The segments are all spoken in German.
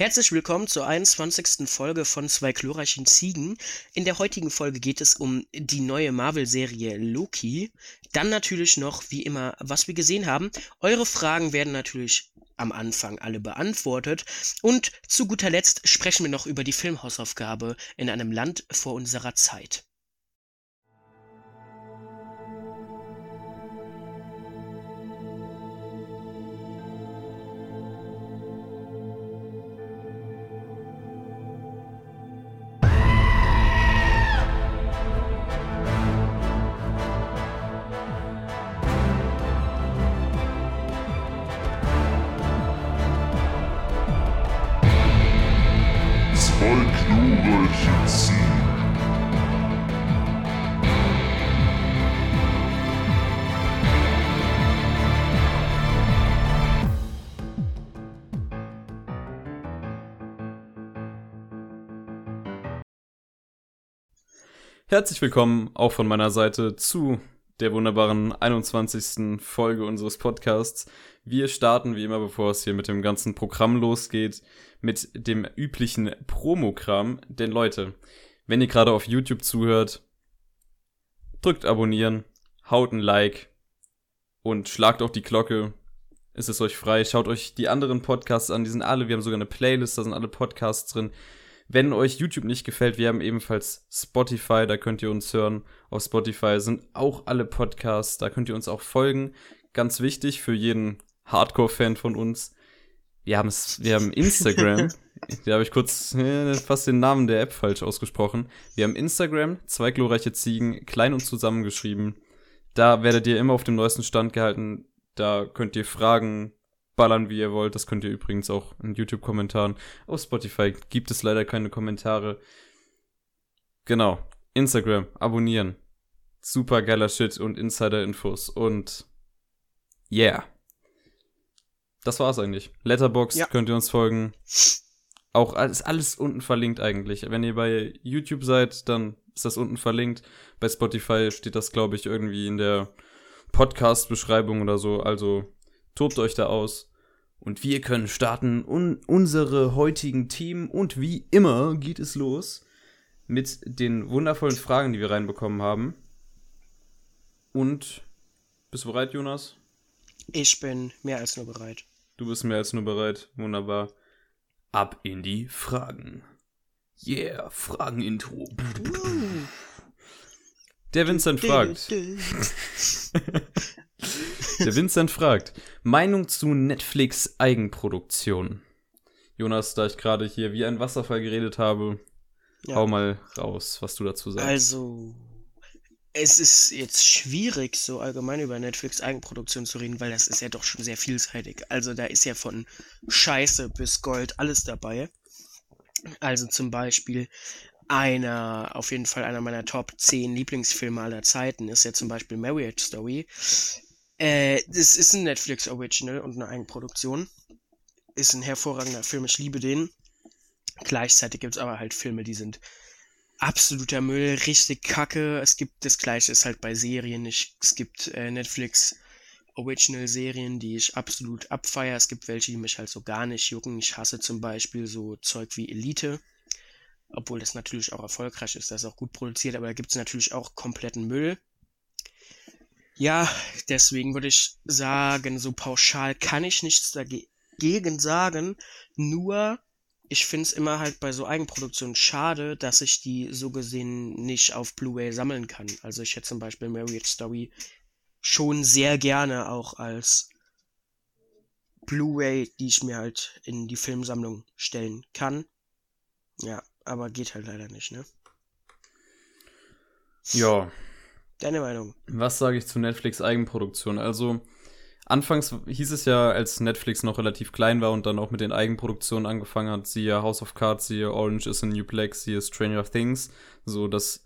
Herzlich willkommen zur 21. Folge von Zwei glorreichen Ziegen. In der heutigen Folge geht es um die neue Marvel-Serie Loki. Dann natürlich noch, wie immer, was wir gesehen haben. Eure Fragen werden natürlich am Anfang alle beantwortet. Und zu guter Letzt sprechen wir noch über die Filmhausaufgabe in einem Land vor unserer Zeit. Herzlich willkommen auch von meiner Seite zu der wunderbaren 21. Folge unseres Podcasts. Wir starten wie immer, bevor es hier mit dem ganzen Programm losgeht, mit dem üblichen Promokram. Denn Leute, wenn ihr gerade auf YouTube zuhört, drückt abonnieren, haut ein Like und schlagt auch die Glocke. Ist es euch frei. Schaut euch die anderen Podcasts an. Die sind alle, wir haben sogar eine Playlist, da sind alle Podcasts drin. Wenn euch YouTube nicht gefällt, wir haben ebenfalls Spotify, da könnt ihr uns hören. Auf Spotify sind auch alle Podcasts, da könnt ihr uns auch folgen. Ganz wichtig für jeden Hardcore-Fan von uns. Wir haben wir haben Instagram. da habe ich kurz äh, fast den Namen der App falsch ausgesprochen. Wir haben Instagram, zwei glorreiche Ziegen, klein und zusammengeschrieben. Da werdet ihr immer auf dem neuesten Stand gehalten. Da könnt ihr Fragen ballern, wie ihr wollt. Das könnt ihr übrigens auch in YouTube-Kommentaren. Auf Spotify gibt es leider keine Kommentare. Genau. Instagram, abonnieren. Super geiler Shit und Insider-Infos. Und yeah. Das war's eigentlich. Letterbox ja. könnt ihr uns folgen. Auch alles, alles unten verlinkt eigentlich. Wenn ihr bei YouTube seid, dann ist das unten verlinkt. Bei Spotify steht das, glaube ich, irgendwie in der Podcast-Beschreibung oder so. Also tobt euch da aus. Und wir können starten un unsere heutigen Themen und wie immer geht es los mit den wundervollen Fragen, die wir reinbekommen haben. Und bist du bereit, Jonas? Ich bin mehr als nur bereit. Du bist mehr als nur bereit. Wunderbar. Ab in die Fragen. Yeah, Fragen-Intro. Der Vincent fragt. Der Vincent fragt, Meinung zu Netflix Eigenproduktion. Jonas, da ich gerade hier wie ein Wasserfall geredet habe, ja. hau mal raus, was du dazu sagst. Also, es ist jetzt schwierig, so allgemein über Netflix Eigenproduktion zu reden, weil das ist ja doch schon sehr vielseitig. Also da ist ja von Scheiße bis Gold alles dabei. Also zum Beispiel einer, auf jeden Fall einer meiner Top 10 Lieblingsfilme aller Zeiten ist ja zum Beispiel Marriage Story. Äh, das ist ein Netflix Original und eine Eigenproduktion. Ist ein hervorragender Film, ich liebe den. Gleichzeitig gibt es aber halt Filme, die sind absoluter Müll, richtig kacke. Es gibt das gleiche ist halt bei Serien. Ich, es gibt äh, Netflix Original Serien, die ich absolut abfeier. Es gibt welche, die mich halt so gar nicht jucken. Ich hasse zum Beispiel so Zeug wie Elite. Obwohl das natürlich auch erfolgreich ist, das ist auch gut produziert, aber da gibt es natürlich auch kompletten Müll. Ja, deswegen würde ich sagen, so pauschal kann ich nichts dagegen sagen. Nur, ich finde es immer halt bei so Eigenproduktionen schade, dass ich die so gesehen nicht auf Blu-ray sammeln kann. Also ich hätte zum Beispiel Marriage Story schon sehr gerne auch als Blu-ray, die ich mir halt in die Filmsammlung stellen kann. Ja, aber geht halt leider nicht, ne? Ja, Deine Meinung? Was sage ich zu Netflix Eigenproduktion? Also, anfangs hieß es ja, als Netflix noch relativ klein war und dann auch mit den Eigenproduktionen angefangen hat, siehe House of Cards, siehe Orange is a New Black, siehe Stranger Things, so dass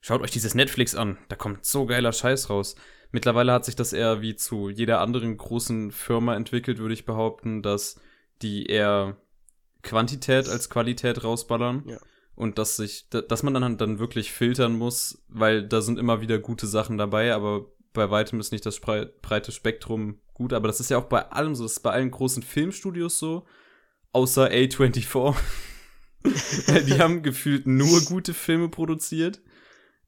schaut euch dieses Netflix an, da kommt so geiler Scheiß raus. Mittlerweile hat sich das eher wie zu jeder anderen großen Firma entwickelt, würde ich behaupten, dass die eher Quantität als Qualität rausballern. Ja und dass sich, dass man dann dann wirklich filtern muss, weil da sind immer wieder gute Sachen dabei, aber bei weitem ist nicht das breite Spektrum gut, aber das ist ja auch bei allem so, das ist bei allen großen Filmstudios so, außer A24. die haben gefühlt nur gute Filme produziert.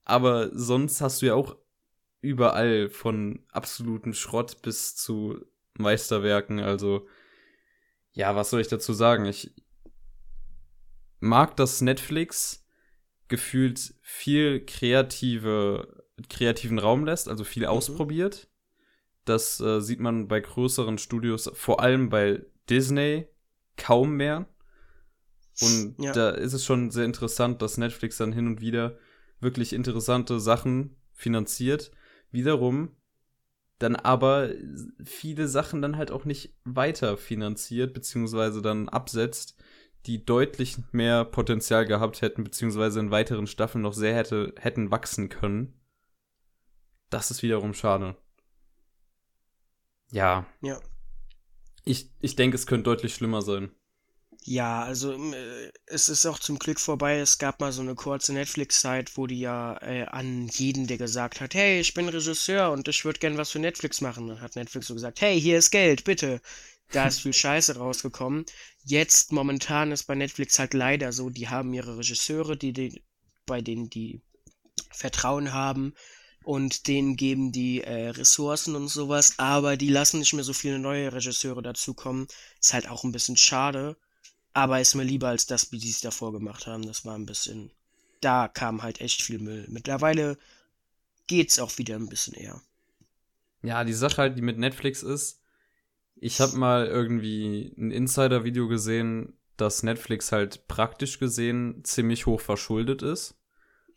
Aber sonst hast du ja auch überall von absolutem Schrott bis zu Meisterwerken. Also, ja, was soll ich dazu sagen? Ich mag das Netflix gefühlt viel kreative, kreativen Raum lässt, also viel mhm. ausprobiert. Das äh, sieht man bei größeren Studios, vor allem bei Disney, kaum mehr. Und ja. da ist es schon sehr interessant, dass Netflix dann hin und wieder wirklich interessante Sachen finanziert. Wiederum dann aber viele Sachen dann halt auch nicht weiter finanziert, beziehungsweise dann absetzt, die deutlich mehr Potenzial gehabt hätten, beziehungsweise in weiteren Staffeln noch sehr hätte, hätten wachsen können. Das ist wiederum schade. Ja. Ja. Ich, ich denke, es könnte deutlich schlimmer sein. Ja, also äh, es ist auch zum Glück vorbei. Es gab mal so eine kurze Netflix-Zeit, wo die ja äh, an jeden, der gesagt hat, hey, ich bin Regisseur und ich würde gern was für Netflix machen, dann hat Netflix so gesagt, hey, hier ist Geld, bitte. Da ist viel Scheiße rausgekommen. Jetzt momentan ist bei Netflix halt leider so, die haben ihre Regisseure, die, die bei denen die Vertrauen haben und denen geben die äh, Ressourcen und sowas, aber die lassen nicht mehr so viele neue Regisseure dazukommen. Ist halt auch ein bisschen schade, aber ist mir lieber als das, wie die es davor gemacht haben. Das war ein bisschen, da kam halt echt viel Müll. Mittlerweile geht's auch wieder ein bisschen eher. Ja, die Sache halt, die mit Netflix ist, ich habe mal irgendwie ein Insider-Video gesehen, dass Netflix halt praktisch gesehen ziemlich hoch verschuldet ist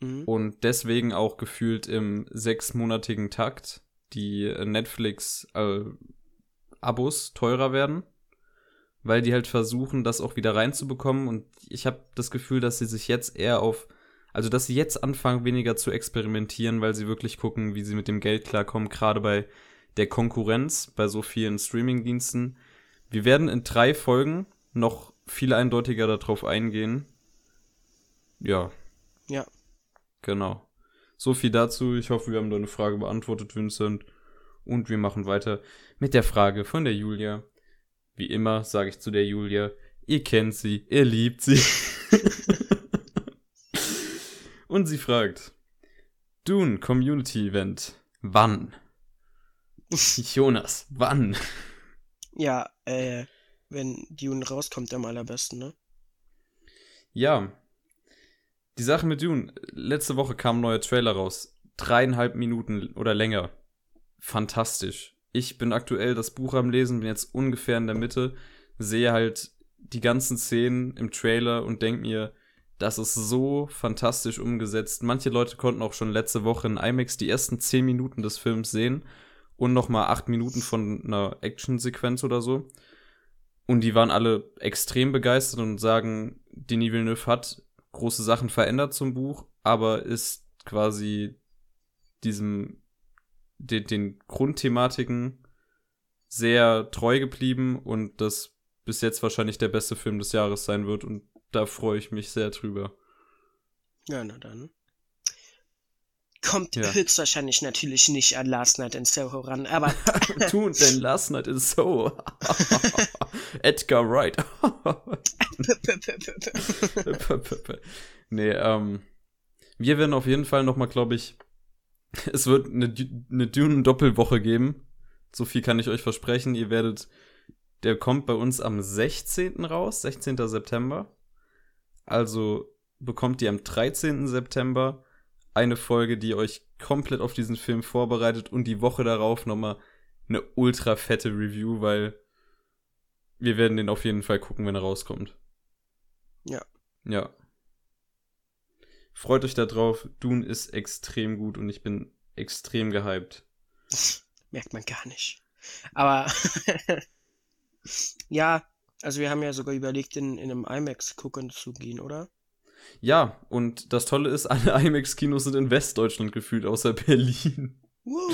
mhm. und deswegen auch gefühlt im sechsmonatigen Takt die Netflix-Abos äh, teurer werden, weil die halt versuchen, das auch wieder reinzubekommen und ich habe das Gefühl, dass sie sich jetzt eher auf also, dass sie jetzt anfangen, weniger zu experimentieren, weil sie wirklich gucken, wie sie mit dem Geld klarkommen, gerade bei der Konkurrenz bei so vielen Streamingdiensten. Wir werden in drei Folgen noch viel eindeutiger darauf eingehen. Ja. Ja. Genau. So viel dazu. Ich hoffe, wir haben deine Frage beantwortet, Vincent. Und wir machen weiter mit der Frage von der Julia. Wie immer sage ich zu der Julia, ihr kennt sie, ihr liebt sie. Und sie fragt, Dune Community Event, wann? Jonas, wann? Ja, äh, wenn Dune rauskommt, am allerbesten, ne? Ja. Die Sache mit Dune, letzte Woche kam ein neuer Trailer raus. Dreieinhalb Minuten oder länger. Fantastisch. Ich bin aktuell das Buch am Lesen, bin jetzt ungefähr in der Mitte, sehe halt die ganzen Szenen im Trailer und denke mir, das ist so fantastisch umgesetzt. Manche Leute konnten auch schon letzte Woche in IMAX die ersten zehn Minuten des Films sehen und nochmal acht Minuten von einer Actionsequenz oder so. Und die waren alle extrem begeistert und sagen, Denis Villeneuve hat große Sachen verändert zum Buch, aber ist quasi diesem, den, den Grundthematiken sehr treu geblieben und das bis jetzt wahrscheinlich der beste Film des Jahres sein wird und da freue ich mich sehr drüber. Ja, na dann kommt ja. höchstwahrscheinlich natürlich nicht an Last Night in Soho ran, aber. Tun denn Last Night in Soho? Edgar Wright. nee, ähm. Wir werden auf jeden Fall nochmal, glaube ich, es wird eine, eine Dune-Doppelwoche geben. So viel kann ich euch versprechen. Ihr werdet, der kommt bei uns am 16. raus, 16. September. Also bekommt ihr am 13. September eine Folge, die euch komplett auf diesen Film vorbereitet und die Woche darauf nochmal eine ultra fette Review, weil wir werden den auf jeden Fall gucken, wenn er rauskommt. Ja. Ja. Freut euch da drauf. Dune ist extrem gut und ich bin extrem gehypt. Merkt man gar nicht. Aber ja, also wir haben ja sogar überlegt, in, in einem IMAX gucken zu gehen, oder? Ja, und das Tolle ist, alle IMAX-Kinos sind in Westdeutschland gefühlt, außer Berlin. Wow.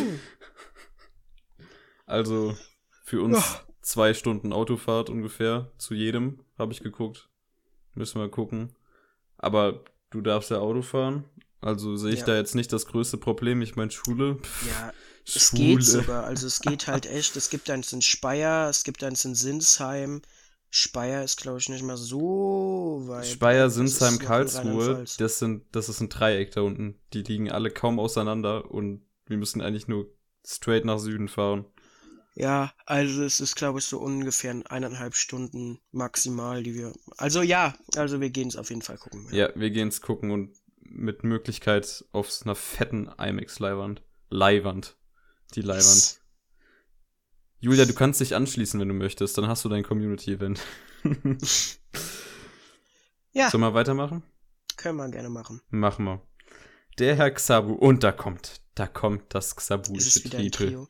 Also für uns oh. zwei Stunden Autofahrt ungefähr zu jedem, habe ich geguckt. Müssen wir gucken. Aber du darfst ja Auto fahren. Also sehe ich ja. da jetzt nicht das größte Problem. Ich meine Schule. Pff, ja, Schule. es geht sogar. Also es geht halt echt. Es gibt eins in Speyer, es gibt eins in Sinsheim. Speyer ist, glaube ich, nicht mehr so weit. Speyer, Sinsheim, Karlsruhe, das sind, das ist ein Dreieck da unten. Die liegen alle kaum auseinander und wir müssen eigentlich nur straight nach Süden fahren. Ja, also es ist, glaube ich, so ungefähr eineinhalb Stunden maximal, die wir. Also ja, also wir gehen es auf jeden Fall gucken. Ja, wir gehen's gucken und mit Möglichkeit auf einer fetten IMAX-Leihwand. Leihwand. Die Leihwand. Julia, du kannst dich anschließen, wenn du möchtest. Dann hast du dein Community-Event. Ja, Sollen wir weitermachen? können wir gerne machen. Machen wir. Der Herr Xabu. Und da kommt, da kommt das Triepel. Trio?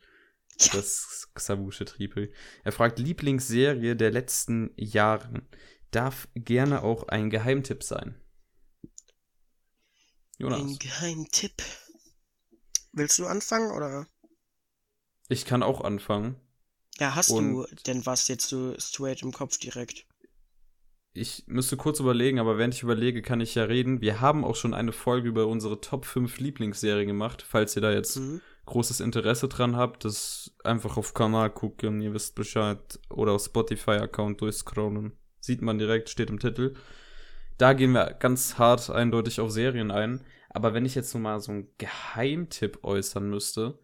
Das Xabusche Triepel. Er fragt Lieblingsserie der letzten Jahren. Darf gerne auch ein Geheimtipp sein. Jonas. Ein Geheimtipp. Willst du anfangen oder? Ich kann auch anfangen. Ja, hast du Und- denn was jetzt so straight im Kopf direkt? Ich müsste kurz überlegen, aber während ich überlege, kann ich ja reden. Wir haben auch schon eine Folge über unsere Top 5 Lieblingsserien gemacht. Falls ihr da jetzt Mhm. großes Interesse dran habt, das einfach auf Kanal gucken, ihr wisst Bescheid. Oder auf Spotify-Account durchscrollen. Sieht man direkt, steht im Titel. Da gehen wir ganz hart eindeutig auf Serien ein. Aber wenn ich jetzt nur mal so einen Geheimtipp äußern müsste,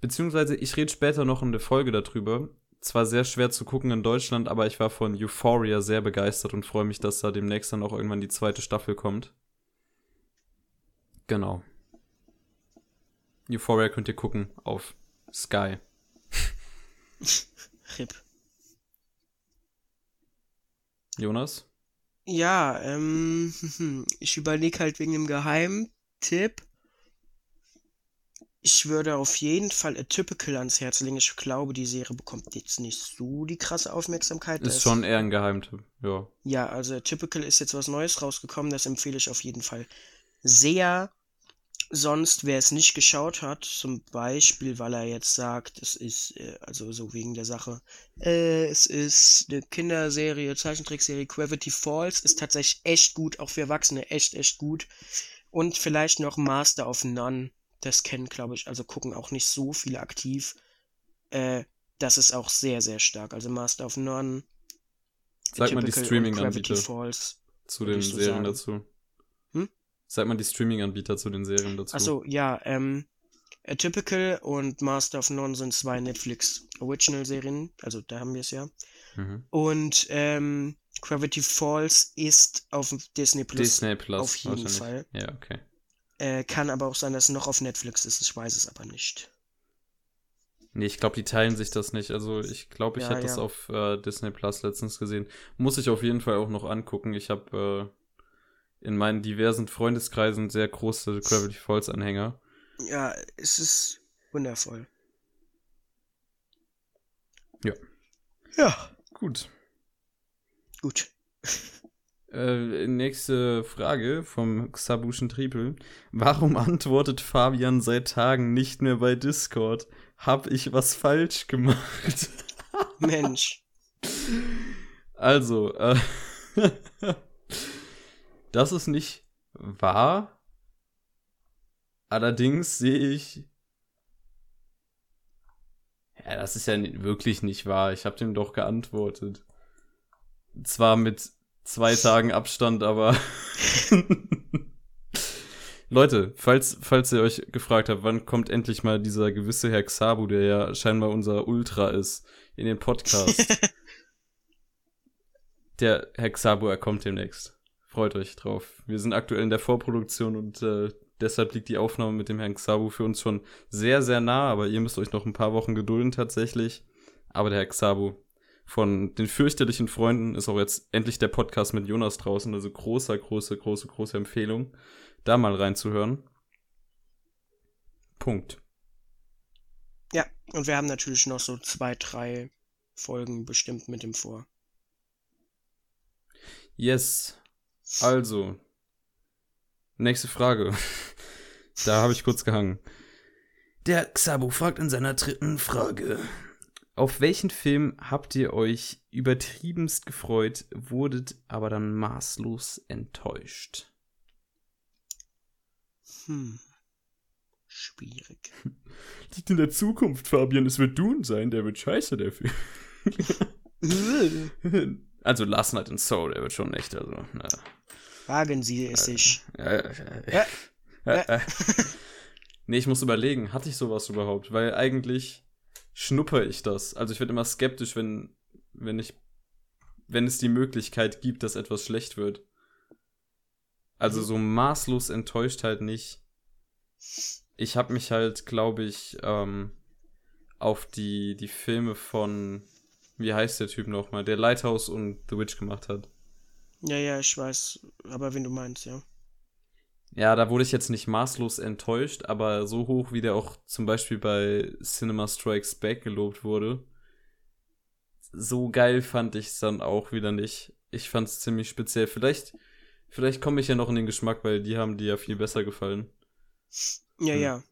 beziehungsweise ich rede später noch in der Folge darüber. Zwar sehr schwer zu gucken in Deutschland, aber ich war von Euphoria sehr begeistert und freue mich, dass da demnächst dann auch irgendwann die zweite Staffel kommt. Genau. Euphoria könnt ihr gucken auf Sky. RIP. Jonas? Ja, ähm, ich überlege halt wegen dem Geheimtipp. Ich würde auf jeden Fall Atypical ans Herz legen. Ich glaube, die Serie bekommt jetzt nicht so die krasse Aufmerksamkeit. Ist schon eher ein Geheimtipp, ja. Ja, also Typical ist jetzt was Neues rausgekommen, das empfehle ich auf jeden Fall sehr. Sonst, wer es nicht geschaut hat, zum Beispiel, weil er jetzt sagt, es ist, äh, also so wegen der Sache, äh, es ist eine Kinderserie, Zeichentrickserie, Gravity Falls, ist tatsächlich echt gut, auch für Erwachsene, echt, echt gut. Und vielleicht noch Master of None, das kennen, glaube ich, also gucken auch nicht so viele aktiv. Äh, das ist auch sehr, sehr stark. Also Master of None, Sag mal die Streaming-Anbieter zu den Serien sagen. dazu. Hm? Sag mal die Streaming-Anbieter zu den Serien dazu. Achso, ja, ähm, Atypical und Master of None sind zwei Netflix Original-Serien, also da haben wir es ja. Mhm. Und ähm, Gravity Falls ist auf Disney Plus. Disney Plus. auf jeden. Fall. Ja, okay. Äh, kann aber auch sein, dass es noch auf Netflix ist, ich weiß es aber nicht. Nee, ich glaube, die teilen sich das nicht. Also ich glaube, ich Ja, hätte das ja. auf äh, Disney Plus letztens gesehen. Muss ich auf jeden Fall auch noch angucken. Ich habe äh, in meinen diversen Freundeskreisen sehr große Gravity Falls Anhänger. Ja, es ist wundervoll. Ja. Ja, Gut. gut. Äh, nächste Frage vom Xabuschen Triepel. Warum antwortet Fabian seit Tagen nicht mehr bei Discord? Hab ich was falsch gemacht? Mensch. Also, äh, das ist nicht wahr. Allerdings sehe ich. Ja, das ist ja wirklich nicht wahr. Ich habe dem doch geantwortet. Zwar mit zwei Tagen Abstand, aber. Leute, falls, falls ihr euch gefragt habt, wann kommt endlich mal dieser gewisse Herr Xabu, der ja scheinbar unser Ultra ist, in den Podcast. Der Herr Xabu, er kommt demnächst. Freut euch drauf. Wir sind aktuell in der Vorproduktion und äh, deshalb liegt die Aufnahme mit dem Herrn Xabu für uns schon sehr, sehr nah, aber ihr müsst euch noch ein paar Wochen gedulden tatsächlich. Aber der Herr Xabu von den fürchterlichen Freunden ist auch jetzt endlich der Podcast mit Jonas draußen, also großer, große, große, große Empfehlung, da mal reinzuhören. Punkt. Ja, und wir haben natürlich noch so zwei, drei Folgen bestimmt mit dem vor. Yes. Also. Nächste Frage. da habe ich kurz gehangen. Der Xabu fragt in seiner dritten Frage. Auf welchen Film habt ihr euch übertriebenst gefreut, wurdet aber dann maßlos enttäuscht? Hm. Schwierig. Liegt in der Zukunft, Fabian. Es wird Dune sein, der wird scheiße, der Film. Also Last Night in Soul, der wird schon echt, also. Na. Wagen Sie es sich. Ja. ja. ja. nee, ich muss überlegen, hatte ich sowas überhaupt? Weil eigentlich schnupper ich das. Also ich werde immer skeptisch, wenn, wenn ich, wenn es die Möglichkeit gibt, dass etwas schlecht wird. Also so maßlos enttäuscht halt nicht. Ich habe mich halt, glaube ich, ähm, auf die, die Filme von, wie heißt der Typ nochmal, der Lighthouse und The Witch gemacht hat. Ja, ja, ich weiß, aber wen du meinst, ja. Ja, da wurde ich jetzt nicht maßlos enttäuscht, aber so hoch, wie der auch zum Beispiel bei Cinema Strikes Back gelobt wurde, so geil fand ich es dann auch wieder nicht. Ich fand es ziemlich speziell. Vielleicht, vielleicht komme ich ja noch in den Geschmack, weil die haben dir ja viel besser gefallen. Ja, hm. ja.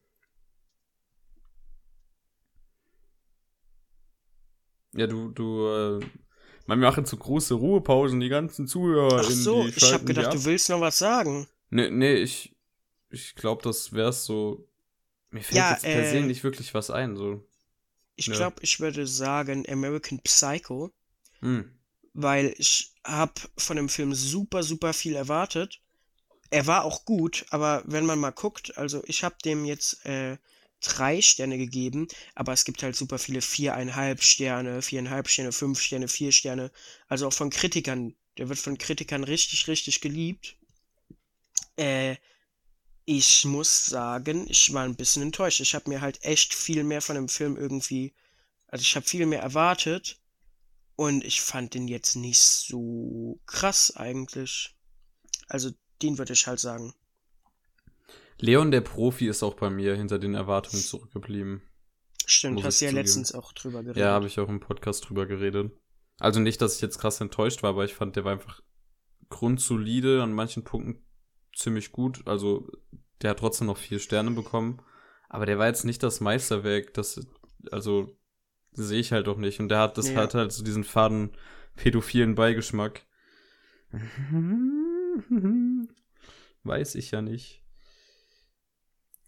Ja, du, du, äh, wir machen zu große Ruhepausen, die ganzen Zuhörer. Ach so, ich hab gedacht, du willst noch was sagen. Nee, nee, ich, ich glaube, das wär's so. Mir fällt ja, jetzt per se äh, nicht wirklich was ein, so. Ich ja. glaube, ich würde sagen American Psycho. Hm. Weil ich hab von dem Film super, super viel erwartet. Er war auch gut, aber wenn man mal guckt, also ich hab dem jetzt äh, drei Sterne gegeben, aber es gibt halt super viele viereinhalb Sterne, viereinhalb Sterne, fünf Sterne, vier Sterne. Also auch von Kritikern. Der wird von Kritikern richtig, richtig geliebt. Äh, ich muss sagen, ich war ein bisschen enttäuscht. Ich habe mir halt echt viel mehr von dem Film irgendwie, also ich habe viel mehr erwartet und ich fand den jetzt nicht so krass eigentlich. Also den würde ich halt sagen. Leon der Profi ist auch bei mir hinter den Erwartungen zurückgeblieben. Stimmt, hast du ja zugeben. letztens auch drüber geredet. Ja, habe ich auch im Podcast drüber geredet. Also nicht, dass ich jetzt krass enttäuscht war, aber ich fand, der war einfach grundsolide, an manchen Punkten ziemlich gut. Also der hat trotzdem noch vier Sterne bekommen. Aber der war jetzt nicht das Meisterwerk, das, also sehe ich halt auch nicht. Und der hat, das ja. hat halt so diesen faden pädophilen Beigeschmack. Weiß ich ja nicht.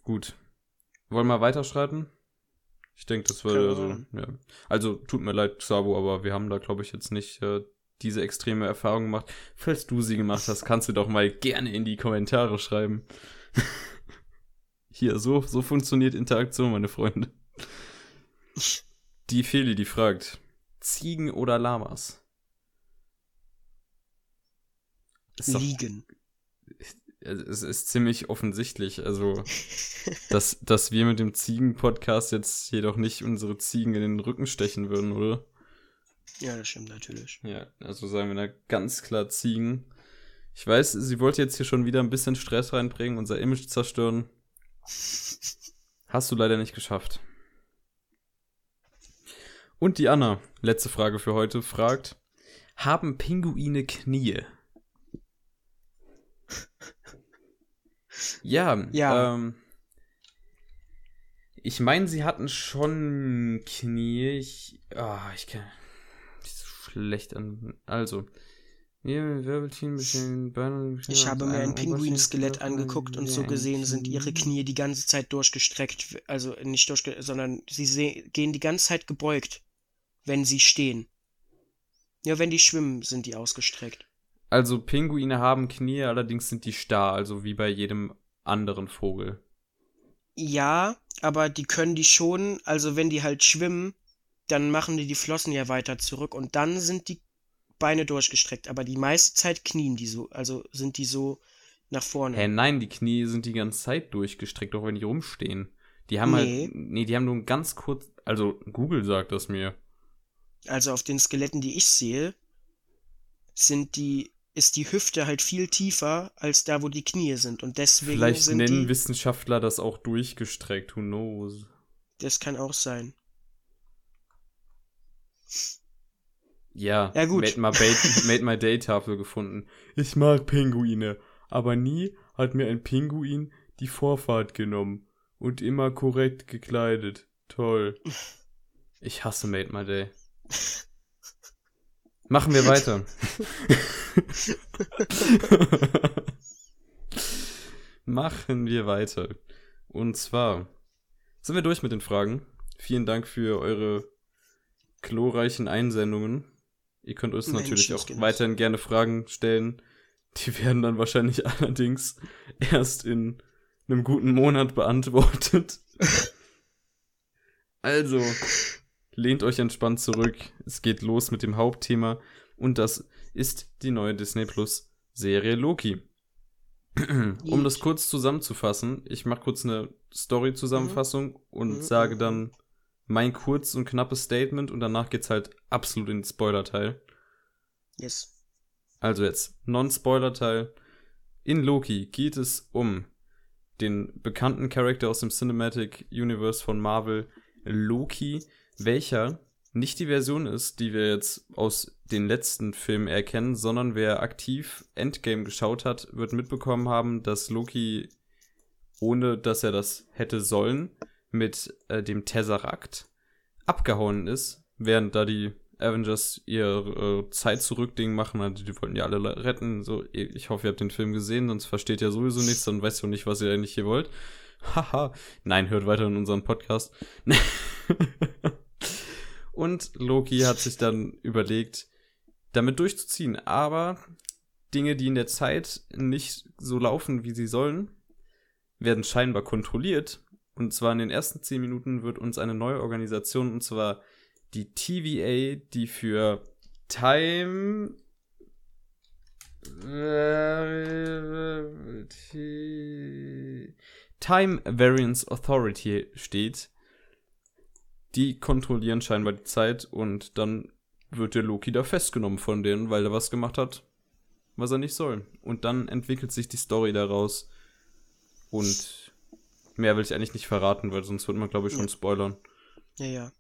Gut. Wollen wir weiterschreiten? Ich denke, das würde, also, ja. Also, tut mir leid, Sabo, aber wir haben da, glaube ich, jetzt nicht äh, diese extreme Erfahrung gemacht. Falls du sie gemacht hast, kannst du doch mal gerne in die Kommentare schreiben. Hier, so, so funktioniert Interaktion, meine Freunde. Die Feli, die fragt: Ziegen oder Lamas? Liegen es ist ziemlich offensichtlich, also, dass, dass wir mit dem Ziegen-Podcast jetzt jedoch nicht unsere Ziegen in den Rücken stechen würden, oder? Ja, das stimmt natürlich. Ja, also sagen wir da ganz klar Ziegen. Ich weiß, sie wollte jetzt hier schon wieder ein bisschen Stress reinbringen, unser Image zerstören. Hast du leider nicht geschafft. Und die Anna, letzte Frage für heute, fragt, haben Pinguine Knie? Ja, ja. Ähm, ich meine, sie hatten schon Knie. Ich, oh, ich kann. Schlecht an. Also. Ich habe mir ein Pinguin-Skelett angeguckt und so gesehen sind ihre Knie die ganze Zeit durchgestreckt. Also nicht durchgestreckt, sondern sie gehen die ganze Zeit gebeugt, wenn sie stehen. Ja, wenn die schwimmen, sind die ausgestreckt. Also Pinguine haben Knie, allerdings sind die starr, also wie bei jedem anderen Vogel. Ja, aber die können die schon, also wenn die halt schwimmen, dann machen die die Flossen ja weiter zurück und dann sind die Beine durchgestreckt, aber die meiste Zeit knien die so, also sind die so nach vorne. Hä, nein, die Knie sind die ganze Zeit durchgestreckt, auch wenn die rumstehen. Die haben nee. halt, nee, die haben nur ganz kurz, also Google sagt das mir. Also auf den Skeletten, die ich sehe, sind die ist die Hüfte halt viel tiefer als da, wo die Knie sind. Und deswegen. Vielleicht sind nennen die, Wissenschaftler das auch durchgestreckt, who knows. Das kann auch sein. Ja, ja gut. Made my, made my Day Tafel gefunden. Ich mag Pinguine, aber nie hat mir ein Pinguin die Vorfahrt genommen und immer korrekt gekleidet. Toll. Ich hasse Made My Day. Machen wir weiter. Machen wir weiter. Und zwar sind wir durch mit den Fragen. Vielen Dank für eure glorreichen Einsendungen. Ihr könnt uns natürlich auch weiterhin gerne Fragen stellen. Die werden dann wahrscheinlich allerdings erst in einem guten Monat beantwortet. also, lehnt euch entspannt zurück. Es geht los mit dem Hauptthema und das ist die neue Disney Plus Serie Loki. um das kurz zusammenzufassen, ich mache kurz eine Story-Zusammenfassung mhm. und mhm. sage mhm. dann mein kurz und knappes Statement und danach geht's halt absolut in den Spoiler-Teil. Yes. Also jetzt, Non-Spoiler-Teil. In Loki geht es um den bekannten Charakter aus dem Cinematic Universe von Marvel, Loki, welcher nicht die Version ist, die wir jetzt aus den letzten Filmen erkennen, sondern wer aktiv Endgame geschaut hat, wird mitbekommen haben, dass Loki, ohne dass er das hätte sollen, mit äh, dem Tesseract abgehauen ist, während da die Avengers ihr äh, Zeit zurück Ding machen, also die wollten ja alle retten. So, ich hoffe, ihr habt den Film gesehen, sonst versteht ihr sowieso nichts, dann weißt du nicht, was ihr eigentlich hier wollt. Haha. Nein, hört weiter in unseren Podcast. Und Loki hat sich dann überlegt, damit durchzuziehen. Aber Dinge, die in der Zeit nicht so laufen, wie sie sollen, werden scheinbar kontrolliert. Und zwar in den ersten zehn Minuten wird uns eine neue Organisation, und zwar die TVA, die für Time Time Variance Authority steht. Die kontrollieren scheinbar die Zeit und dann wird der Loki da festgenommen von denen, weil er was gemacht hat, was er nicht soll. Und dann entwickelt sich die Story daraus. Und mehr will ich eigentlich nicht verraten, weil sonst wird man, glaube ich, schon spoilern. Ja, ja.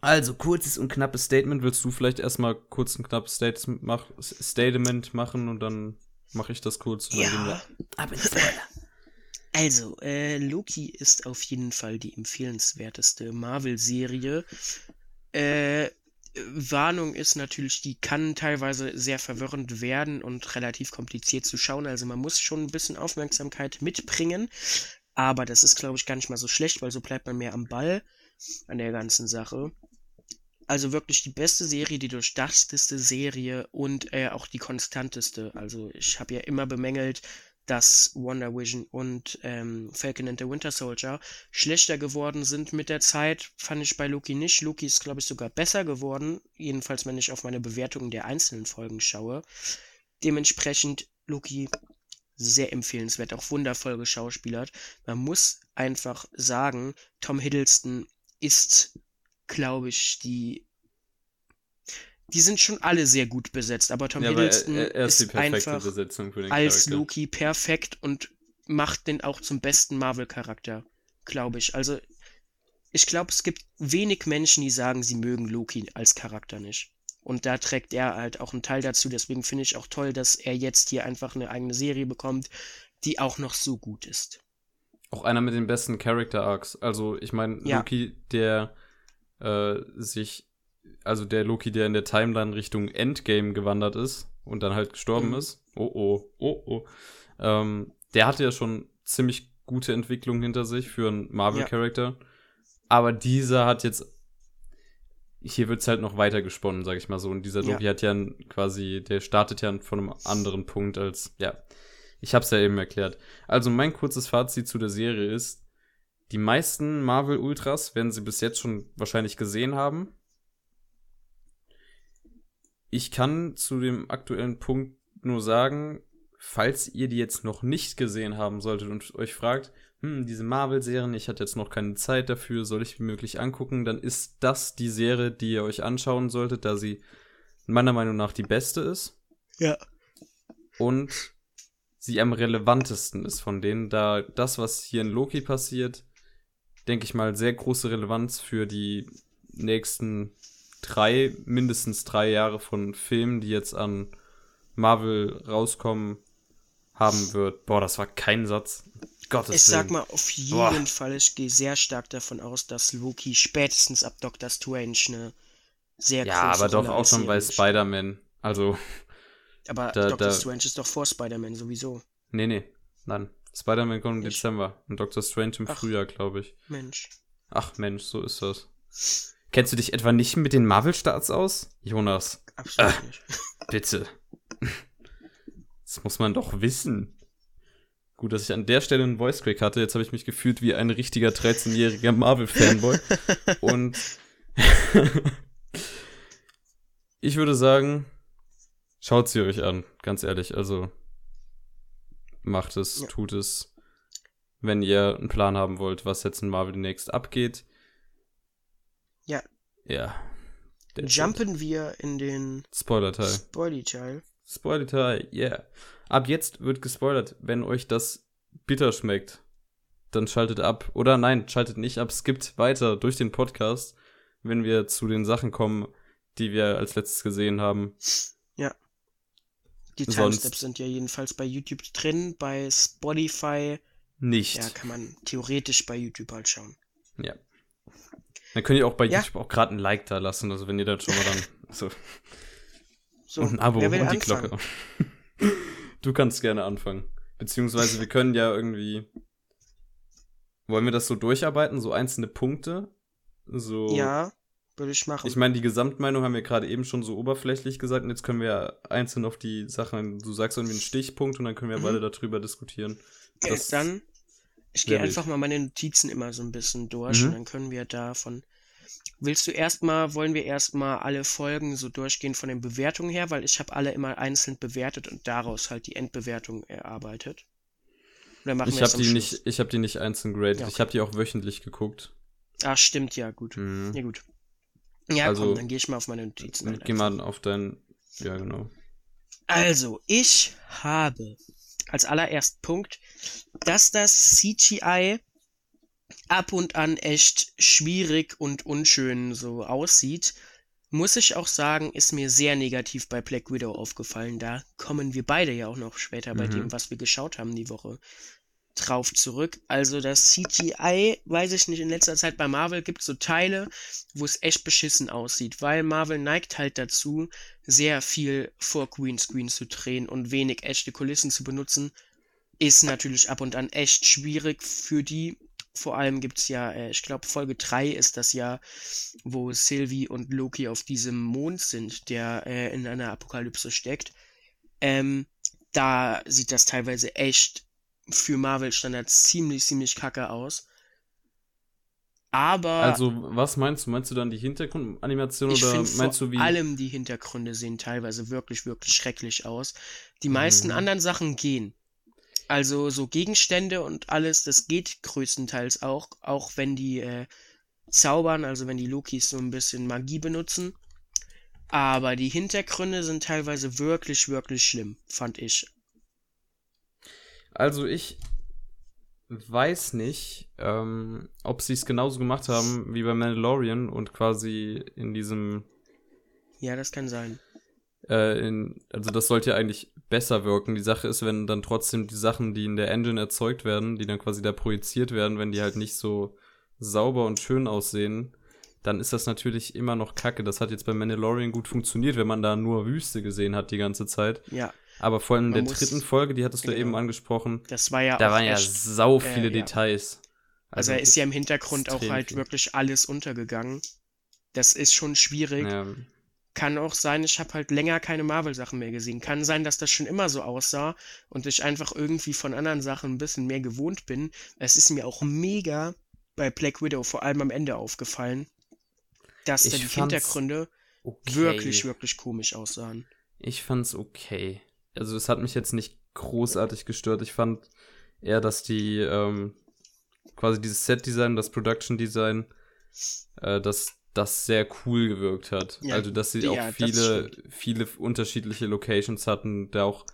Also, kurzes und knappes Statement. Willst du vielleicht erstmal kurz ein knappes Statement, mach, Statement machen und dann mache ich das kurz. ja, aber Spoiler. Also, äh, Loki ist auf jeden Fall die empfehlenswerteste Marvel-Serie. Äh, Warnung ist natürlich, die kann teilweise sehr verwirrend werden und relativ kompliziert zu schauen. Also man muss schon ein bisschen Aufmerksamkeit mitbringen. Aber das ist, glaube ich, gar nicht mal so schlecht, weil so bleibt man mehr am Ball an der ganzen Sache. Also wirklich die beste Serie, die durchdachteste Serie und äh, auch die konstanteste. Also ich habe ja immer bemängelt, dass Wonder Vision und ähm, Falcon and the Winter Soldier schlechter geworden sind mit der Zeit, fand ich bei Loki nicht. Loki ist, glaube ich, sogar besser geworden, jedenfalls wenn ich auf meine Bewertungen der einzelnen Folgen schaue. Dementsprechend Loki sehr empfehlenswert, auch wundervoll geschauspielert. Man muss einfach sagen, Tom Hiddleston ist, glaube ich, die die sind schon alle sehr gut besetzt, aber Tom ja, Hiddleston er, er ist, ist einfach als. Loki perfekt und macht den auch zum besten Marvel-Charakter, glaube ich. Also ich glaube, es gibt wenig Menschen, die sagen, sie mögen Loki als Charakter nicht. Und da trägt er halt auch einen Teil dazu. Deswegen finde ich auch toll, dass er jetzt hier einfach eine eigene Serie bekommt, die auch noch so gut ist. Auch einer mit den besten Character Arcs. Also ich meine, ja. Loki, der äh, sich also der Loki, der in der Timeline Richtung Endgame gewandert ist und dann halt gestorben mhm. ist. Oh oh, oh oh. Ähm, der hatte ja schon ziemlich gute Entwicklung hinter sich für einen Marvel-Charakter. Ja. Aber dieser hat jetzt. Hier wird es halt noch weiter gesponnen, sag ich mal so. Und dieser Loki ja. hat ja quasi, der startet ja von einem anderen Punkt als, ja. Ich hab's ja eben erklärt. Also mein kurzes Fazit zu der Serie ist, die meisten Marvel Ultras werden sie bis jetzt schon wahrscheinlich gesehen haben. Ich kann zu dem aktuellen Punkt nur sagen, falls ihr die jetzt noch nicht gesehen haben solltet und euch fragt, hm, diese Marvel-Serien, ich hatte jetzt noch keine Zeit dafür, soll ich wie möglich angucken, dann ist das die Serie, die ihr euch anschauen solltet, da sie meiner Meinung nach die beste ist. Ja. Und sie am relevantesten ist von denen, da das, was hier in Loki passiert, denke ich mal, sehr große Relevanz für die nächsten drei, mindestens drei Jahre von Filmen, die jetzt an Marvel rauskommen, haben wird. Boah, das war kein Satz. Gottes ich sag mal auf jeden Boah. Fall, ich gehe sehr stark davon aus, dass Loki spätestens ab Doctor Strange eine sehr ja, aber doch auch schon bei Spider-Man. Also. Aber da, Doctor da, Strange ist doch vor Spider-Man sowieso. Nee, nee. Nein. Spider-Man kommt im Dezember und Doctor Strange im Ach, Frühjahr, glaube ich. Mensch. Ach Mensch, so ist das. Kennst du dich etwa nicht mit den Marvel-Starts aus, Jonas? absolut Ah. nicht. Bitte. Das muss man doch wissen. Gut, dass ich an der Stelle einen Voice Crack hatte. Jetzt habe ich mich gefühlt wie ein richtiger 13-jähriger Marvel-Fanboy. Und ich würde sagen, schaut sie euch an, ganz ehrlich. Also macht es, Ja. tut es, wenn ihr einen Plan haben wollt, was jetzt in Marvel demnächst abgeht. Ja. Ja. Jumpen wir in den Spoiler-Teil. Spoily-Teil. Spoiler-Teil, yeah. Ab jetzt wird gespoilert. Wenn euch das bitter schmeckt, dann schaltet ab. Oder nein, schaltet nicht ab, skippt weiter durch den Podcast, wenn wir zu den Sachen kommen, die wir als letztes gesehen haben. Die Sonst- Timesteps sind ja jedenfalls bei YouTube drin, bei Spotify. Nicht. Ja, kann man theoretisch bei YouTube halt schauen. Ja. Dann könnt ihr auch bei Ja. YouTube auch gerade ein Like da lassen, also wenn ihr dann schon mal dann so So, und ein Abo und will die anfangen? Glocke. du kannst gerne anfangen. Beziehungsweise wir können ja irgendwie wollen wir das so durcharbeiten, so einzelne Punkte? So Ja, würde ich machen. Ich meine, die Gesamtmeinung haben wir gerade eben schon so oberflächlich gesagt und jetzt können wir einzeln auf die Sachen, du sagst irgendwie einen Stichpunkt und dann können wir Mhm. beide darüber diskutieren. Okay, das- dann, ich gehe einfach mal meine Notizen immer so ein bisschen durch Mhm. und dann können wir davon. Willst du erstmal, wollen wir erstmal alle Folgen so durchgehen von den Bewertungen her, weil ich habe alle immer einzeln bewertet und daraus halt die Endbewertung erarbeitet. Oder machen Ich habe die nicht, ich habe die nicht einzeln graded. Ja, Ich okay. habe die auch wöchentlich geguckt. Ah, stimmt, ja, gut. Mhm. Ja, gut. Ja, Also, komm, dann gehe ich mal auf meine Notizen ein. Geh mal auf dein, ja genau. Also, ich habe als allerersten Punkt, dass das CGI ab und an echt schwierig und unschön so aussieht, muss ich auch sagen, ist mir sehr negativ bei Black Widow aufgefallen. Da kommen wir beide ja auch noch später bei Mhm. dem, was wir geschaut haben die Woche, drauf zurück. Also das CGI, weiß ich nicht, in letzter Zeit bei Marvel gibt es so Teile, wo es echt beschissen aussieht, weil Marvel neigt halt dazu, sehr viel vor Greenscreen zu drehen und wenig echte Kulissen zu benutzen. Ist natürlich ab und an echt schwierig für die. Vor allem gibt's ja, äh, ich glaube, Folge 3 ist das ja, wo Sylvie und Loki auf diesem Mond sind, der äh, in einer Apokalypse steckt. Ähm, da sieht das teilweise echt für Marvel-Standards ziemlich, ziemlich kacke aus. Aber Also, was meinst du? Meinst du dann die Hintergrundanimation oder finde meinst vor du wie? allem die Hintergründe sehen teilweise wirklich, wirklich schrecklich aus. Die meisten Mhm. anderen Sachen gehen. Also so Gegenstände und alles, das geht größtenteils auch, auch wenn die äh, zaubern, also wenn die Lokis so ein bisschen Magie benutzen. Aber die Hintergründe sind teilweise wirklich, wirklich schlimm, fand ich. Also ich weiß nicht, ähm, ob sie es genauso gemacht haben wie bei Mandalorian und quasi in diesem, Ja, das kann sein. Äh, in, also das sollte ja eigentlich besser wirken. Die Sache ist, wenn dann trotzdem die Sachen, die in der Engine erzeugt werden, die dann quasi da projiziert werden, wenn die halt nicht so sauber und schön aussehen, dann ist das natürlich immer noch kacke. Das hat jetzt bei Mandalorian gut funktioniert, wenn man da nur Wüste gesehen hat die ganze Zeit. Ja, Aber vor allem in der dritten Folge, die hattest du genau. eben angesprochen, das war ja da waren ja sau äh, viele ja. Details. Also, da ist ja im Hintergrund auch halt viel. wirklich alles untergegangen. Das ist schon schwierig. Ja, Kann auch sein, ich habe halt länger keine Marvel-Sachen mehr gesehen. Kann sein, dass das schon immer so aussah und ich einfach irgendwie von anderen Sachen ein bisschen mehr gewohnt bin. Es ist mir auch mega bei Black Widow vor allem am Ende aufgefallen, dass da die Hintergründe okay. wirklich, wirklich komisch aussahen. Ich fand's okay. Also es hat mich jetzt nicht großartig gestört. Ich fand eher, dass die ähm, quasi dieses Set-Design, das Production-Design, äh, dass das sehr cool gewirkt hat. Ja, also dass sie ja, auch viele, viele unterschiedliche Locations hatten, da auch,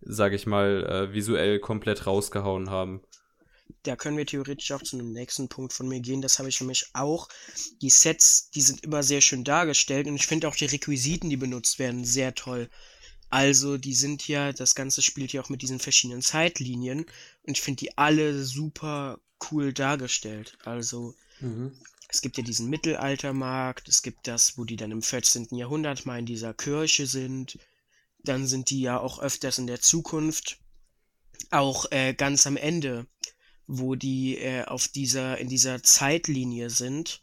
sage ich mal, äh, visuell komplett rausgehauen haben. Da können wir theoretisch auch zu einem nächsten Punkt von mir gehen. Das habe ich nämlich auch. Die Sets, die sind immer sehr schön dargestellt und ich finde auch die Requisiten, die benutzt werden, sehr toll. Also, die sind ja, das Ganze spielt ja auch mit diesen verschiedenen Zeitlinien und ich finde die alle super cool dargestellt. Also, es gibt ja diesen Mittelaltermarkt, es gibt das, wo die dann im 14. Jahrhundert mal in dieser Kirche sind. Dann sind die ja auch öfters in der Zukunft. Auch äh, ganz am Ende, wo die äh, auf dieser, in dieser Zeitlinie sind,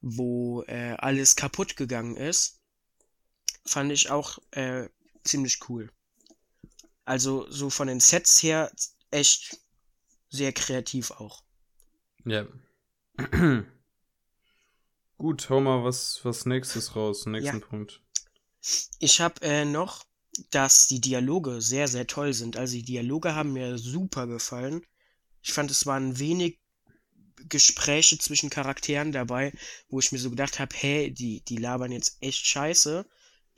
wo äh, alles kaputt gegangen ist. fand ich auch äh, ziemlich cool. Also so von den Sets her echt sehr kreativ auch. Ja. Gut, hau mal was, was nächstes raus, nächsten ja. Punkt. Ich habe äh, noch, dass die Dialoge sehr, sehr toll sind. Also die Dialoge haben mir super gefallen. Ich fand, es waren wenig Gespräche zwischen Charakteren dabei, wo ich mir so gedacht habe, hey, die, die labern jetzt echt scheiße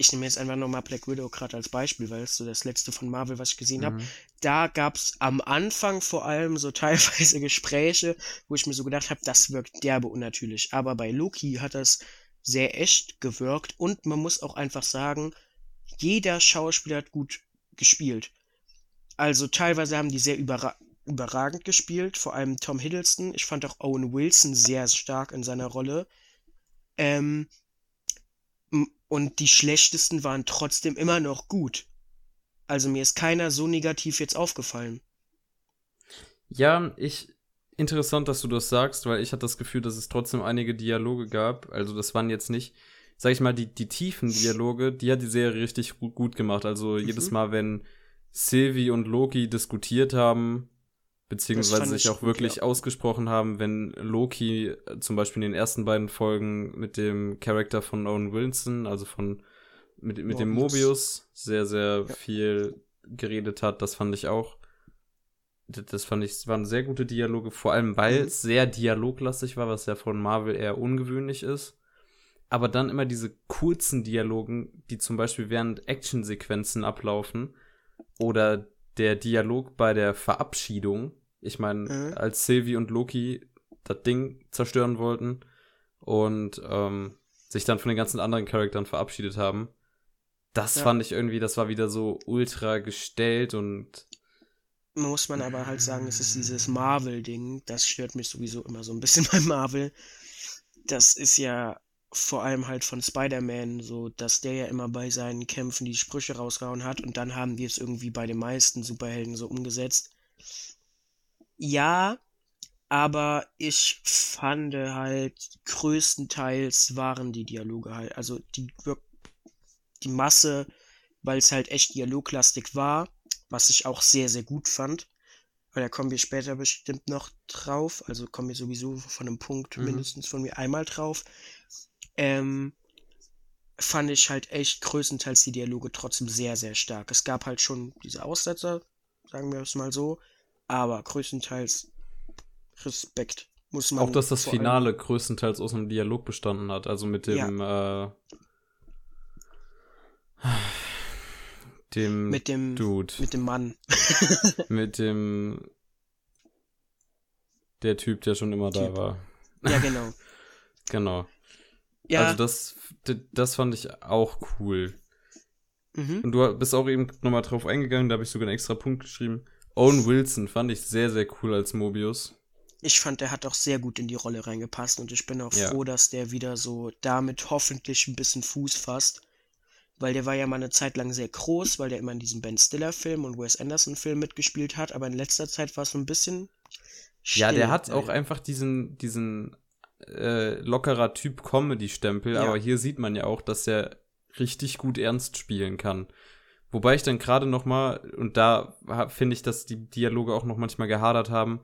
ich nehme jetzt einfach nochmal Black Widow gerade als Beispiel, weil es so das letzte von Marvel, was ich gesehen mhm. habe. Da gab es am Anfang vor allem so teilweise Gespräche, wo ich mir so gedacht habe, das wirkt derbe unnatürlich. Aber bei Loki hat das sehr echt gewirkt und man muss auch einfach sagen, jeder Schauspieler hat gut gespielt. Also teilweise haben die sehr überra überragend gespielt, vor allem Tom Hiddleston. Ich fand auch Owen Wilson sehr stark in seiner Rolle. Ähm, und die schlechtesten waren trotzdem immer noch gut. Also mir ist keiner so negativ jetzt aufgefallen. Ja, ich. Interessant, dass du das sagst, weil ich hatte das Gefühl, dass es trotzdem einige Dialoge gab. Also das waren jetzt nicht, sag ich mal, die, die tiefen Dialoge, die hat die Serie richtig gut, gut gemacht. Also mhm. jedes Mal, wenn Sylvie und Loki diskutiert haben, beziehungsweise sich auch gut, wirklich ja. ausgesprochen haben, wenn Loki äh, zum Beispiel in den ersten beiden Folgen mit dem Charakter von Owen Wilson, also von mit, mit dem Mobius, sehr, sehr ja. viel geredet hat. Das fand ich auch. Das fand ich, waren sehr gute Dialoge, vor allem weil mhm. es sehr dialoglastig war, was ja von Marvel eher ungewöhnlich ist. Aber dann immer diese kurzen Dialogen, die zum Beispiel während Actionsequenzen ablaufen, oder der Dialog bei der Verabschiedung, ich meine, mhm. als Sylvie und Loki das Ding zerstören wollten und ähm, sich dann von den ganzen anderen Charakteren verabschiedet haben, das ja. fand ich irgendwie, das war wieder so ultra gestellt und muss man aber halt sagen, es ist dieses Marvel-Ding, das stört mich sowieso immer so ein bisschen bei Marvel. Das ist ja vor allem halt von Spider-Man so, dass der ja immer bei seinen Kämpfen die Sprüche rausgehauen hat und dann haben wir es irgendwie bei den meisten Superhelden so umgesetzt. Ja, aber ich fand halt, größtenteils waren die Dialoge halt, also die, die Masse, weil es halt echt dialoglastig war, was ich auch sehr, sehr gut fand. Weil da kommen wir später bestimmt noch drauf, also kommen wir sowieso von einem Punkt mhm. mindestens von mir einmal drauf. Ähm, fand ich halt echt größtenteils die Dialoge trotzdem sehr, sehr stark. Es gab halt schon diese Aussetzer, sagen wir es mal so, aber größtenteils Respekt. Muss man auch, dass das Finale größtenteils aus einem Dialog bestanden hat, also mit dem, ja. äh, dem, mit dem Dude. Mit dem Mann. mit dem, der Typ, der schon immer typ. da war. Ja, genau. genau. Ja. Also das, das fand ich auch cool. Mhm. Und du bist auch eben nochmal drauf eingegangen, da habe ich sogar einen extra Punkt geschrieben. Owen Wilson fand ich sehr, sehr cool als Mobius. Ich fand, der hat auch sehr gut in die Rolle reingepasst und ich bin auch ja. froh, dass der wieder so damit hoffentlich ein bisschen Fuß fasst. Weil der war ja mal eine Zeit lang sehr groß, weil der immer in diesem Ben Stiller-Film und Wes Anderson-Film mitgespielt hat, aber in letzter Zeit war es so ein bisschen. Still, ja, der hat auch einfach diesen, diesen äh, lockerer Typ Comedy-Stempel, ja. aber hier sieht man ja auch, dass er richtig gut ernst spielen kann. Wobei ich dann gerade noch mal und da finde ich, dass die Dialoge auch noch manchmal gehadert haben,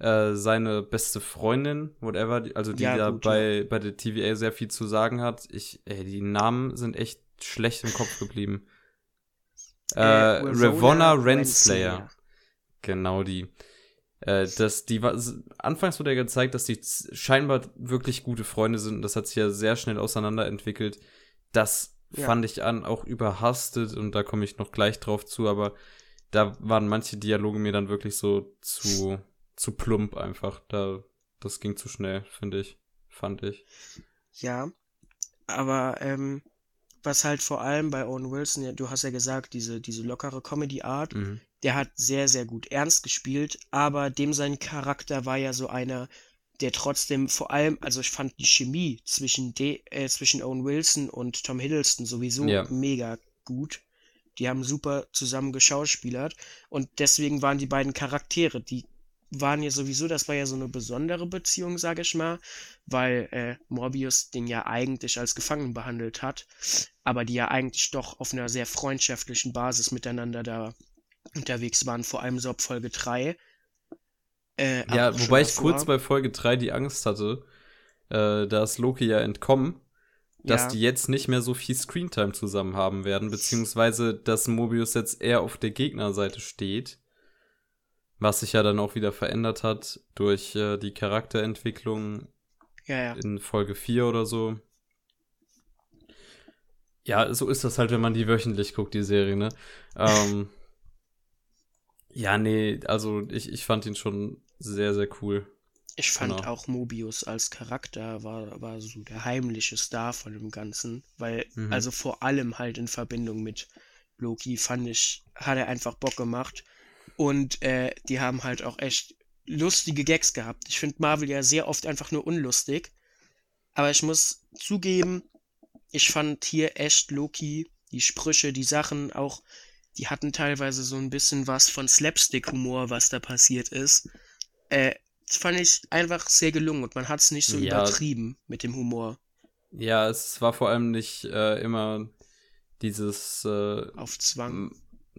äh, seine beste Freundin, whatever, also die ja, da gut, bei, ja. bei der TVA sehr viel zu sagen hat. Ich, ey, die Namen sind echt schlecht im Kopf geblieben. Äh, äh Ravonna Renslayer. Genau die. Äh, dass die war, anfangs wurde ja gezeigt, dass die scheinbar wirklich gute Freunde sind und das hat sich ja sehr schnell auseinanderentwickelt. Das ja. fand ich an auch überhastet und da komme ich noch gleich drauf zu, aber da waren manche Dialoge mir dann wirklich so zu, zu plump einfach. Da, das ging zu schnell, finde ich. Fand ich. Ja, aber ähm, was halt vor allem bei Owen Wilson, ja, du hast ja gesagt, diese, diese lockere Comedy-Art, mhm. der hat sehr, sehr gut ernst gespielt, aber dem sein Charakter war ja so einer, der trotzdem vor allem, also ich fand die Chemie zwischen, de, äh, zwischen Owen Wilson und Tom Hiddleston sowieso ja. mega gut. Die haben super zusammen geschauspielert und deswegen waren die beiden Charaktere, die waren ja sowieso, das war ja so eine besondere Beziehung, sage ich mal, weil äh, Morbius den ja eigentlich als Gefangenen behandelt hat, aber die ja eigentlich doch auf einer sehr freundschaftlichen Basis miteinander da unterwegs waren, vor allem so ab Folge 3. Äh, ja, wobei ich kurz bei Folge 3 die Angst hatte, äh, da ist Loki ja entkommen, dass ja. die jetzt nicht mehr so viel Screentime zusammen haben werden, beziehungsweise dass Mobius jetzt eher auf der Gegnerseite steht was sich ja dann auch wieder verändert hat durch äh, die Charakterentwicklung ja, ja. in Folge 4 oder so. Ja, so ist das halt, wenn man die wöchentlich guckt, die Serie, ne? ähm, ja, nee, also ich, ich fand ihn schon sehr, sehr cool. Ich fand genau. auch Mobius als Charakter war, war so der heimliche Star von dem Ganzen, weil, mhm. also vor allem halt in Verbindung mit Loki fand ich, hat er einfach Bock gemacht. Und äh, die haben halt auch echt lustige Gags gehabt. Ich finde Marvel ja sehr oft einfach nur unlustig. Aber ich muss zugeben, ich fand hier echt Loki, die Sprüche, die Sachen auch, die hatten teilweise so ein bisschen was von Slapstick-Humor, was da passiert ist. Äh, das fand ich einfach sehr gelungen und man hat es nicht so ja. übertrieben mit dem Humor. Ja, es war vor allem nicht äh, immer dieses äh, auf Zwang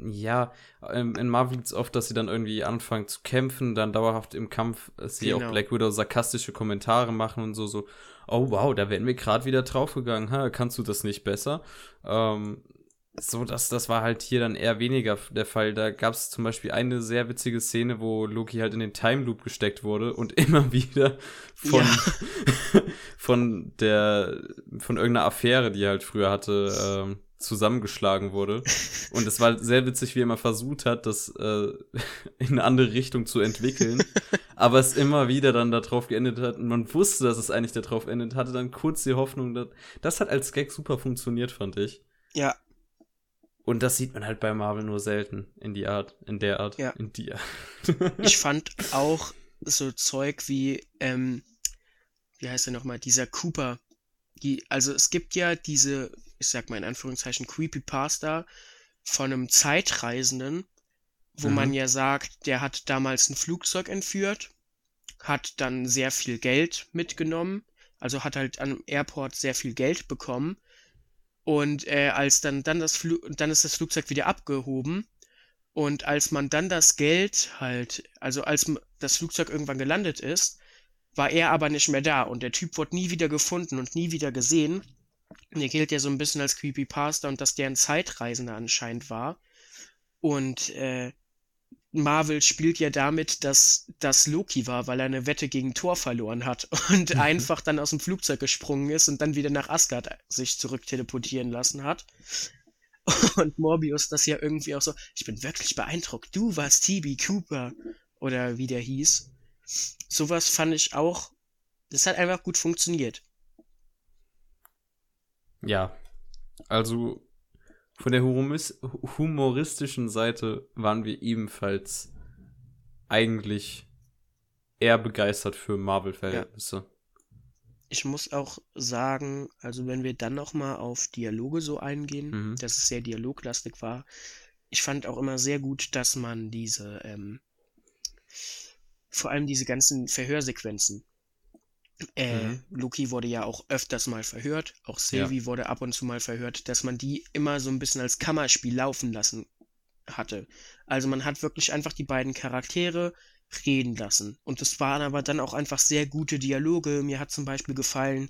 ja, ähm, in Marvel gibt es oft, dass sie dann irgendwie anfangen zu kämpfen, dann dauerhaft im Kampf äh, sie genau. auch Black Widow sarkastische Kommentare machen und so, so, oh wow, da wären wir gerade wieder draufgegangen, ha, kannst du das nicht besser? Ähm, so, das, das war halt hier dann eher weniger der Fall. Da gab es zum Beispiel eine sehr witzige Szene, wo Loki halt in den Time Loop gesteckt wurde und immer wieder von, ja. von der, von irgendeiner Affäre, die er halt früher hatte, ähm, zusammengeschlagen wurde. Und es war sehr witzig, wie er mal versucht hat, das äh, in eine andere Richtung zu entwickeln. aber es immer wieder dann darauf geendet hat. Und man wusste, dass es eigentlich darauf endet, hatte dann kurz die Hoffnung, dass das hat als Gag super funktioniert, fand ich. Ja. Und das sieht man halt bei Marvel nur selten in die Art, in der Art, ja. in die Art. ich fand auch so Zeug wie, ähm, wie heißt er nochmal, dieser Cooper. Die, also es gibt ja diese ich sag mal in Anführungszeichen, Creepypasta von einem Zeitreisenden, wo mhm. man ja sagt, der hat damals ein Flugzeug entführt, hat dann sehr viel Geld mitgenommen, also hat halt am Airport sehr viel Geld bekommen. Und äh, als dann, dann das Flu dann ist das Flugzeug wieder abgehoben. Und als man dann das Geld halt, also als das Flugzeug irgendwann gelandet ist, war er aber nicht mehr da und der Typ wurde nie wieder gefunden und nie wieder gesehen. Der gilt ja so ein bisschen als Creepypasta und dass der ein Zeitreisender anscheinend war. Und äh, Marvel spielt ja damit, dass das Loki war, weil er eine Wette gegen Thor verloren hat und mhm. einfach dann aus dem Flugzeug gesprungen ist und dann wieder nach Asgard sich zurück teleportieren lassen hat. Und Morbius das ja irgendwie auch so, ich bin wirklich beeindruckt, du warst TB Cooper oder wie der hieß. Sowas fand ich auch, das hat einfach gut funktioniert. Ja, also von der humoristischen Seite waren wir ebenfalls eigentlich eher begeistert für Marvel-Verhältnisse. Ja. Ich muss auch sagen, also wenn wir dann noch mal auf Dialoge so eingehen, mhm. dass es sehr dialoglastig war, ich fand auch immer sehr gut, dass man diese, ähm, vor allem diese ganzen Verhörsequenzen, äh, mhm. Loki wurde ja auch öfters mal verhört, auch Sylvie ja. wurde ab und zu mal verhört, dass man die immer so ein bisschen als Kammerspiel laufen lassen hatte. Also man hat wirklich einfach die beiden Charaktere reden lassen. Und es waren aber dann auch einfach sehr gute Dialoge. Mir hat zum Beispiel gefallen,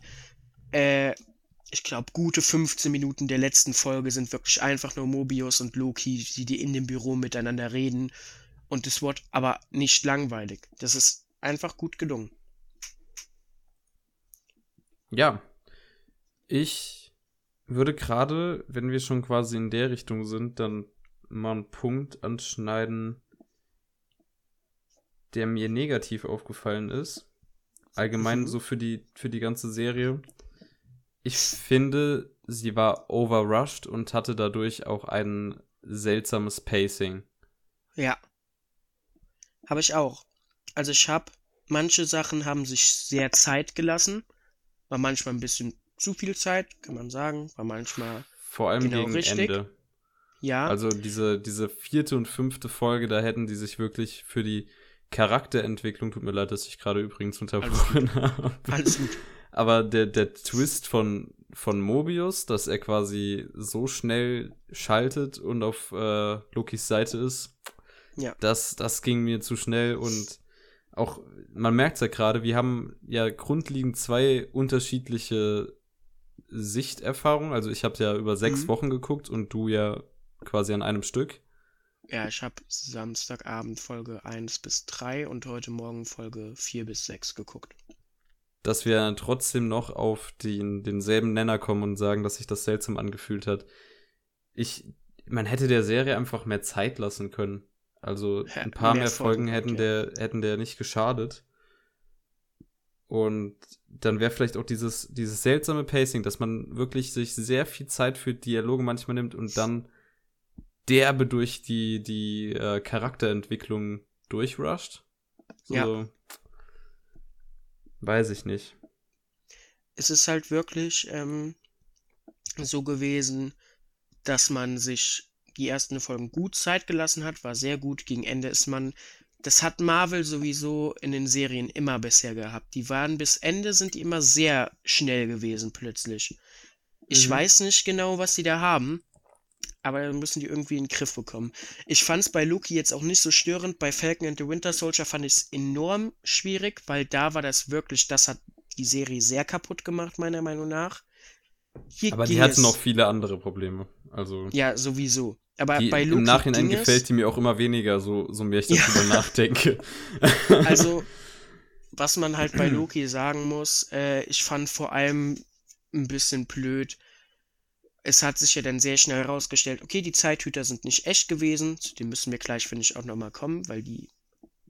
äh, ich glaube, gute 15 Minuten der letzten Folge sind wirklich einfach nur Mobius und Loki, die, die in dem Büro miteinander reden. Und es wird aber nicht langweilig. Das ist einfach gut gelungen. Ja, ich würde gerade, wenn wir schon quasi in der Richtung sind, dann mal einen Punkt anschneiden, der mir negativ aufgefallen ist. Allgemein mhm. so für die, für die ganze Serie. Ich finde, sie war overrushed und hatte dadurch auch ein seltsames Pacing. Ja. Habe ich auch. Also ich habe, manche Sachen haben sich sehr Zeit gelassen war manchmal ein bisschen zu viel Zeit, kann man sagen. War manchmal vor allem genau gegen richtig. Ende. Ja. Also diese, diese vierte und fünfte Folge, da hätten die sich wirklich für die Charakterentwicklung, tut mir leid, dass ich gerade übrigens unterbrochen habe. Alles gut. Aber der, der Twist von, von Mobius, dass er quasi so schnell schaltet und auf äh, Lokis Seite ist, Ja. das, das ging mir zu schnell und auch, man merkt es ja gerade, wir haben ja grundlegend zwei unterschiedliche Sichterfahrungen. Also ich habe ja über sechs Mhm. Wochen geguckt und du ja quasi an einem Stück. Ja, ich habe Samstagabend Folge 1 bis 3 und heute Morgen Folge 4 bis 6 geguckt. dass wir trotzdem noch auf den, denselben Nenner kommen und sagen, dass sich das seltsam angefühlt hat. Ich, man hätte der Serie einfach mehr Zeit lassen können. Also ein paar mehr mehr, Folgen Folgen, hätten der, hätten der nicht geschadet. Und dann wäre vielleicht auch dieses, dieses seltsame Pacing, dass man wirklich sich sehr viel Zeit für Dialoge manchmal nimmt und dann derbe durch die, die äh, Charakterentwicklung durchrusht. So, Ja. Weiß ich nicht. Es ist halt wirklich ähm, so gewesen, dass man sich die ersten Folgen gut Zeit gelassen hat, war sehr gut. Gegen Ende ist man, das hat Marvel sowieso in den Serien immer bisher gehabt. Die waren bis Ende sind die immer sehr schnell gewesen plötzlich. Ich Mhm. weiß nicht genau, was die da haben, aber dann müssen die irgendwie in den Griff bekommen. Ich fand es bei Loki jetzt auch nicht so störend. Bei Falcon and the Winter Soldier fand ich es enorm schwierig, weil da war das wirklich, das hat die Serie sehr kaputt gemacht, meiner Meinung nach. Hier Aber die es- noch viele andere Probleme. Also Ja, sowieso. Aber die, bei Loki im Nachhinein gefällt die mir auch immer weniger, so, so mehr ich Ja. darüber nachdenke. Also, was man halt bei Loki sagen muss, äh, ich fand vor allem ein bisschen blöd. Es hat sich ja dann sehr schnell herausgestellt, okay, die Zeithüter sind nicht echt gewesen. Zu dem müssen wir gleich, finde ich, auch nochmal kommen, weil die,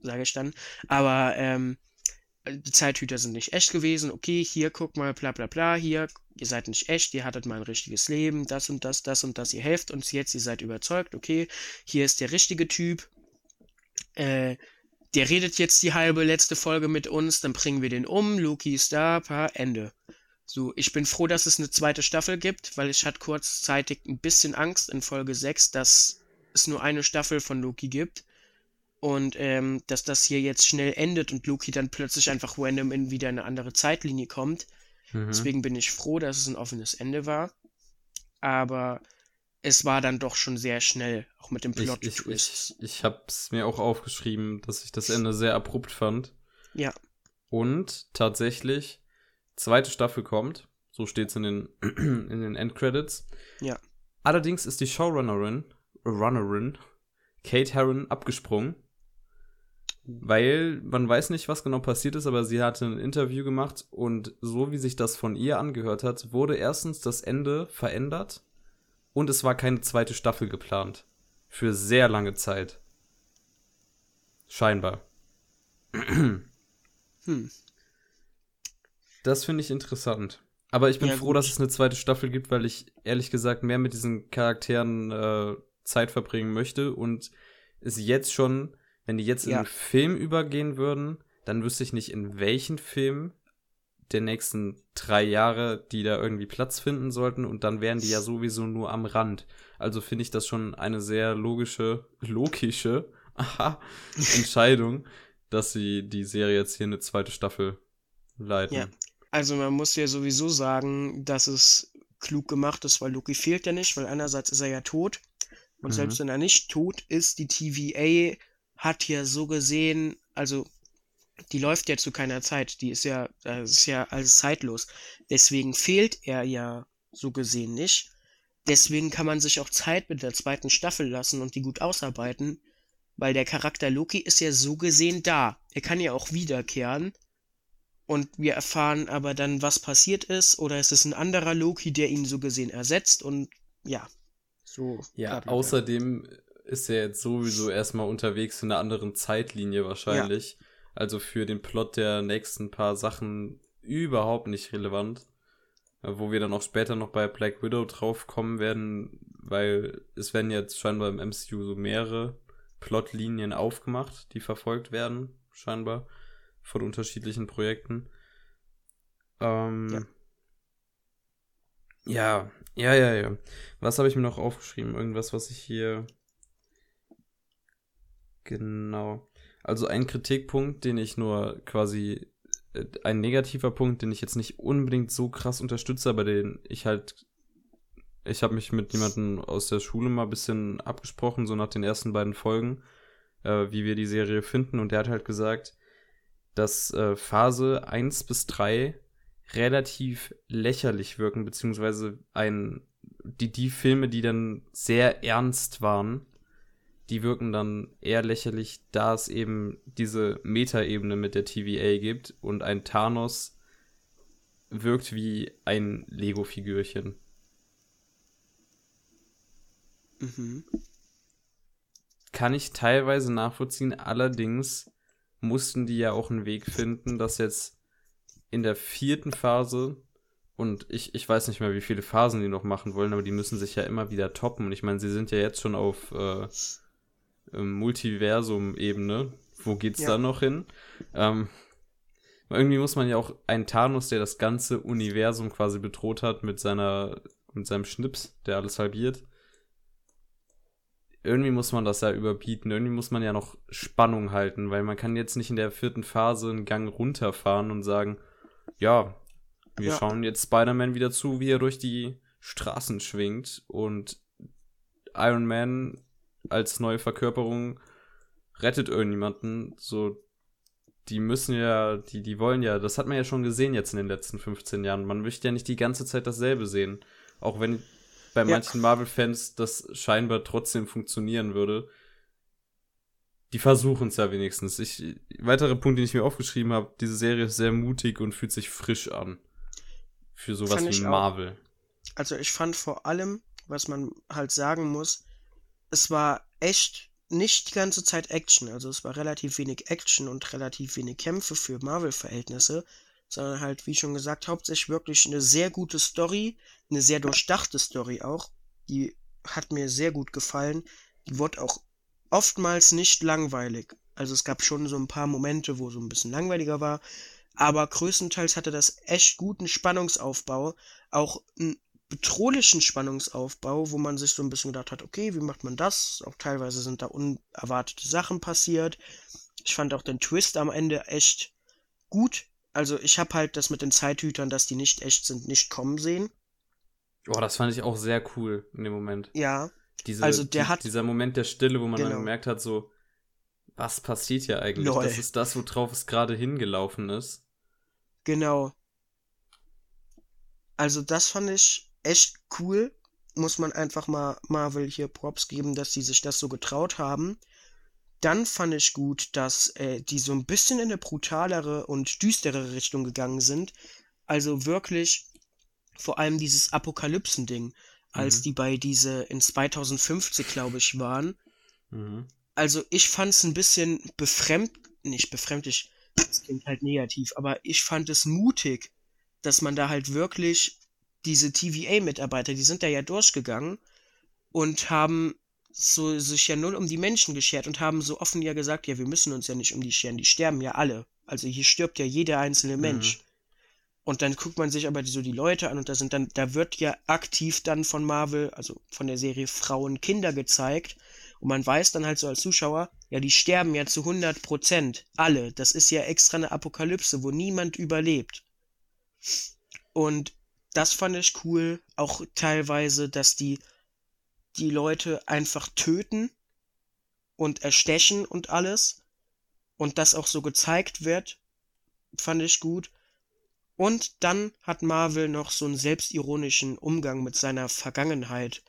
sage ich dann. Aber ähm, die Zeithüter sind nicht echt gewesen. Okay, hier guck mal, bla bla bla, hier, ihr seid nicht echt, ihr hattet mal ein richtiges Leben, das und das, das und das, ihr helft uns jetzt, ihr seid überzeugt, okay, hier ist der richtige Typ. Äh, der redet jetzt die halbe letzte Folge mit uns, dann bringen wir den um, Loki ist da, pa, Ende. So, ich bin froh, dass es eine zweite Staffel gibt, weil ich hatte kurzzeitig ein bisschen Angst in Folge 6, dass es nur eine Staffel von Loki gibt. Und ähm, dass das hier jetzt schnell endet und Loki dann plötzlich einfach random in wieder eine andere Zeitlinie kommt. Mhm. Deswegen bin ich froh, dass es ein offenes Ende war. Aber es war dann doch schon sehr schnell, auch mit dem Ich, Plot ich, Twists. ich, ich hab's mir auch aufgeschrieben, dass ich das Ende sehr abrupt fand. Ja. Und tatsächlich, zweite Staffel kommt. So steht's in den, in den Endcredits. Ja. Allerdings ist die Showrunnerin, Runnerin, Kate Herron abgesprungen. Weil man weiß nicht, was genau passiert ist, aber sie hatte ein Interview gemacht und so wie sich das von ihr angehört hat, wurde erstens das Ende verändert und es war keine zweite Staffel geplant. Für sehr lange Zeit. Scheinbar. Hm. Das finde ich interessant. Aber ich bin Ja, froh, gut. dass es eine zweite Staffel gibt, weil ich ehrlich gesagt mehr mit diesen Charakteren äh, Zeit verbringen möchte und es jetzt schon, wenn die jetzt in Ja. einen Film übergehen würden, dann wüsste ich nicht, in welchen Film der nächsten drei Jahre, die da irgendwie Platz finden sollten und dann wären die ja sowieso nur am Rand. Also finde ich das schon eine sehr logische, logische aha, Entscheidung, dass sie die Serie jetzt hier eine zweite Staffel leiten. Ja. Also man muss ja sowieso sagen, dass es klug gemacht ist, weil Loki fehlt ja nicht, weil einerseits ist er ja tot. Und Mhm. selbst wenn er nicht tot ist, die TVA hat ja so gesehen, also die läuft ja zu keiner Zeit. Die ist ja, das ist ja alles zeitlos. Deswegen fehlt er ja so gesehen nicht. Deswegen kann man sich auch Zeit mit der zweiten Staffel lassen und die gut ausarbeiten, weil der Charakter Loki ist ja so gesehen da. Er kann ja auch wiederkehren. Und wir erfahren aber dann, was passiert ist, oder es ist ein anderer Loki, der ihn so gesehen ersetzt und ja. So. Ja, außerdem ist er jetzt sowieso erstmal unterwegs in einer anderen Zeitlinie wahrscheinlich. Also für den Plot der nächsten paar Sachen überhaupt nicht relevant. Äh, Wo wir dann auch später noch bei Black Widow drauf kommen werden, weil es werden jetzt scheinbar im MCU so mehrere Plotlinien aufgemacht, die verfolgt werden, scheinbar, von unterschiedlichen Projekten. Ähm, ja. ja, ja, ja, Was habe ich mir noch aufgeschrieben? Irgendwas, was ich hier. Genau. Also ein Kritikpunkt, den ich nur quasi, äh, ein negativer Punkt, den ich jetzt nicht unbedingt so krass unterstütze, aber den ich halt, ich habe mich mit jemandem aus der Schule mal ein bisschen abgesprochen, so nach den ersten beiden Folgen, äh, wie wir die Serie finden. Und der hat halt gesagt, dass äh, Phase 1 bis 3 relativ lächerlich wirken, beziehungsweise ein, die, die Filme, die dann sehr ernst waren, die wirken dann eher lächerlich, da es eben diese Metaebene mit der TVA gibt und ein Thanos wirkt wie ein Lego-Figürchen. Mhm. Kann ich teilweise nachvollziehen, allerdings mussten die ja auch einen Weg finden, dass jetzt in der vierten Phase und ich, ich weiß nicht mehr, wie viele Phasen die noch machen wollen, aber die müssen sich ja immer wieder toppen. Und ich meine, sie sind ja jetzt schon auf äh, Multiversum-Ebene. Wo geht's ja. da noch hin? Ähm, irgendwie muss man ja auch einen Thanos, der das ganze Universum quasi bedroht hat mit seiner, mit seinem Schnips, der alles halbiert. Irgendwie muss man das ja überbieten. Irgendwie muss man ja noch Spannung halten, weil man kann jetzt nicht in der vierten Phase einen Gang runterfahren und sagen, ja, wir ja. schauen jetzt Spider-Man wieder zu, wie er durch die Straßen schwingt und Iron Man als neue Verkörperung rettet irgendjemanden. So, die müssen ja, die, die wollen ja, das hat man ja schon gesehen jetzt in den letzten 15 Jahren. Man möchte ja nicht die ganze Zeit dasselbe sehen. Auch wenn bei ja. manchen Marvel-Fans das scheinbar trotzdem funktionieren würde. Die versuchen es ja wenigstens. Ich, weitere Punkt, den ich mir aufgeschrieben habe, diese Serie ist sehr mutig und fühlt sich frisch an. Für sowas wie Marvel. Auch. Also ich fand vor allem, was man halt sagen muss, es war echt nicht die ganze Zeit Action. Also es war relativ wenig Action und relativ wenig Kämpfe für Marvel-Verhältnisse, sondern halt, wie schon gesagt, hauptsächlich wirklich eine sehr gute Story, eine sehr durchdachte Story auch. Die hat mir sehr gut gefallen. Die wurde auch oftmals nicht langweilig. Also es gab schon so ein paar Momente, wo so ein bisschen langweiliger war, aber größtenteils hatte das echt guten Spannungsaufbau, auch ein bedrohlichen Spannungsaufbau, wo man sich so ein bisschen gedacht hat, okay, wie macht man das? Auch teilweise sind da unerwartete Sachen passiert. Ich fand auch den Twist am Ende echt gut. Also ich habe halt das mit den Zeithütern, dass die nicht echt sind, nicht kommen sehen. Oh, das fand ich auch sehr cool in dem Moment. Ja. Diese, also der die, hat dieser Moment der Stille, wo man genau. dann gemerkt hat, so was passiert hier eigentlich? Lol. Das ist das, worauf es gerade hingelaufen ist. Genau. Also das fand ich echt cool. Muss man einfach mal Marvel hier Props geben, dass sie sich das so getraut haben. Dann fand ich gut, dass äh, die so ein bisschen in eine brutalere und düstere Richtung gegangen sind. Also wirklich vor allem dieses Apokalypsen-Ding, als mhm. die bei diese in 2050, glaube ich, waren. Mhm. Also ich fand es ein bisschen befremd, nicht befremdlich, das klingt halt negativ, aber ich fand es mutig, dass man da halt wirklich diese TVA-Mitarbeiter, die sind da ja durchgegangen und haben so sich ja null um die Menschen geschert und haben so offen ja gesagt, ja, wir müssen uns ja nicht um die scheren, die sterben ja alle. Also hier stirbt ja jeder einzelne mhm. Mensch. Mhm. Und dann guckt man sich aber so die Leute an und da sind dann, da wird ja aktiv dann von Marvel, also von der Serie Frauen, Kinder gezeigt. Und man weiß dann halt so als Zuschauer, ja, die sterben ja zu 100 Prozent. Alle. Das ist ja extra eine Apokalypse, wo niemand überlebt. Und das fand ich cool. Auch teilweise, dass die die Leute einfach töten und erstechen und alles. Und das auch so gezeigt wird, fand ich gut. Und dann hat Marvel noch so einen selbstironischen Umgang mit seiner Vergangenheit,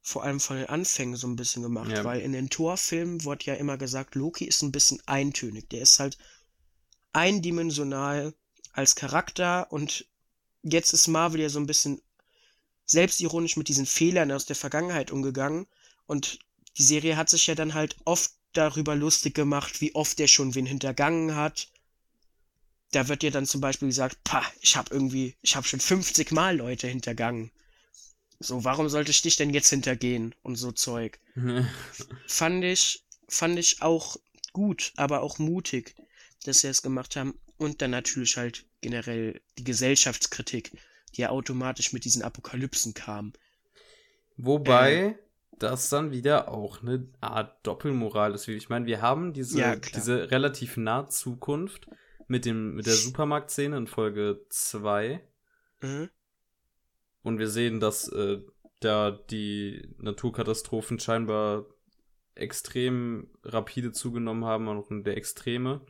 vor allem von den Anfängen so ein bisschen gemacht, ja. weil in den Torfilmen wird ja immer gesagt, Loki ist ein bisschen eintönig. Der ist halt eindimensional als Charakter und jetzt ist Marvel ja so ein bisschen selbstironisch mit diesen Fehlern aus der Vergangenheit umgegangen und die Serie hat sich ja dann halt oft darüber lustig gemacht, wie oft er schon wen hintergangen hat. Da wird ja dann zum Beispiel gesagt, pah, ich hab irgendwie, ich hab schon 50 Mal Leute hintergangen. So, warum sollte ich dich denn jetzt hintergehen und so Zeug? fand ich, fand ich auch gut, aber auch mutig, dass sie es gemacht haben. Und dann natürlich halt generell die Gesellschaftskritik, die ja automatisch mit diesen Apokalypsen kam. Wobei, das dann wieder auch eine Art Doppelmoral ist. Ich meine, wir haben diese, Ja, diese relativ nahe Zukunft mit, dem, mit der Supermarktszene in Folge 2. Mhm. Und wir sehen, dass äh, da die Naturkatastrophen scheinbar extrem rapide zugenommen haben, auch in der Extreme.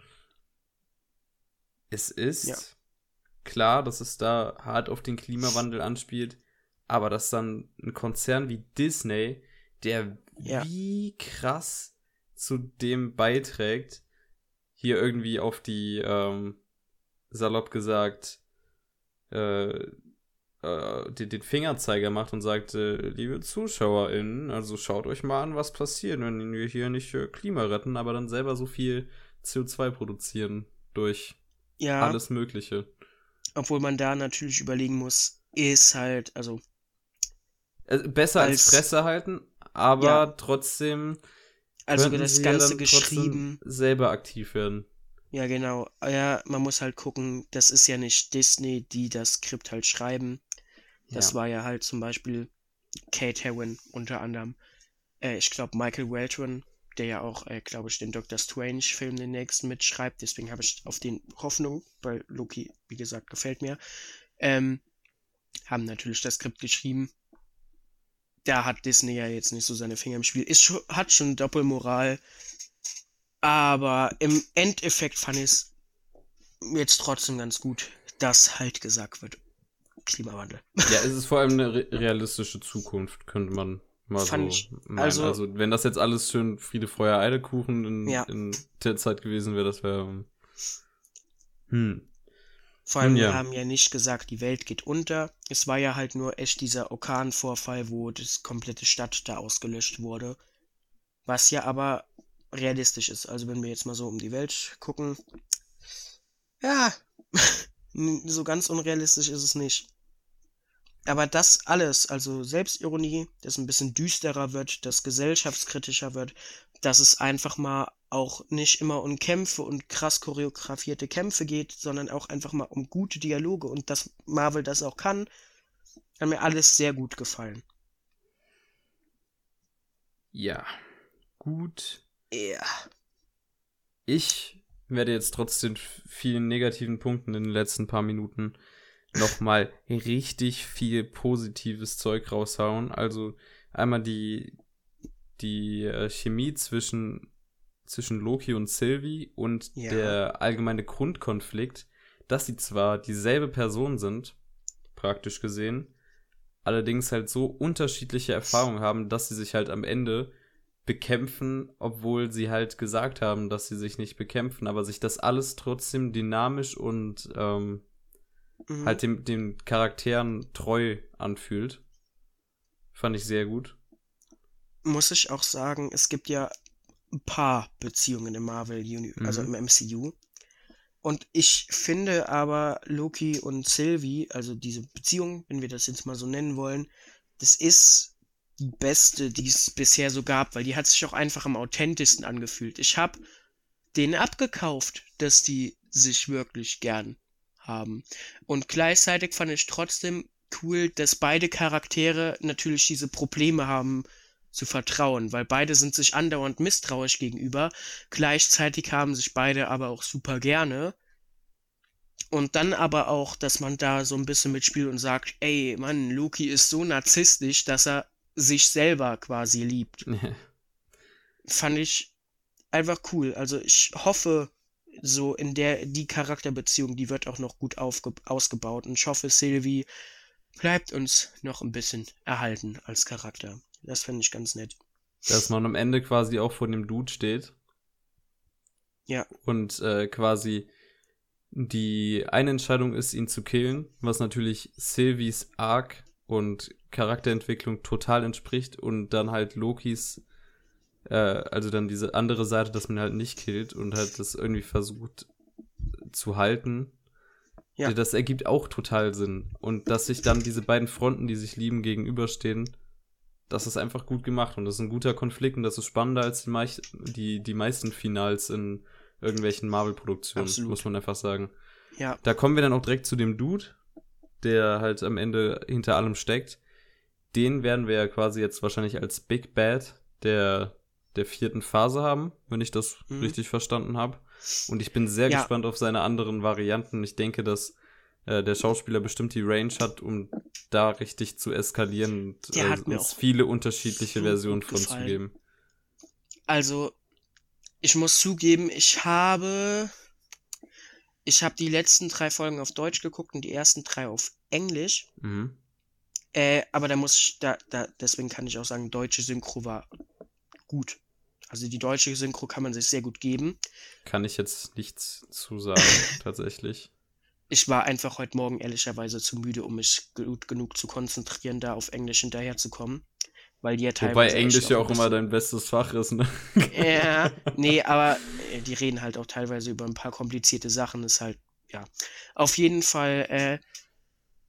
Es ist Ja. klar, dass es da hart auf den Klimawandel anspielt, aber dass dann ein Konzern wie Disney, der Ja. wie krass zu dem beiträgt, hier irgendwie auf die, ähm, salopp gesagt, äh, äh, den, Fingerzeiger macht und sagt, äh, liebe ZuschauerInnen, also schaut euch mal an, was passiert, wenn wir hier nicht äh, Klima retten, aber dann selber so viel CO2 produzieren durch Ja, alles Mögliche. obwohl man da natürlich überlegen muss, ist halt, also, Äh, besser als, Als- Fresse halten, aber Ja. trotzdem also das ja Ganze trotzdem geschrieben. selber aktiv werden. Ja, genau. Ja, man muss halt gucken, das ist ja nicht Disney, die das Skript halt schreiben. Das ja. war ja halt zum Beispiel Kate Herron unter anderem. Äh, ich glaube Michael Waldron, der ja auch, äh, glaube ich, den Doctor Strange-Film den nächsten mitschreibt. Deswegen habe ich auf den Hoffnung, weil Loki, wie gesagt, gefällt mir. Ähm, haben natürlich das Skript geschrieben. Da hat Disney ja jetzt nicht so seine Finger im Spiel. Ist schon, hat schon Doppelmoral. Aber im Endeffekt fand ich es jetzt trotzdem ganz gut, dass halt gesagt wird, Klimawandel. Ja, es ist vor allem eine re realistische Zukunft, könnte man mal Fand so ich- meinen. also- Also, wenn das jetzt alles schön Friede, Feuer, Eidekuchen in, Ja. in der Zeit gewesen wäre, das wäre. Hm. Vor allem, ja. wir haben ja nicht gesagt, die Welt geht unter. Es war ja halt nur echt dieser Orkanvorfall, wo das komplette Stadt da ausgelöscht wurde. Was ja aber realistisch ist. Also wenn wir jetzt mal so um die Welt gucken. Ja, so ganz unrealistisch ist es nicht. Aber das alles, also Selbstironie, das ein bisschen düsterer wird, das gesellschaftskritischer wird, dass es einfach mal auch nicht immer um Kämpfe und krass choreografierte Kämpfe geht, sondern auch einfach mal um gute Dialoge und dass Marvel das auch kann, hat mir alles sehr gut gefallen. Ja. Gut. Ja. Ich werde jetzt trotz den vielen negativen Punkten in den letzten paar Minuten nochmal richtig viel positives Zeug raushauen. Also einmal die, die äh, Chemie zwischen, zwischen Loki und Sylvie und Ja. der allgemeine Grundkonflikt, dass sie zwar dieselbe Person sind, praktisch gesehen, allerdings halt so unterschiedliche Erfahrungen haben, dass sie sich halt am Ende bekämpfen, obwohl sie halt gesagt haben, dass sie sich nicht bekämpfen, aber sich das alles trotzdem dynamisch und ähm, Mhm. halt dem, den Charakteren treu anfühlt. Fand ich sehr gut. Muss ich auch sagen, es gibt ja ein paar Beziehungen im Marvel, Uni also Mhm. im MCU. Und ich finde aber Loki und Sylvie, also diese Beziehung, wenn wir das jetzt mal so nennen wollen, das ist die beste, die es bisher so gab, weil die hat sich auch einfach am authentischsten angefühlt. Ich habe denen abgekauft, dass die sich wirklich gern haben. Und gleichzeitig fand ich trotzdem cool, dass beide Charaktere natürlich diese Probleme haben zu vertrauen, weil beide sind sich andauernd misstrauisch gegenüber. Gleichzeitig haben sich beide aber auch super gerne. Und dann aber auch, dass man da so ein bisschen mitspielt und sagt, ey, Mann, Loki ist so narzisstisch, dass er sich selber quasi liebt. Fand ich einfach cool. Also ich hoffe, so in der, die Charakterbeziehung, die wird auch noch gut ausgebaut. Und ich hoffe, Sylvie bleibt uns noch ein bisschen erhalten als Charakter. Das finde ich ganz nett. Dass man am Ende quasi auch vor dem Dude steht. Ja. Und äh, quasi die eine Entscheidung ist, ihn zu killen, was natürlich Sylvies Arc und Charakterentwicklung total entspricht und dann halt Lokis, äh, also dann diese andere Seite, dass man halt nicht killt und halt das irgendwie versucht zu halten. Ja. Das ergibt auch total Sinn. Und dass sich dann diese beiden Fronten, die sich lieben, gegenüberstehen, das ist einfach gut gemacht und das ist ein guter Konflikt und das ist spannender als die, meich- die, die meisten Finals in irgendwelchen Marvel-Produktionen, muss man einfach sagen. Ja, Da kommen wir dann auch direkt zu dem Dude, der halt am Ende hinter allem steckt. den werden wir ja quasi jetzt wahrscheinlich als Big Bad der, der vierten Phase haben, wenn ich das mhm. richtig verstanden habe. Und ich bin sehr ja. gespannt auf seine anderen Varianten. Ich denke, dass äh, der Schauspieler bestimmt die Range hat, um da richtig zu eskalieren und äh, uns viele unterschiedliche Versionen von zu geben. Also, ich muss zugeben, ich habe ich habe die letzten drei Folgen auf Deutsch geguckt und die ersten drei auf Englisch. Mhm. Äh, aber da muss ich, da, da, deswegen kann ich auch sagen, deutsche Synchro war gut. Also die deutsche Synchro kann man sich sehr gut geben. Kann ich jetzt nichts zu sagen, tatsächlich. Ich war einfach heute Morgen ehrlicherweise zu müde, um mich gut genug zu konzentrieren, da auf Englisch hinterherzukommen. Weil die ja teilweise. Wobei Englisch ja auch immer dein bestes Fach ist, ne? Ja, nee, aber äh, die reden halt auch teilweise über ein paar komplizierte Sachen, ist halt, ja. Auf jeden Fall, äh,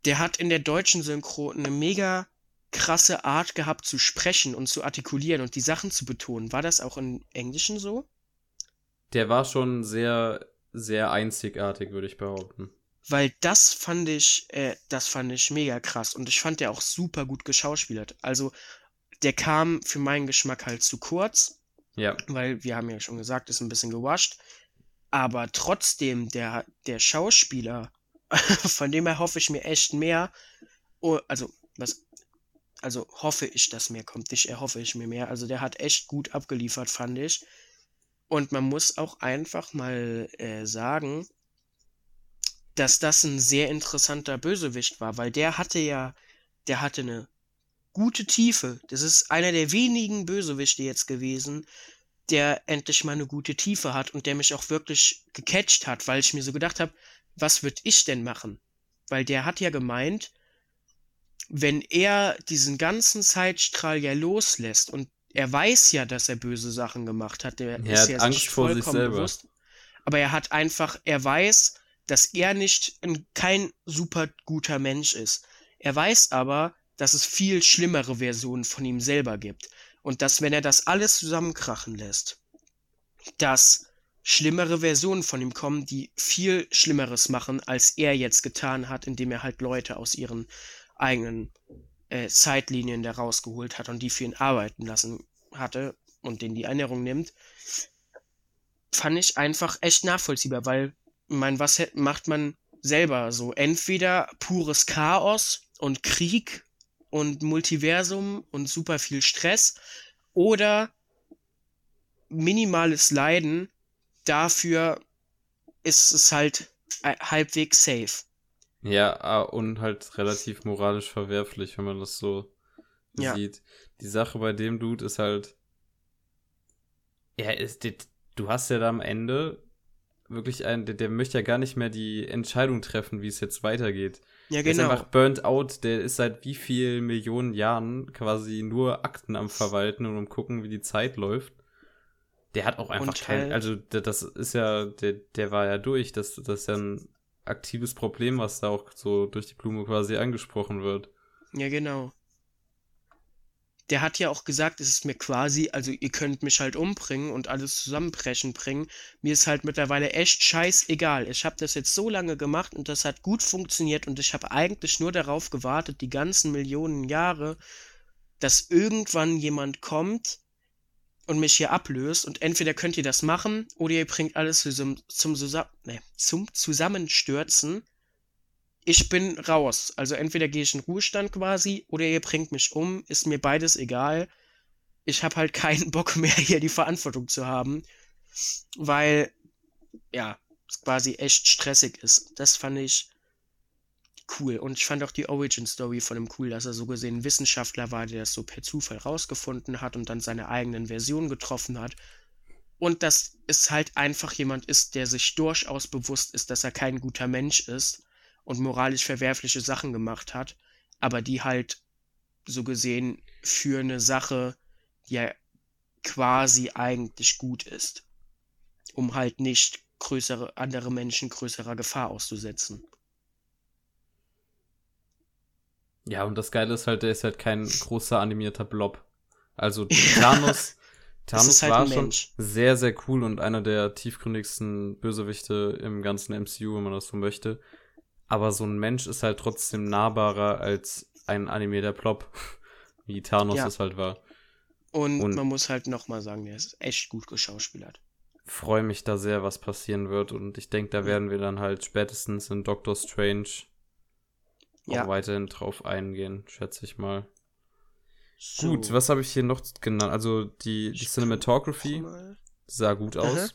der hat in der deutschen Synchro eine mega krasse Art gehabt zu sprechen und zu artikulieren und die Sachen zu betonen. War das auch im Englischen so? Der war schon sehr, sehr einzigartig, würde ich behaupten. Weil das fand ich, äh, das fand ich mega krass und ich fand der auch super gut geschauspielert. Also, der kam für meinen Geschmack halt zu kurz. Ja. Weil wir haben ja schon gesagt, ist ein bisschen gewascht. Aber trotzdem, der, der Schauspieler von dem her hoffe ich mir echt mehr. Oh, also, was, also hoffe ich, dass mehr kommt. Nicht erhoffe ich mir mehr. Also der hat echt gut abgeliefert, fand ich. Und man muss auch einfach mal äh, sagen, dass das ein sehr interessanter Bösewicht war, weil der hatte ja, der hatte eine gute Tiefe. Das ist einer der wenigen Bösewichte jetzt gewesen, der endlich mal eine gute Tiefe hat und der mich auch wirklich gecatcht hat, weil ich mir so gedacht habe, was würde ich denn machen? Weil der hat ja gemeint, wenn er diesen ganzen Zeitstrahl ja loslässt und er weiß ja, dass er böse Sachen gemacht hat, der er ist hat ja Angst vor sich selber. Bewusst, aber er hat einfach, er weiß, dass er nicht ein, kein super guter Mensch ist. Er weiß aber, dass es viel schlimmere Versionen von ihm selber gibt. Und dass, wenn er das alles zusammenkrachen lässt, dass schlimmere Versionen von ihm kommen, die viel Schlimmeres machen, als er jetzt getan hat, indem er halt Leute aus ihren eigenen äh, Zeitlinien da rausgeholt hat und die für ihn arbeiten lassen hatte und denen die Erinnerung nimmt, fand ich einfach echt nachvollziehbar, weil, mein, was macht man selber so? Entweder pures Chaos und Krieg und Multiversum und super viel Stress oder minimales Leiden dafür ist es halt äh, halbwegs safe. Ja, ah, und halt relativ moralisch verwerflich, wenn man das so ja. sieht. Die Sache bei dem Dude ist halt, ja, ist, du hast ja da am Ende wirklich einen, der, der möchte ja gar nicht mehr die Entscheidung treffen, wie es jetzt weitergeht. Ja, genau. Der ist genau. einfach burnt out, der ist seit wie vielen Millionen Jahren quasi nur Akten am Verwalten und um gucken, wie die Zeit läuft. Der hat auch einfach kein, halt also das ist ja, der, der war ja durch, das, das ist ja ein aktives Problem, was da auch so durch die Blume quasi angesprochen wird. Ja, genau. Der hat ja auch gesagt, es ist mir quasi, also ihr könnt mich halt umbringen und alles zusammenbrechen bringen. Mir ist halt mittlerweile echt scheißegal. Ich habe das jetzt so lange gemacht und das hat gut funktioniert und ich habe eigentlich nur darauf gewartet, die ganzen Millionen Jahre, dass irgendwann jemand kommt und mich hier ablöst. Und entweder könnt ihr das machen oder ihr bringt alles zum, zum, nee, zum Zusammenstürzen. Ich bin raus. Also entweder gehe ich in Ruhestand quasi oder ihr bringt mich um. Ist mir beides egal. Ich habe halt keinen Bock mehr, hier die Verantwortung zu haben. Weil, ja, es quasi echt stressig ist. Das fand ich cool. Und ich fand auch die Origin-Story von ihm cool, dass er so gesehen ein Wissenschaftler war, der das so per Zufall rausgefunden hat und dann seine eigenen Versionen getroffen hat. Und dass es halt einfach jemand ist, der sich durchaus bewusst ist, dass er kein guter Mensch ist und moralisch verwerfliche Sachen gemacht hat, aber die halt so gesehen für eine Sache, die ja quasi eigentlich gut ist, um halt nicht größere andere Menschen größerer Gefahr auszusetzen. Ja, und das Geile ist halt, der ist halt kein großer animierter Blob. Also Thanos, Thanos halt war schon sehr, sehr cool und einer der tiefgründigsten Bösewichte im ganzen MCU, wenn man das so möchte. Aber so ein Mensch ist halt trotzdem nahbarer als ein animierter Blob. wie Thanos Ja. es halt war. Und, Und- man muss halt nochmal sagen, der ist echt gut geschauspielert. Freue mich da sehr, was passieren wird und ich denke, da werden wir dann halt spätestens in Doctor Strange Ja. auch weiterhin drauf eingehen, schätze ich mal. So, Gut, was habe ich hier noch genannt? Also die, die Cinematography sah gut aus. Aha.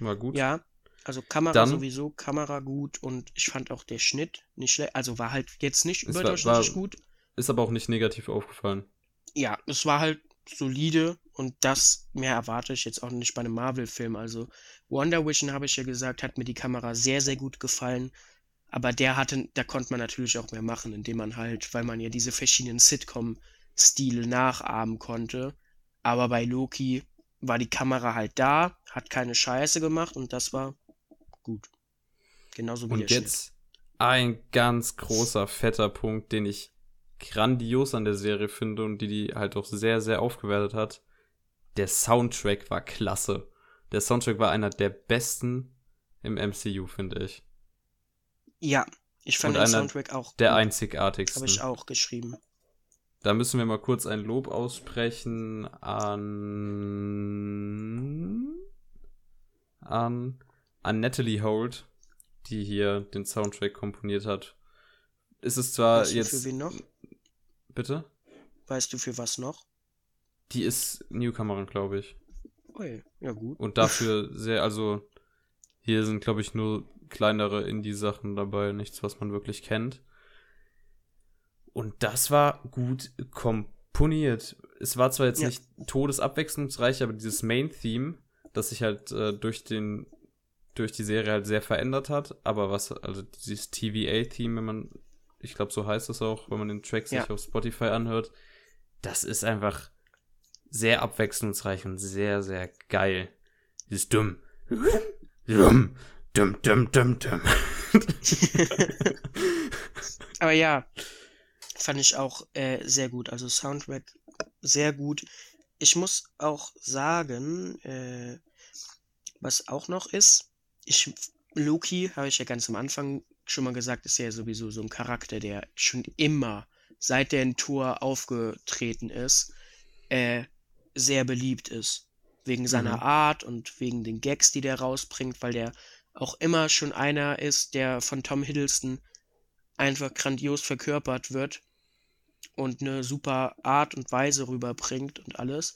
War gut. Ja, also Kamera Dann- sowieso, Kamera gut und ich fand auch der Schnitt nicht schlecht. Also war halt jetzt nicht überdurchschnittlich war- gut. Ist aber auch nicht negativ aufgefallen. Ja, es war halt solide und das mehr erwarte ich jetzt auch nicht bei einem Marvel-Film. Also Wonder Vision, habe ich ja gesagt, hat mir die Kamera sehr, sehr gut gefallen. Aber der hatte, da konnte man natürlich auch mehr machen, indem man halt, weil man ja diese verschiedenen Sitcom-Stile nachahmen konnte. Aber bei Loki war die Kamera halt da, hat keine Scheiße gemacht und das war gut. Genauso wie Und der Schnitt. jetzt ein ganz großer, fetter Punkt, den ich grandios an der Serie finde und die die halt auch sehr, sehr aufgewertet hat. Der Soundtrack war klasse. Der Soundtrack war einer der besten im MCU, finde ich. Ja, ich fand den Soundtrack auch Der gut. einzigartigste. Habe ich auch geschrieben. Da müssen wir mal kurz ein Lob aussprechen an an an Natalie Holt, die hier den Soundtrack komponiert hat. Ist es zwar Weißt du, jetzt für wen noch? bitte? Weißt du für was noch? Die ist Newcomerin, glaube ich. Ui, ja gut. Und dafür sehr, also hier sind, glaube ich, nur kleinere Indie-Sachen dabei, nichts, was man wirklich kennt. Und das war gut komponiert. Es war zwar jetzt Ja. nicht todesabwechslungsreich, aber dieses Main-Theme, das sich halt äh, durch den durch die Serie halt sehr verändert hat, aber was, also dieses TVA-Theme, wenn man, ich glaube, so heißt es auch, wenn man den Track sich Ja. auf Spotify anhört, das ist einfach sehr abwechslungsreich und sehr, sehr geil. Dieses dumm. Dumm, dumm, dumm, dumm, dumm. Aber ja, fand ich auch äh, sehr gut. Also Soundtrack sehr gut. Ich muss auch sagen, äh, was auch noch ist, ich, Loki, habe ich ja ganz am Anfang schon mal gesagt, ist ja sowieso so ein Charakter, der schon immer, seit der in Tour aufgetreten ist, äh, sehr beliebt ist. Wegen seiner Mhm. Art und wegen den Gags, die der rausbringt, weil der auch immer schon einer ist, der von Tom Hiddleston einfach grandios verkörpert wird und eine super Art und Weise rüberbringt und alles.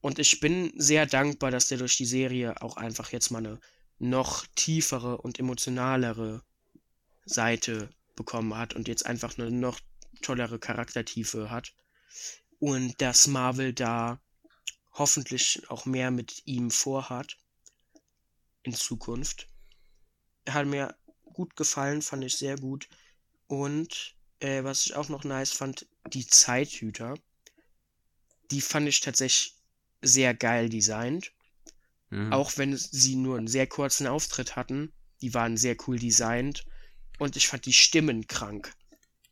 Und ich bin sehr dankbar, dass der durch die Serie auch einfach jetzt mal eine noch tiefere und emotionalere Seite bekommen hat und jetzt einfach eine noch tollere Charaktertiefe hat. Und dass Marvel da hoffentlich auch mehr mit ihm vorhat in Zukunft. Hat mir gut gefallen, fand ich sehr gut. Und äh, was ich auch noch nice fand, die Zeithüter. Die fand ich tatsächlich sehr geil designt. Mhm. Auch wenn sie nur einen sehr kurzen Auftritt hatten. Die waren sehr cool designt. Und ich fand die Stimmen krank.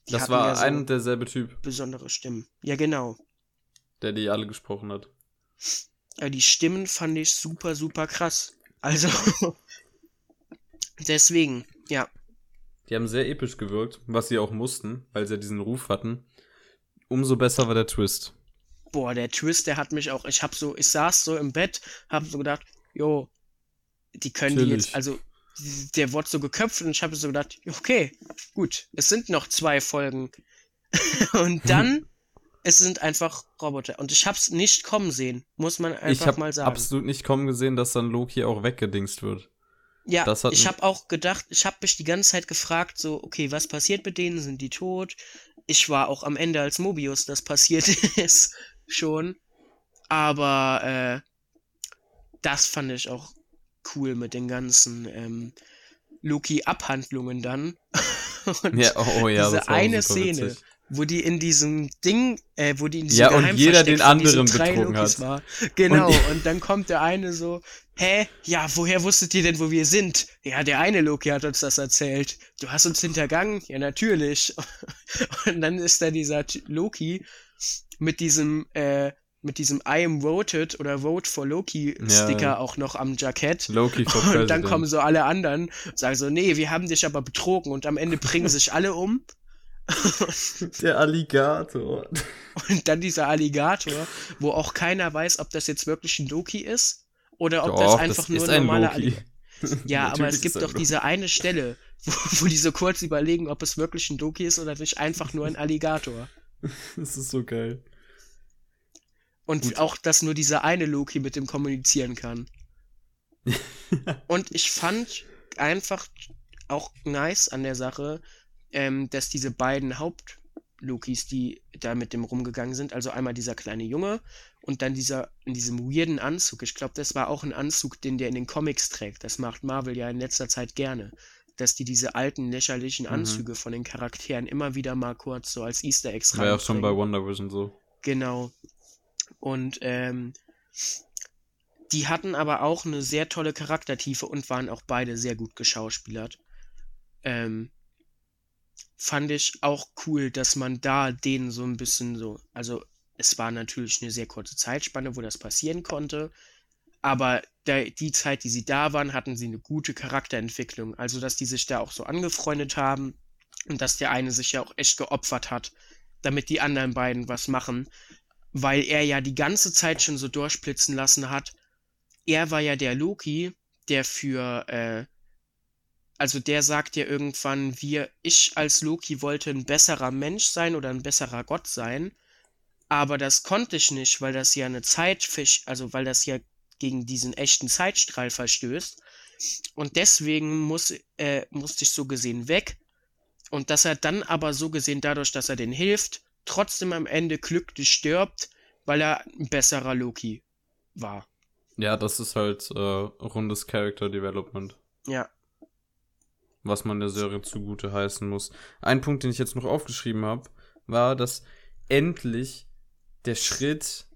Die das war ja so ein und derselbe Typ, besondere Stimmen. Ja, genau. der die alle gesprochen hat. Ja, die Stimmen fand ich super, super krass. Also, deswegen, ja. Die haben sehr episch gewirkt, was sie auch mussten, weil sie ja diesen Ruf hatten. Umso besser war der Twist. Boah, der Twist, der hat mich auch, ich hab so, ich saß so im Bett, hab so gedacht, jo, die können die Chillig. jetzt, also, der wurde so geköpft und ich habe so gedacht, okay, gut, es sind noch zwei Folgen. und dann, es sind einfach Roboter. Und ich hab's nicht kommen sehen, muss man ich einfach habe mal sagen. absolut nicht kommen gesehen, dass dann Loki auch weggedingst wird. Ja, ich habe auch gedacht, ich habe mich die ganze Zeit gefragt, so, okay, was passiert mit denen? Sind die tot? Ich war auch am Ende, als Mobius das passiert ist, schon. Aber äh, das fand ich auch cool mit den ganzen ähm, Loki-Abhandlungen dann. Und Ja, oh, oh ja, diese das war auch eine Szene, witzig. Wo die in diesem Ding, äh, wo die in diesem Ja, und jeder den anderen betrogen hat. War. Genau, Und- und, dann kommt der eine so, hä, ja, woher wusstet ihr denn, wo wir sind? Ja, der eine Loki hat uns das erzählt. Du hast uns hintergangen? Ja, natürlich. Und dann ist da dieser Loki mit diesem, äh, mit diesem I am voted oder Vote for Loki Sticker Ja. auch noch am Jackett. Loki for Und dann President. kommen so alle anderen, sagen so, nee, wir haben dich aber betrogen und am Ende bringen sich alle um. Der Alligator. Und dann dieser Alligator, wo auch keiner weiß, ob das jetzt wirklich ein Loki ist oder ob Doch, das das einfach nur ist ein normaler. Alligator Ja, aber es ist gibt doch Loki. diese eine Stelle, wo, wo die so kurz überlegen, ob es wirklich ein Loki ist oder nicht einfach nur ein Alligator. Das ist so geil. Und Gut. auch, dass nur dieser eine Loki mit dem kommunizieren kann. Und ich fand einfach auch nice an der Sache, ähm, dass diese beiden Haupt-Lokis, die da mit dem rumgegangen sind, also einmal dieser kleine Junge und dann dieser in diesem weirden Anzug. Ich glaube, das war auch ein Anzug, den der in den Comics trägt. Das macht Marvel ja in letzter Zeit gerne. Dass die diese alten, lächerlichen Mhm. Anzüge von den Charakteren immer wieder mal kurz so als Easter Eggs War ja auch schon bei. Wonder Vision so. Genau. Und ähm, die hatten aber auch eine sehr tolle Charaktertiefe und waren auch beide sehr gut geschauspielert. Ähm, fand ich auch cool, dass man da denen so ein bisschen so, also es war natürlich eine sehr kurze Zeitspanne, wo das passieren konnte, aber der, die Zeit, die sie da waren, hatten sie eine gute Charakterentwicklung. Also, dass die sich da auch so angefreundet haben und dass der eine sich ja auch echt geopfert hat, damit die anderen beiden was machen, weil er ja die ganze Zeit schon so durchblitzen lassen hat. Er war ja der Loki, der für, äh, also der sagt ja irgendwann, wir, ich als Loki wollte ein besserer Mensch sein oder ein besserer Gott sein, aber das konnte ich nicht, weil das ja eine Zeitfisch, also weil das ja gegen diesen echten Zeitstrahl verstößt. Und deswegen muss, äh, musste ich so gesehen weg. Und dass er dann aber so gesehen, dadurch, dass er den hilft, trotzdem am Ende glücklich stirbt, weil er ein besserer Loki war. Ja, das ist halt äh, rundes Character Development. Ja. Was man der Serie zugute heißen muss. Ein Punkt, den ich jetzt noch aufgeschrieben habe, war, dass endlich der Schritt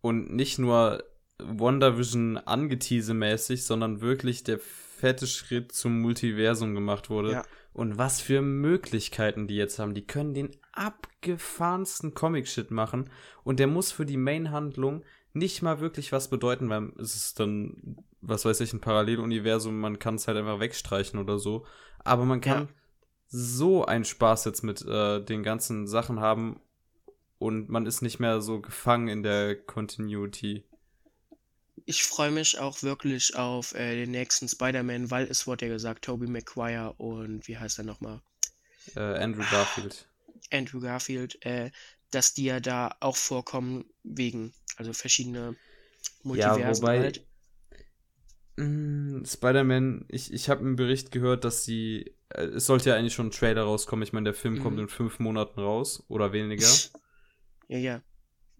und nicht nur WandaVision angeteasemäßig, sondern wirklich der fette Schritt zum Multiversum gemacht wurde. Ja. Und was für Möglichkeiten die jetzt haben. Die können den abgefahrensten Comic-Shit machen. Und der muss für die Main-Handlung nicht mal wirklich was bedeuten, weil es ist dann, was weiß ich, ein Paralleluniversum, man kann es halt einfach wegstreichen oder so. Aber man kann Ja. so einen Spaß jetzt mit äh, den ganzen Sachen haben und man ist nicht mehr so gefangen in der Continuity. Ich freue mich auch wirklich auf äh, den nächsten Spider-Man, weil es wurde ja gesagt, Tobey Maguire und wie heißt er nochmal? Äh, Andrew Garfield. Andrew Garfield, äh, dass die ja da auch vorkommen wegen, also verschiedene Multiversen wobei- halt. Mm, Spider-Man, ich, ich habe einen Bericht gehört, dass sie. Äh, es sollte ja eigentlich schon ein Trailer rauskommen. Ich meine, der Film Mhm. kommt in fünf Monaten raus oder weniger. Ja, ja.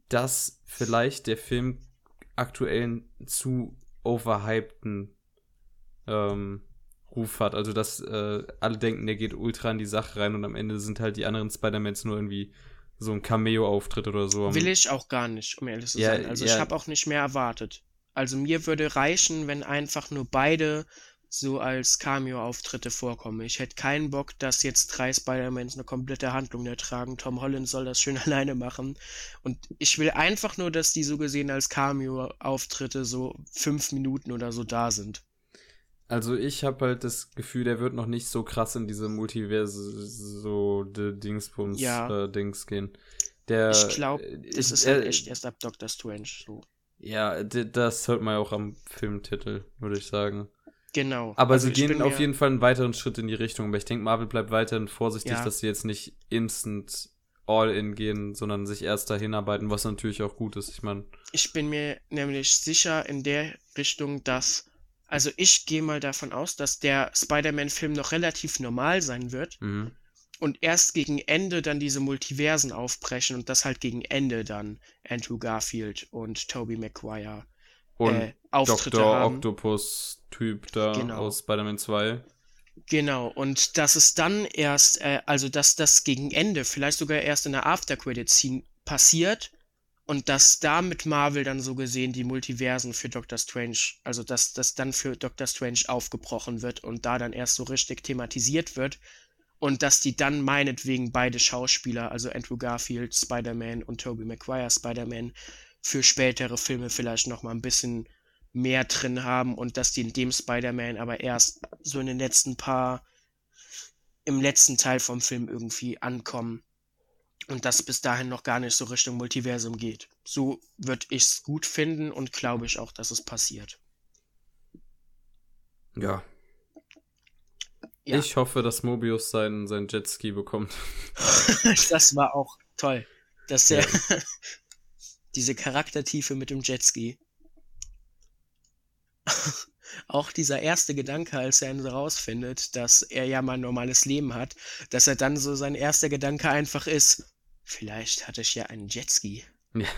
dass vielleicht der Film aktuell einen zu overhypten ähm, Ruf hat. Also, dass äh, alle denken, der geht ultra in die Sache rein und am Ende sind halt die anderen Spider-Mans nur irgendwie so ein Cameo-Auftritt oder so. Will ich auch gar nicht, um ehrlich zu Ja, sein. Also ja. ich habe auch nicht mehr erwartet. Also mir würde reichen, wenn einfach nur beide so als Cameo-Auftritte vorkommen. Ich hätte keinen Bock, dass jetzt drei Spider-Mans eine komplette Handlung ertragen. Tom Holland soll das schön alleine machen. Und ich will einfach nur, dass die so gesehen als Cameo-Auftritte so fünf Minuten oder so da sind. Also ich habe halt das Gefühl, der wird noch nicht so krass in diese Multiverse so Dingsbums Ja. äh, Dings gehen. Der, Ich glaube, das ist halt äh, echt erst ab Doctor Strange so. Ja, das hört man ja auch am Filmtitel, würde ich sagen. Genau. Aber Also sie gehen auf jeden Fall einen weiteren Schritt in die Richtung. Aber ich denke, Marvel bleibt weiterhin vorsichtig, Ja. dass sie jetzt nicht instant all-in gehen, sondern sich erst dahin arbeiten, was natürlich auch gut ist. Ich meine, Ich bin mir nämlich sicher in der Richtung, dass. Also ich gehe mal davon aus, dass der Spider-Man-Film noch relativ normal sein wird mhm. Und erst gegen Ende dann diese Multiversen aufbrechen und das halt gegen Ende dann Andrew Garfield und Tobey Maguire und äh, Auftritte Dr. haben. Octopus-Typ da Genau. aus Spider-Man 2. Genau, und dass es dann erst, äh, also dass das gegen Ende, vielleicht sogar erst in der After-Credit-Scene passiert und dass da mit Marvel dann so gesehen die Multiversen für Doctor Strange, also dass das dann für Doctor Strange aufgebrochen wird und da dann erst so richtig thematisiert wird und dass die dann meinetwegen beide Schauspieler, also Andrew Garfield Spider-Man und Tobey Maguire Spider-Man, für spätere Filme vielleicht noch mal ein bisschen mehr drin haben und dass die in dem Spider-Man aber erst so in den letzten paar, im letzten Teil vom Film irgendwie ankommen. und das bis dahin noch gar nicht so Richtung Multiversum geht. So würde ich es gut finden und glaube ich auch, dass es passiert. Ja. Ja. Ich hoffe, dass Mobius seinen, seinen Jetski bekommt. das war auch toll. Dass er ja. diese Charaktertiefe mit dem Jetski. auch dieser erste Gedanke, als er herausfindet, dass er ja mal ein normales Leben hat, dass er dann so sein erster Gedanke einfach ist, vielleicht hatte ich ja einen Jetski. Ja.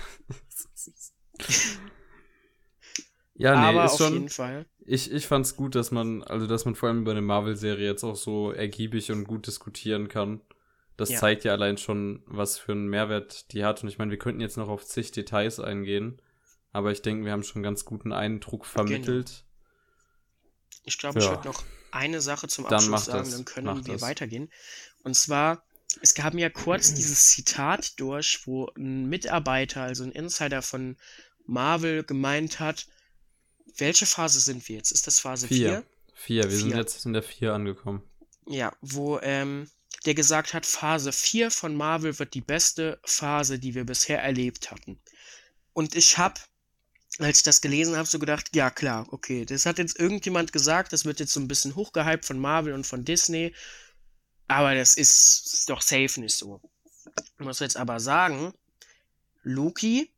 Ja, nee, Aber ist auf schon, jeden Fall. Ich, ich fand's gut, dass man, also dass man vor allem über eine Marvel-Serie jetzt auch so ergiebig und gut diskutieren kann. Das ja. zeigt ja allein schon, was für einen Mehrwert die hat. Und ich meine, wir könnten jetzt noch auf zig Details eingehen. Aber ich denke, wir haben schon ganz guten Eindruck vermittelt. Genau. Ich glaube, ja. ich würde noch eine Sache zum Abschluss dann sagen, das. dann können wir das. weitergehen. Und zwar, es gab ja kurz dieses Zitat durch, wo ein Mitarbeiter, also ein Insider von Marvel gemeint hat, welche Phase sind wir jetzt? Ist das Phase 4? 4, wir vier. sind jetzt in der 4 angekommen. Ja, wo ähm, der gesagt hat, Phase 4 von Marvel wird die beste Phase, die wir bisher erlebt hatten. Und ich habe als ich das gelesen habe, so gedacht, ja klar, okay, das hat jetzt irgendjemand gesagt, das wird jetzt so ein bisschen hochgehypt von Marvel und von Disney, aber das ist doch safe nicht so. Ich muss jetzt aber sagen, Loki,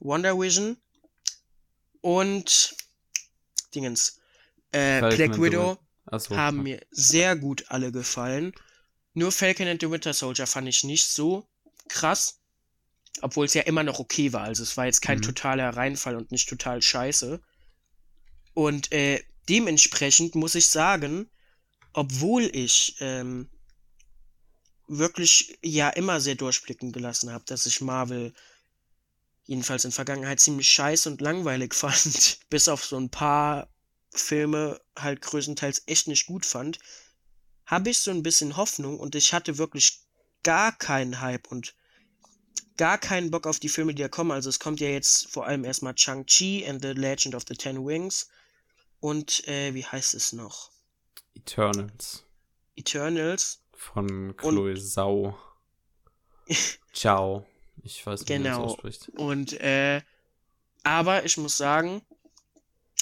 Wonder Vision und Dingens, äh, Black Widow so. haben mir sehr gut alle gefallen. Nur Falcon and the Winter Soldier fand ich nicht so krass obwohl es ja immer noch okay war. Also es war jetzt kein mhm. totaler Reinfall und nicht total scheiße. Und äh, dementsprechend muss ich sagen, obwohl ich ähm, wirklich ja immer sehr durchblicken gelassen habe, dass ich Marvel jedenfalls in Vergangenheit ziemlich scheiße und langweilig fand, bis auf so ein paar Filme halt größtenteils echt nicht gut fand, habe ich so ein bisschen Hoffnung und ich hatte wirklich gar keinen Hype und gar keinen Bock auf die Filme, die da kommen. Also es kommt ja jetzt vor allem erstmal Chang-Chi and the Legend of the Ten Wings. Und äh, wie heißt es noch? Eternals. Eternals. Von Chloe Sau. Ciao. Ich weiß nicht, genau. wie man das genau. ausspricht. Und äh, aber ich muss sagen,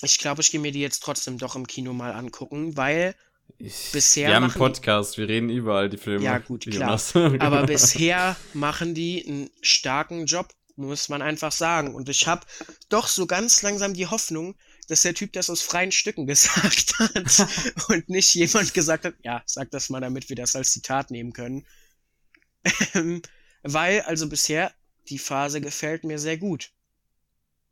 ich glaube, ich gehe mir die jetzt trotzdem doch im Kino mal angucken, weil ich, bisher. Wir haben einen Podcast, wir reden überall die Filme. Ja, gut, klar. Aber bisher machen die einen starken Job, muss man einfach sagen. Und ich habe doch so ganz langsam die Hoffnung, dass der Typ das aus freien Stücken gesagt hat und nicht jemand gesagt hat, ja, sag das mal, damit wir das als Zitat nehmen können. Weil, also bisher, die Phase gefällt mir sehr gut.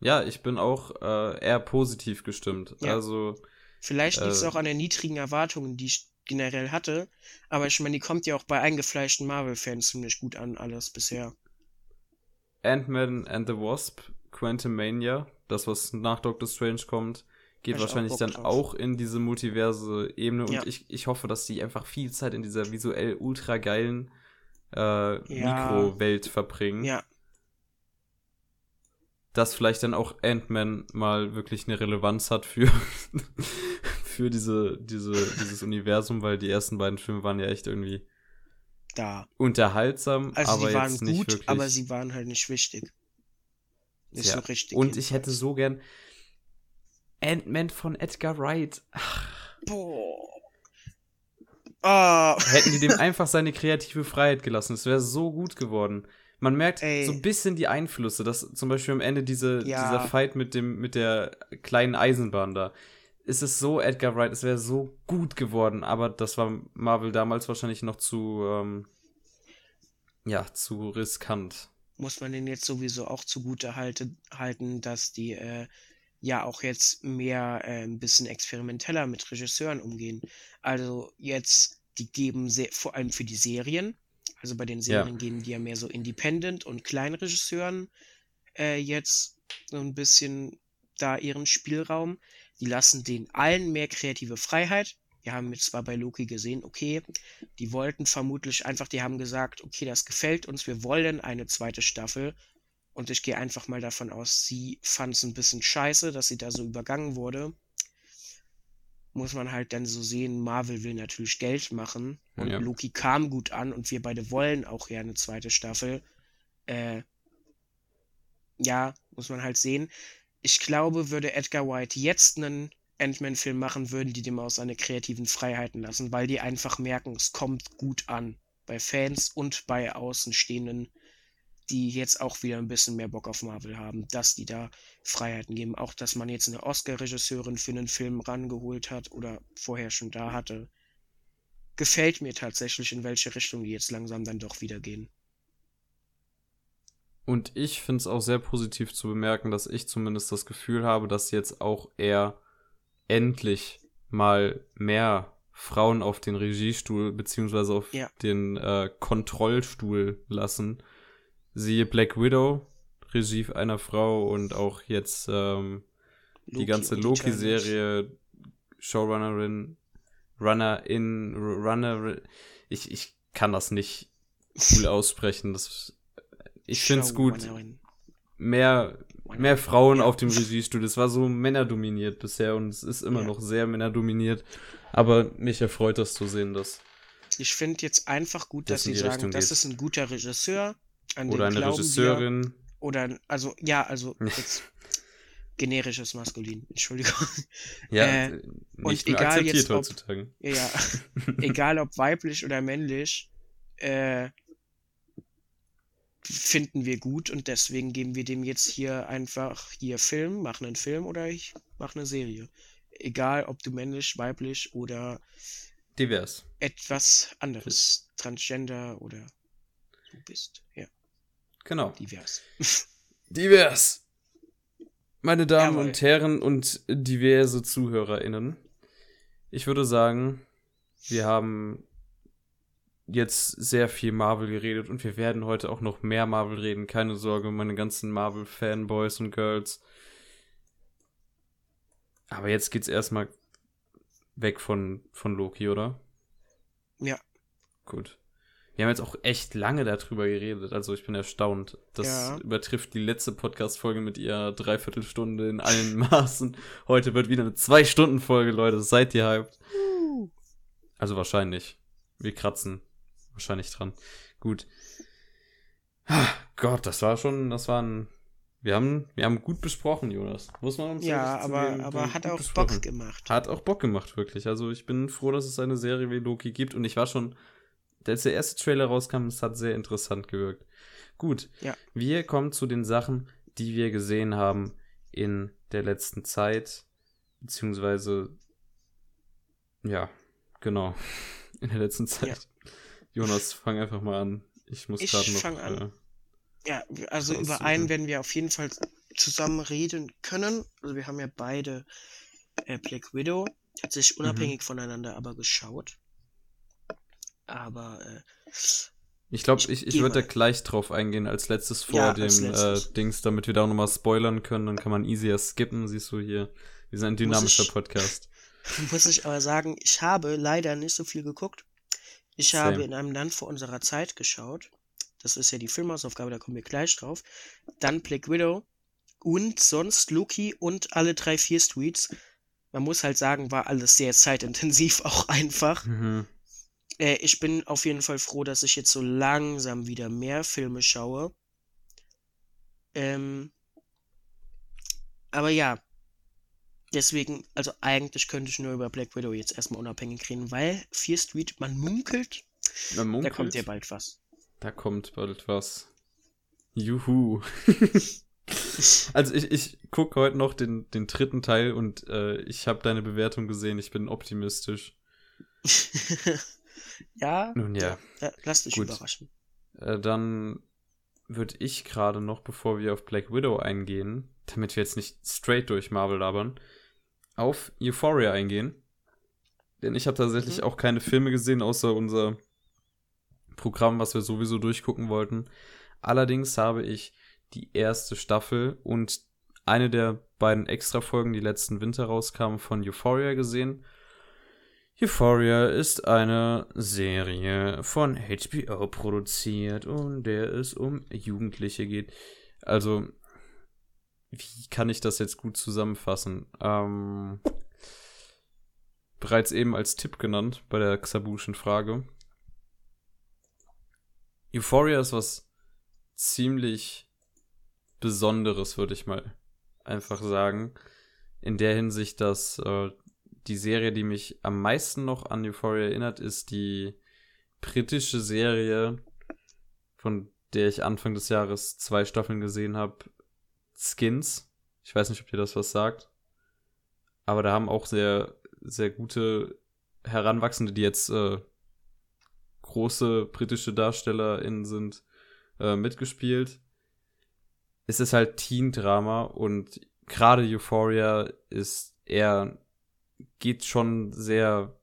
Ja, ich bin auch äh, eher positiv gestimmt. Ja. Also Vielleicht liegt es äh, auch an den niedrigen Erwartungen, die ich generell hatte. Aber ich meine, die kommt ja auch bei eingefleischten Marvel-Fans ziemlich gut an, alles bisher. Ant-Man and the Wasp, Quantum Mania, das, was nach Doctor Strange kommt, geht wahrscheinlich auch dann drauf. auch in diese multiverse Ebene. Und ja. ich, ich hoffe, dass die einfach viel Zeit in dieser visuell ultra geilen äh, ja. Mikrowelt verbringen. Ja, dass vielleicht dann auch Ant-Man mal wirklich eine Relevanz hat für, für diese, diese, dieses Universum, weil die ersten beiden Filme waren ja echt irgendwie da. unterhaltsam, also aber die waren jetzt gut, nicht wirklich. aber sie waren halt nicht wichtig. Nicht ja. so richtig. Und jedenfalls. ich hätte so gern Ant-Man von Edgar Wright. Ach. Boah. Oh. Hätten die dem einfach seine kreative Freiheit gelassen, es wäre so gut geworden. Man merkt Ey. so ein bisschen die Einflüsse, dass zum Beispiel am Ende diese, ja. dieser Fight mit dem, mit der kleinen Eisenbahn da. Ist es so, Edgar Wright, es wäre so gut geworden, aber das war Marvel damals wahrscheinlich noch zu, ähm, ja, zu riskant. Muss man den jetzt sowieso auch zugute halte, halten, dass die, äh, ja auch jetzt mehr äh, ein bisschen experimenteller mit Regisseuren umgehen. Also jetzt, die geben sehr, vor allem für die Serien, also bei den Serien ja. gehen die ja mehr so Independent und Kleinregisseuren äh, jetzt so ein bisschen da ihren Spielraum. Die lassen den allen mehr kreative Freiheit. Wir haben jetzt zwar bei Loki gesehen, okay, die wollten vermutlich einfach, die haben gesagt, okay, das gefällt uns, wir wollen eine zweite Staffel. Und ich gehe einfach mal davon aus, sie fand es ein bisschen scheiße, dass sie da so übergangen wurde muss man halt dann so sehen, Marvel will natürlich Geld machen und Ja. Loki kam gut an und wir beide wollen auch ja eine zweite Staffel. Äh, ja, muss man halt sehen. Ich glaube, würde Edgar White jetzt einen Ant-Man-Film machen, würden die dem auch seine kreativen Freiheiten lassen, weil die einfach merken, es kommt gut an. Bei Fans und bei Außenstehenden, die jetzt auch wieder ein bisschen mehr Bock auf Marvel haben, dass die da Freiheiten geben. Auch, dass man jetzt eine Oscar-Regisseurin für einen Film rangeholt hat oder vorher schon da hatte. Gefällt mir tatsächlich, in welche Richtung die jetzt langsam dann doch wieder gehen. Und ich finde es auch sehr positiv zu bemerken, dass ich zumindest das Gefühl habe, dass jetzt auch eher endlich mal mehr Frauen auf den Regiestuhl beziehungsweise auf Ja. den äh, Kontrollstuhl lassen. Siehe Black Widow, Regie einer Frau und auch jetzt ähm, die ganze Loki-Serie, Showrunnerin, Runner-in, Runner, ich, ich kann das nicht cool aussprechen. Das, ich finde es gut, mehr, mehr Frauen auf dem Regiestuhl. Es war so männerdominiert bisher und es ist immer Ja. noch sehr männerdominiert. Aber mich erfreut das zu sehen, dass Ich finde jetzt einfach gut, Das dass in sie sagen, Richtung das geht. ist ein guter Regisseur. An oder eine glauben Wir, Regisseurin. oder, also, ja, also, jetzt generisches Maskulin, Entschuldigung. Ja, Äh, nicht und egal akzeptiert jetzt, ob- heutzutage. Ja, egal ob weiblich oder männlich, äh, finden wir gut und deswegen geben wir dem jetzt hier einfach hier Film, machen einen Film oder ich mache eine Serie. Egal, ob du männlich, weiblich oder Divers. etwas anderes, Transgender oder du bist, ja, Genau. divers. Divers. Meine Damen Jawohl. und Herren und diverse ZuhörerInnen. Ich würde sagen, wir haben jetzt sehr viel Marvel geredet und wir werden heute auch noch mehr Marvel reden. Keine Sorge, meine ganzen Marvel-Fanboys und Girls. Aber jetzt geht's erstmal weg von, von Loki, oder? Ja. Gut. Wir haben jetzt auch echt lange darüber geredet, also ich bin erstaunt. Das Ja. übertrifft die letzte Podcast-Folge mit ihr Dreiviertelstunde in allen Maßen. Heute wird wieder eine Zwei-Stunden-Folge, Leute. Seid ihr hyped? Also wahrscheinlich. Wir kratzen wahrscheinlich dran. Gut. Ah, Gott, das war schon, das war ein. Wir haben, wir haben gut besprochen, Jonas. Muss man uns Ja, aber, zugeben, wir aber hat auch besprochen. Bock gemacht. Hat auch Bock gemacht, wirklich. Also ich bin froh, dass es eine Serie wie Loki gibt und ich war schon, als der erste Trailer rauskam, es hat sehr interessant gewirkt. Gut, Ja. wir kommen zu den Sachen, die wir gesehen haben in der letzten Zeit, beziehungsweise, ja, genau, in der letzten Zeit. Jonas, fang einfach mal an. Ich muss gerade noch. fang an. Äh, Ja, also Raussuchen. über einen werden wir auf jeden Fall zusammen reden können. Also wir haben ja beide äh, Black Widow, tatsächlich Mhm. unabhängig voneinander aber geschaut. Aber äh, Ich glaube, Ich ich, ich würde da gleich drauf eingehen als letztes vor Ja, dem als letztes. Äh, Dings, damit wir da auch nochmal spoilern können. Dann kann man easier skippen, siehst du hier. Wir sind ein dynamischer ich- Podcast. muss ich aber sagen, ich habe leider nicht so viel geguckt. Ich Same. habe in einem Land vor unserer Zeit geschaut. Das ist ja die Filmhausaufgabe, da kommen wir gleich drauf. Dann Black Widow und sonst Loki und alle drei, vier Streets. Man muss halt sagen, war alles sehr zeitintensiv auch einfach. Mhm. Äh, ich bin auf jeden Fall froh, dass ich jetzt so langsam wieder mehr Filme schaue. Ähm, aber ja, deswegen, also eigentlich könnte ich nur über Black Widow jetzt erstmal unabhängig reden, weil Fear Street, man munkelt, Man da munkelt, kommt ja bald was. Da kommt bald was. Juhu. also ich, ich gucke heute noch den, den dritten Teil und äh, ich habe deine Bewertung gesehen. Ich bin optimistisch. ja, Nun ja. ja, lass dich Gut. überraschen. Äh, dann würde ich gerade noch, bevor wir auf Black Widow eingehen, damit wir jetzt nicht straight durch Marvel labern, auf Euphoria eingehen. Denn ich habe tatsächlich Mhm. auch keine Filme gesehen, außer unser Programm, was wir sowieso durchgucken wollten. Allerdings habe ich die erste Staffel und eine der beiden Extra-Folgen, die letzten Winter rauskamen, von Euphoria gesehen. Euphoria ist eine Serie von HBO produziert und der es um Jugendliche geht. Also, wie kann ich das jetzt gut zusammenfassen? Ähm, bereits eben als Tipp genannt bei der Xabuschen Frage. Euphoria ist was ziemlich Besonderes, würde ich mal einfach sagen. In der Hinsicht, dass äh, die Serie, die mich am meisten noch an Euphoria erinnert, ist die britische Serie, von der ich Anfang des Jahres zwei Staffeln gesehen habe, Skins. Ich weiß nicht, ob dir das was sagt. Aber da haben auch sehr, sehr gute Heranwachsende, die jetzt äh, große britische DarstellerInnen sind, äh, mitgespielt. Es ist halt Teen-Drama und gerade Euphoria ist eher, geht schon sehr,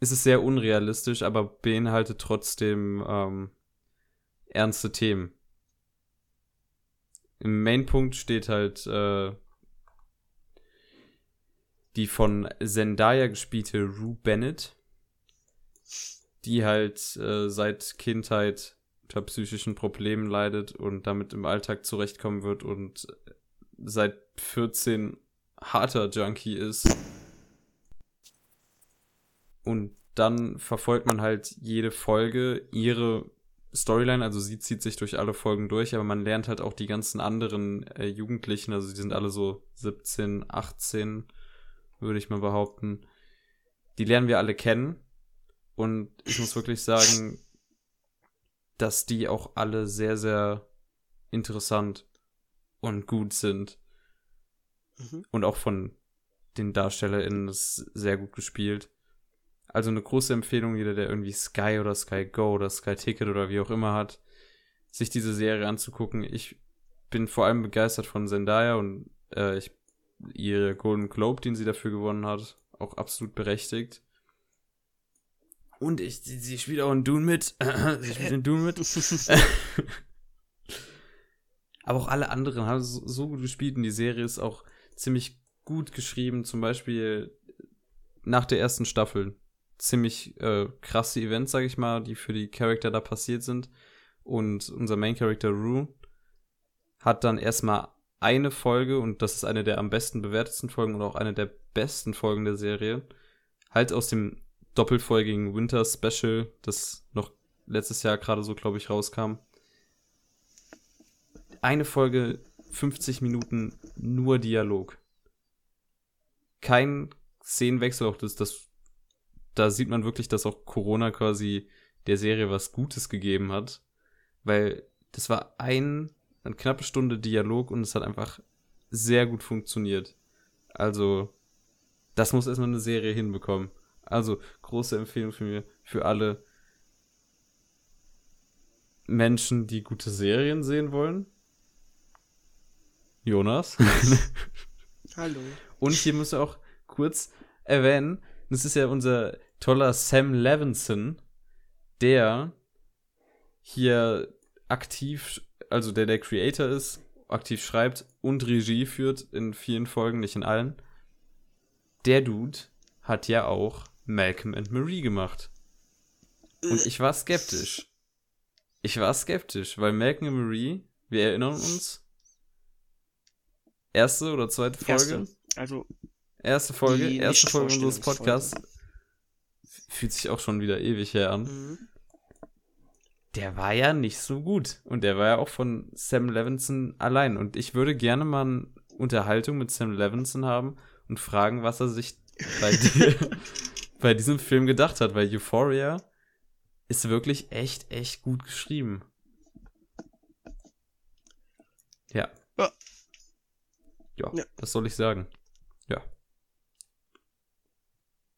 ist es sehr unrealistisch, aber beinhaltet trotzdem ähm, ernste Themen. Im Mainpunkt steht halt äh, die von Zendaya gespielte Rue Bennett, die halt äh, seit Kindheit unter psychischen Problemen leidet und damit im Alltag zurechtkommen wird und seit 14 harter Junkie ist. Und dann verfolgt man halt jede Folge ihre Storyline, also sie zieht sich durch alle Folgen durch, aber man lernt halt auch die ganzen anderen äh, Jugendlichen, also die sind alle so 17, 18, würde ich mal behaupten. Die lernen wir alle kennen. Und ich muss wirklich sagen, dass die auch alle sehr, sehr interessant und gut sind. Mhm. Und auch von den DarstellerInnen ist sehr gut gespielt. Also eine große Empfehlung, jeder, der irgendwie Sky oder Sky Go oder Sky Ticket oder wie auch immer hat, sich diese Serie anzugucken. Ich bin vor allem begeistert von Zendaya und äh, ich, ihre Golden Globe, den sie dafür gewonnen hat, auch absolut berechtigt. Und ich, sie, sie spielt auch in Dune mit. sie spielt in Dune mit. Aber auch alle anderen haben so, so gut gespielt und die Serie ist auch ziemlich gut geschrieben. Zum Beispiel nach der ersten Staffel ziemlich äh, krasse Events, sag ich mal, die für die Charakter da passiert sind. Und unser Main Character Rue hat dann erstmal eine Folge, und das ist eine der am besten bewertetsten Folgen und auch eine der besten Folgen der Serie, halt aus dem doppelfolgigen Winter Special, das noch letztes Jahr gerade so, glaube ich, rauskam. Eine Folge, 50 Minuten, nur Dialog. Kein Szenenwechsel, auch das, das da sieht man wirklich, dass auch Corona quasi der Serie was Gutes gegeben hat, weil das war ein, eine knappe Stunde Dialog und es hat einfach sehr gut funktioniert. Also, das muss erstmal eine Serie hinbekommen. Also, große Empfehlung für mir, für alle Menschen, die gute Serien sehen wollen. Jonas. Hallo. Und hier muss ich auch kurz erwähnen, das ist ja unser toller Sam Levinson, der hier aktiv, also der der Creator ist, aktiv schreibt und Regie führt in vielen Folgen, nicht in allen. Der Dude hat ja auch Malcolm and Marie gemacht. Und ich war skeptisch. Ich war skeptisch, weil Malcolm and Marie, wir erinnern uns, erste oder zweite Folge? Erste, also erste Folge, erste Folge unseres Podcasts fühlt sich auch schon wieder ewig her an. Mhm. Der war ja nicht so gut. Und der war ja auch von Sam Levinson allein. Und ich würde gerne mal eine Unterhaltung mit Sam Levinson haben und fragen, was er sich bei, dir, bei diesem Film gedacht hat. Weil Euphoria ist wirklich echt, echt gut geschrieben. Ja. Ja. Ja, ja. was soll ich sagen? Ja.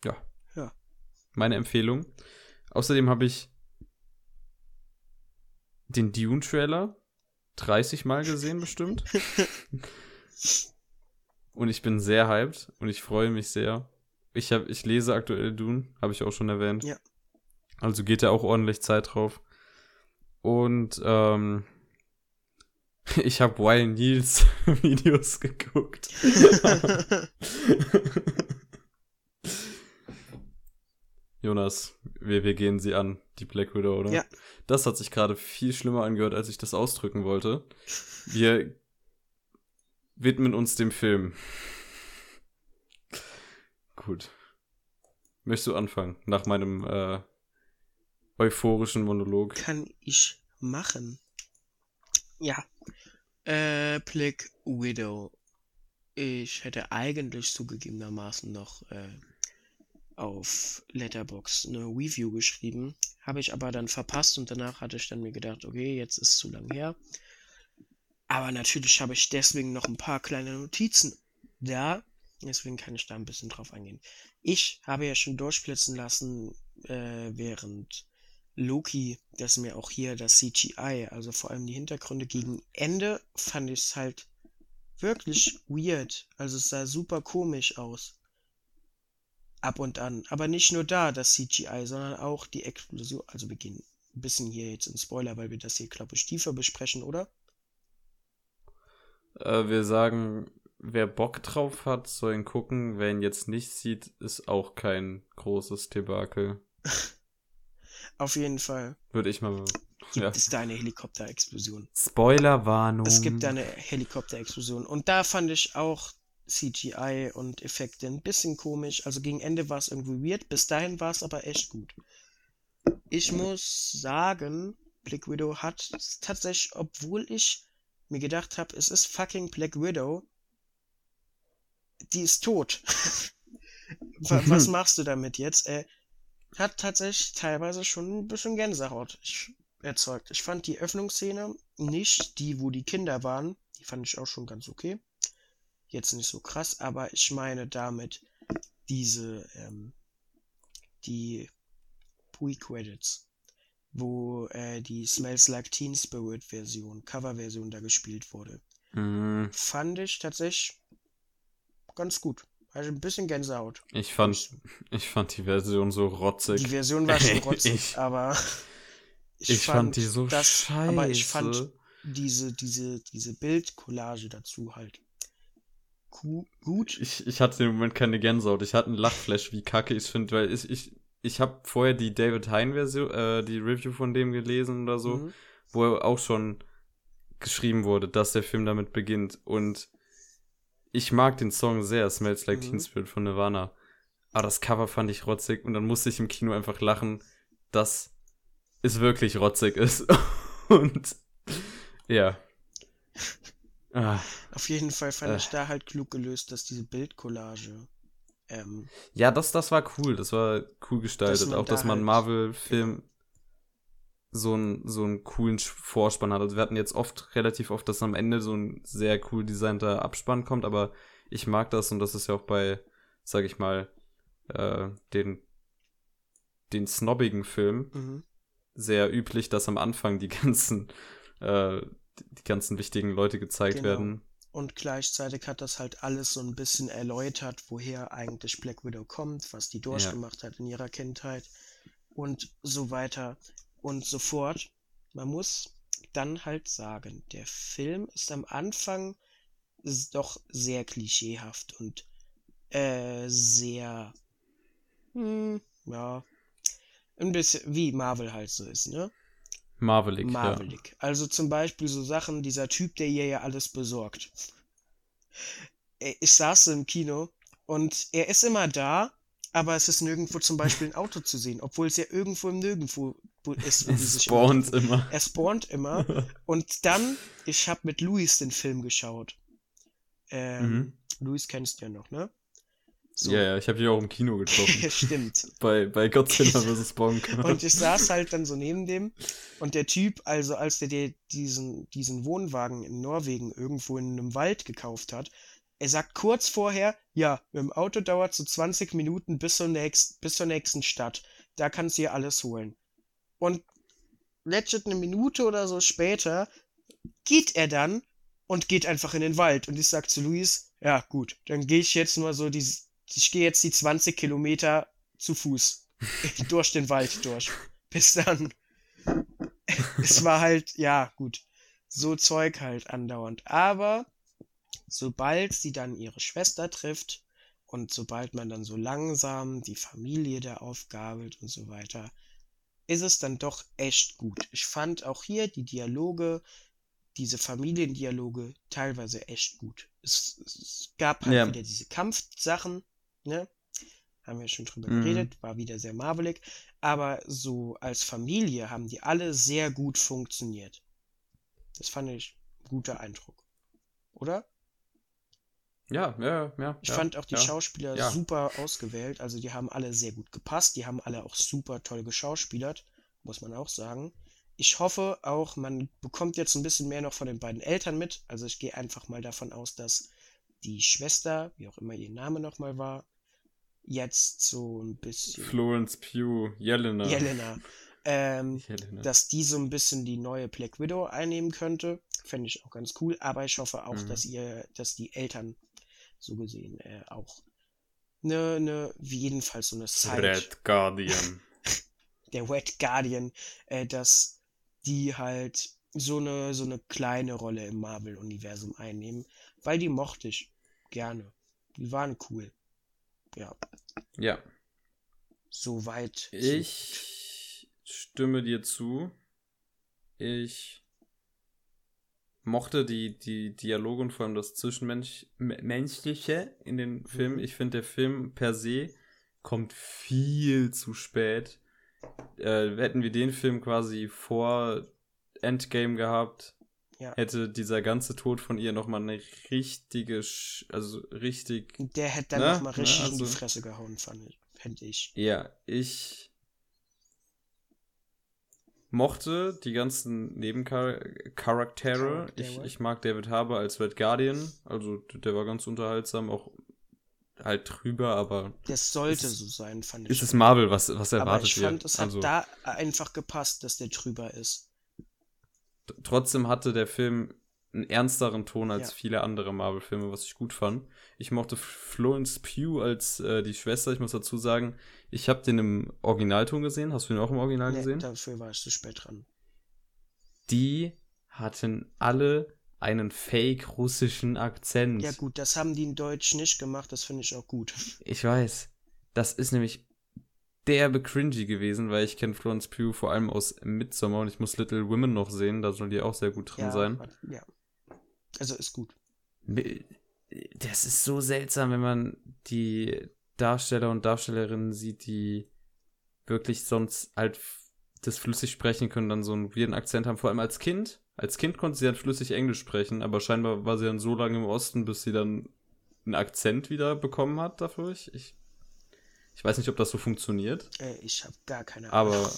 Ja meine Empfehlung. Außerdem habe ich den Dune-Trailer 30 Mal gesehen, bestimmt. und ich bin sehr hyped und ich freue mich sehr. Ich, hab, ich lese aktuell Dune, habe ich auch schon erwähnt. Ja. Also geht ja auch ordentlich Zeit drauf. Und ähm, ich habe Wild Nils Videos geguckt. Jonas, wir, wir gehen sie an, die Black Widow, oder? Ja. Das hat sich gerade viel schlimmer angehört, als ich das ausdrücken wollte. Wir widmen uns dem Film. Gut. Möchtest du anfangen? Nach meinem äh, euphorischen Monolog. Kann ich machen. Ja. Äh, Black Widow. Ich hätte eigentlich zugegebenermaßen noch äh, auf Letterbox eine Review geschrieben. Habe ich aber dann verpasst und danach hatte ich dann mir gedacht, okay, jetzt ist es zu lang her. Aber natürlich habe ich deswegen noch ein paar kleine Notizen da. Deswegen kann ich da ein bisschen drauf eingehen. Ich habe ja schon durchblitzen lassen, äh, während Loki, dass mir auch hier das CGI, also vor allem die Hintergründe gegen Ende, fand ich es halt wirklich weird. Also es sah super komisch aus. Ab und an. Aber nicht nur da das CGI, sondern auch die Explosion. Also wir gehen ein bisschen hier jetzt in Spoiler, weil wir das hier, glaube ich, tiefer besprechen, oder? Äh, wir sagen, wer Bock drauf hat, soll ihn gucken. Wer ihn jetzt nicht sieht, ist auch kein großes Debakel. Auf jeden Fall. Würde ich mal. Gibt ja. es da eine Helikopterexplosion? Spoilerwarnung. Es gibt da eine Helikopterexplosion. Und da fand ich auch CGI und Effekte ein bisschen komisch. Also gegen Ende war es irgendwie weird. Bis dahin war es aber echt gut. Ich muss sagen, Black Widow hat tatsächlich, obwohl ich mir gedacht habe, es ist fucking Black Widow, die ist tot. Was machst du damit jetzt? Äh, hat tatsächlich teilweise schon ein bisschen Gänsehaut erzeugt. Ich fand die Öffnungsszene nicht, die, wo die Kinder waren, die fand ich auch schon ganz okay. Jetzt nicht so krass, aber ich meine damit diese, ähm, die Pre-Credits, wo äh, die Smells Like Teen Spirit Version, Cover-Version da gespielt wurde. Mhm. Fand ich tatsächlich ganz gut. Also ein bisschen Gänsehaut. Ich fand, ich fand die Version so rotzig. Die Version war schon rotzig, ich, aber ich, ich fand, fand, die so das, scheiße. Aber ich fand diese, diese, diese Bildcollage dazu halt gut. Ich, ich hatte im Moment keine Gänsehaut. Ich hatte einen Lachflash, wie kacke ich finde, weil ich, ich, ich habe vorher die David Hein Version, äh, die Review von dem gelesen oder so, mhm. wo auch schon geschrieben wurde, dass der Film damit beginnt und ich mag den Song sehr, Smells Like mhm. Teen Spirit von Nirvana. Aber das Cover fand ich rotzig und dann musste ich im Kino einfach lachen, dass es wirklich rotzig ist. und ja. Ah. Auf jeden Fall fand äh. ich da halt klug gelöst, dass diese Bildcollage. Ähm, ja, das, das war cool. Das war cool gestaltet. Dass Auch, dass da man halt, Marvel-Film so einen so einen coolen Vorspann hat. Also wir hatten jetzt oft, relativ oft, dass am Ende so ein sehr cool designter Abspann kommt, aber ich mag das und das ist ja auch bei, sag ich mal, äh, den, den snobbigen Film mhm. sehr üblich, dass am Anfang die ganzen, äh, die ganzen wichtigen Leute gezeigt genau. werden. Und gleichzeitig hat das halt alles so ein bisschen erläutert, woher eigentlich Black Widow kommt, was die durchgemacht ja. hat in ihrer Kindheit und so weiter und so fort. Man muss dann halt sagen, der Film ist am Anfang doch sehr klischeehaft und äh, sehr, hm, ja, ein bisschen wie Marvel halt so ist, ne? Marvelig. Marvelig. Ja. Also zum Beispiel so Sachen, dieser Typ, der ihr ja alles besorgt. Äh, ich saß im Kino und er ist immer da, aber es ist nirgendwo zum Beispiel ein Auto zu sehen, obwohl es ja irgendwo im Nirgendwo ist. Es spawnt immer, immer. Er spawnt immer. und dann, ich habe mit Luis den Film geschaut. Ähm, mhm. Luis kennst du ja noch, ne? So. Ja, ja, ich habe dich auch im Kino getroffen. Stimmt. bei, bei Godzilla vs. Bonk. und ich saß halt dann so neben dem und der Typ, also als der, der diesen, diesen Wohnwagen in Norwegen irgendwo in einem Wald gekauft hat, er sagt kurz vorher, ja, mit dem Auto dauert so 20 Minuten bis zur, nächst, bis zur nächsten Stadt. Da kannst du hier alles holen. Und legit eine Minute oder so später geht er dann und geht einfach in den Wald. Und ich sag zu Luis, ja gut, dann gehe ich jetzt nur so die, ich gehe jetzt die 20 Kilometer zu Fuß durch den Wald durch. Bis dann. es war halt, ja, gut. So Zeug halt andauernd. Aber sobald sie dann ihre Schwester trifft und sobald man dann so langsam die Familie da aufgabelt und so weiter, ist es dann doch echt gut. Ich fand auch hier die Dialoge, diese Familiendialoge teilweise echt gut. Es, es gab halt ja. wieder diese Kampfsachen, ne? haben wir schon drüber Mhm. geredet, war wieder sehr marvelig. Aber so als Familie haben die alle sehr gut funktioniert. Das fand ich ein guter Eindruck. Oder? Ja, ja, ja. Ich ja, fand auch die ja. Schauspieler Ja. super ausgewählt. Also die haben alle sehr gut gepasst. Die haben alle auch super toll geschauspielert, muss man auch sagen. Ich hoffe auch, man bekommt jetzt ein bisschen mehr noch von den beiden Eltern mit. Also ich gehe einfach mal davon aus, dass die Schwester, wie auch immer ihr Name nochmal war, jetzt so ein bisschen Florence Pugh, Jelena. Jelena, ähm, Jelena. dass die so ein bisschen die neue Black Widow einnehmen könnte. Fände ich auch ganz cool. Aber ich hoffe auch, Mhm. dass ihr, dass die Eltern so gesehen äh, auch ne, ne, wie jedenfalls so eine Side, Red Guardian. der Red Guardian, äh, dass die halt so eine, so eine kleine Rolle im Marvel-Universum einnehmen, weil die mochte ich gerne. Die waren cool. Ja, ja. soweit. Ich stimme dir zu. Ich mochte die, die Dialoge und vor allem das Zwischenmenschliche in den Filmen. Mhm. Ich finde, der Film per se kommt viel zu spät. Äh, hätten wir den Film quasi vor Endgame gehabt, Ja. hätte dieser ganze Tod von ihr nochmal eine richtige, Sch also richtig Der hätte dann Ne? noch mal Ne, richtig in die also- Fresse gehauen, fand ich. Fände ich. Ja, ich mochte die ganzen Nebencharaktere. Charaktere. Ich, ich mag David Harbour als Red Guardian. Also der war ganz unterhaltsam, auch halt drüber, aber Das sollte Ist- so sein, fand ich. ist es Marvel, was, was erwartet ich fand, wird? es hat Also da einfach gepasst, dass der drüber ist. Trotzdem hatte der Film einen ernsteren Ton als Ja. viele andere Marvel-Filme, was ich gut fand. Ich mochte Florence Pugh als äh, die Schwester. Ich muss dazu sagen, ich habe den im Originalton gesehen. Hast du ihn auch im Original Nee, gesehen? dafür war ich zu spät dran. die hatten alle einen fake russischen Akzent. Ja gut, das haben die in Deutsch nicht gemacht, das finde ich auch gut. Ich weiß. Das ist nämlich derbe cringy gewesen, weil ich kenne Florence Pugh vor allem aus Midsommar und ich muss Little Women noch sehen, da soll die auch sehr gut drin ja, sein. ja. Also ist gut. Das ist so seltsam, wenn man die Darsteller und Darstellerinnen sieht, die wirklich sonst halt das flüssig sprechen können, dann so einen weirden Akzent haben, vor allem als Kind. Als Kind konnte sie dann flüssig Englisch sprechen, aber scheinbar war sie dann so lange im Osten, bis sie dann einen Akzent wieder bekommen hat dafür. Ich, ich, ich weiß nicht, ob das so funktioniert. Äh, ich habe gar keine Ahnung. Aber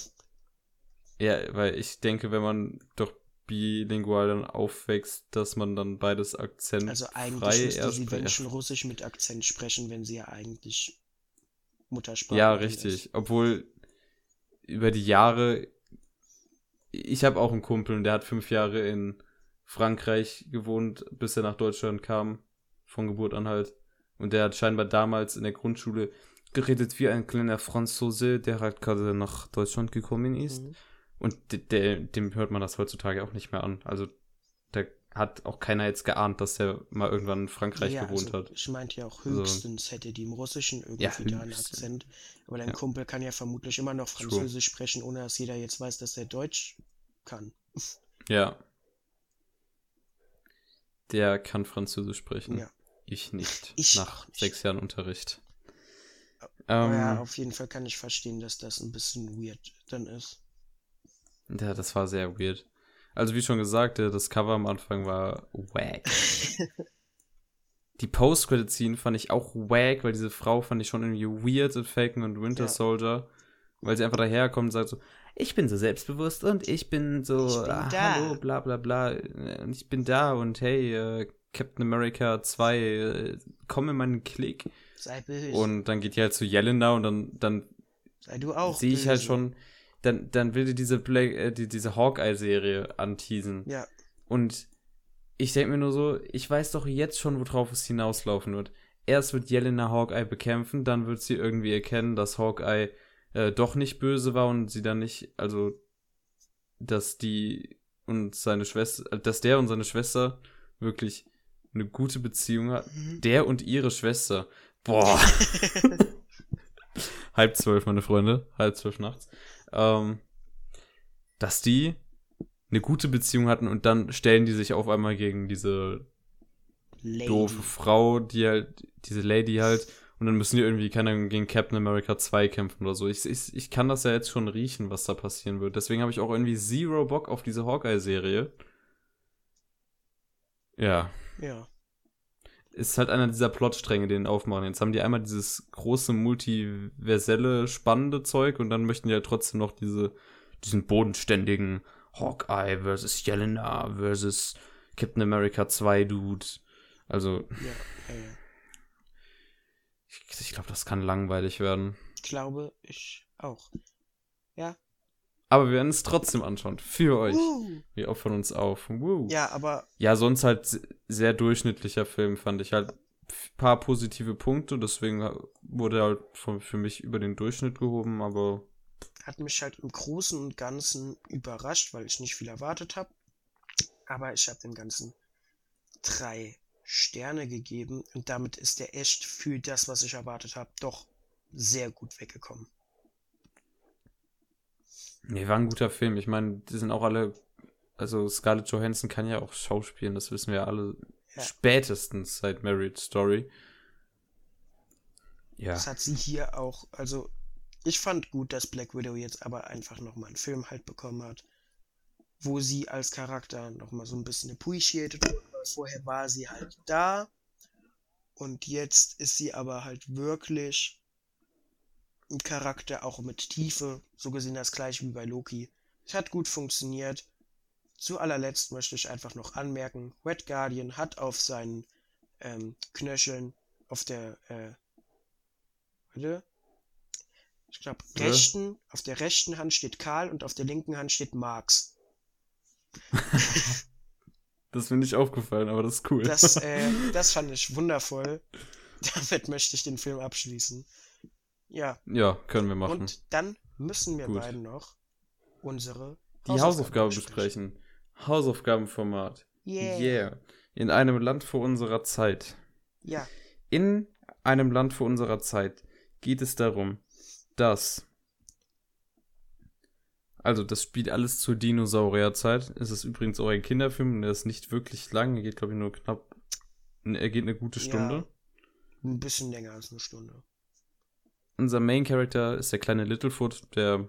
ja, weil ich denke, wenn man doch bilingual dann aufwächst, dass man dann beides Akzent Also eigentlich müsste erst sie, wenn spricht. schon Russisch mit Akzent sprechen, wenn sie ja eigentlich Muttersprache Ja, ist. richtig. Obwohl über die Jahre, ich habe auch einen Kumpel und der hat fünf Jahre in Frankreich gewohnt, bis er nach Deutschland kam, von Geburt an halt. Und der hat scheinbar damals in der Grundschule geredet wie ein kleiner Franzose, der halt gerade nach Deutschland gekommen ist. Mhm. Und de de dem hört man das heutzutage auch nicht mehr an. Also da hat auch keiner jetzt geahnt, dass der mal irgendwann in Frankreich ja, gewohnt also, hat. Ich meinte ja auch So. höchstens hätte die im Russischen irgendwie Ja, da einen. Akzent. Aber dein Ja. Kumpel kann ja vermutlich immer noch True. Französisch sprechen, ohne dass jeder jetzt weiß, dass er Deutsch kann. Ja. Der kann Französisch sprechen. Ja. Ich nicht. Ich nach nicht. sechs Jahren Unterricht. Ähm, ja, ja, auf jeden Fall kann ich verstehen, dass das ein bisschen weird dann ist. das war sehr weird. Also wie schon gesagt, äh, das Cover am Anfang war wack. Die Post-Credit-Scene fand ich auch wack, weil diese Frau fand ich schon irgendwie weird in Falcon und Winter Ja. Soldier. Weil sie einfach daherkommt und sagt so, ich bin so selbstbewusst und ich bin so, Ich bin ah, da." hallo, bla bla bla, und ich bin da und hey, äh, Captain America 2, äh, komm in meinen Klick. Sei böse. Und dann geht die halt zu Jelena und dann, dann Sei du auch sehe ich halt schon, dann, dann will die diese, Black, äh, die, diese Hawkeye-Serie anteasen. Ja, Und ich denke mir nur so, ich weiß doch jetzt schon, worauf es hinauslaufen wird. Erst wird Jelena Hawkeye bekämpfen, dann wird sie irgendwie erkennen, dass Hawkeye äh, doch nicht böse war und sie dann nicht, also, dass die und seine Schwester, äh, dass der und seine Schwester wirklich eine gute Beziehung hat. Mhm. Der und ihre Schwester. Boah. halb zwölf, meine Freunde. Halb zwölf nachts. Ähm, dass die eine gute Beziehung hatten und dann stellen die sich auf einmal gegen diese Lady. doofe Frau, die halt, diese Lady halt, Und dann müssen die irgendwie, keine Ahnung, gegen Captain America 2 kämpfen oder so. Ich, ich, ich kann das ja jetzt schon riechen, was da passieren wird. Deswegen habe ich auch irgendwie zero Bock auf diese Hawkeye-Serie. Ja. Ja. Ist halt einer dieser Plotstränge, den aufmachen. Jetzt haben die einmal dieses große, multiverselle, spannende Zeug und dann möchten die ja halt trotzdem noch diese, diesen bodenständigen Hawkeye versus Yelena versus Captain America 2 Dude. Also. Ja, ja, ja. Ich, ich glaube, das kann langweilig werden. Ich glaube, ich auch. Ja. Aber wir werden es trotzdem anschauen. Für euch. Uh. Wir opfern uns auf. Woo. Ja, aber. Ja, sonst halt sehr durchschnittlicher Film, fand ich halt. Paar positive Punkte, deswegen wurde er halt für mich über den Durchschnitt gehoben, aber. Hat mich halt im Großen und Ganzen überrascht, weil ich nicht viel erwartet habe. Aber ich habe dem Ganzen drei Sterne gegeben und damit ist er echt für das, was ich erwartet habe, doch sehr gut weggekommen. Nee, war ein guter Film. Ich meine, die sind auch alle, also Scarlett Johansson kann ja auch schauspielen, das wissen wir alle ja. spätestens seit Marriage Story. Ja. Das hat sie hier auch, also ich fand gut, dass Black Widow jetzt aber einfach nochmal einen Film halt bekommen hat, wo sie als Charakter nochmal so ein bisschen appreciated wurde vorher war sie halt da und jetzt ist sie aber halt wirklich Charakter auch mit Tiefe, so gesehen das gleiche wie bei Loki. Es hat gut funktioniert. Zu allerletzt möchte ich einfach noch anmerken, Red Guardian hat auf seinen ähm, Knöcheln auf der äh, warte, ich glaube rechten, auf der rechten Hand steht Karl und auf der linken Hand steht Marx. Das ist mir nicht aufgefallen, aber das ist cool. Das, äh, das fand ich wundervoll. Damit möchte ich den Film abschließen. Ja. Ja, können wir machen. Und dann müssen wir Gut. beiden noch unsere die Hausaufgabe besprechen. Hausaufgabenformat. Yeah. yeah. In einem Land vor unserer Zeit. Ja. In einem Land vor unserer Zeit geht es darum, dass also, das spielt alles zur Dinosaurierzeit. Es ist übrigens auch ein Kinderfilm und der ist nicht wirklich lang. Er geht, glaube ich, nur knapp. Er geht eine gute Stunde. Ja, ein bisschen länger als eine Stunde. Unser Main Character ist der kleine Littlefoot, der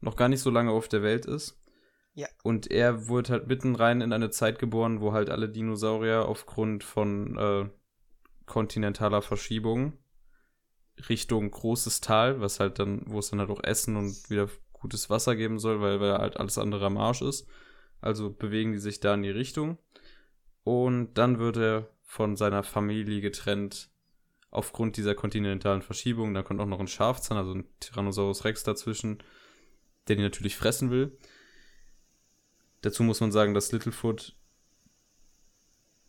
noch gar nicht so lange auf der Welt ist. Ja. Und er wurde halt mitten rein in eine Zeit geboren, wo halt alle Dinosaurier aufgrund von äh, kontinentaler Verschiebung Richtung großes Tal, was halt dann, wo es dann halt auch Essen und wieder gutes Wasser geben soll, weil, weil halt alles andere am Arsch ist. Also bewegen die sich da in die Richtung. Und dann wird er von seiner Familie getrennt aufgrund dieser kontinentalen Verschiebung. Da kommt auch noch ein Schafzahn, also ein Tyrannosaurus Rex dazwischen, der die natürlich fressen will. Dazu muss man sagen, dass Littlefoot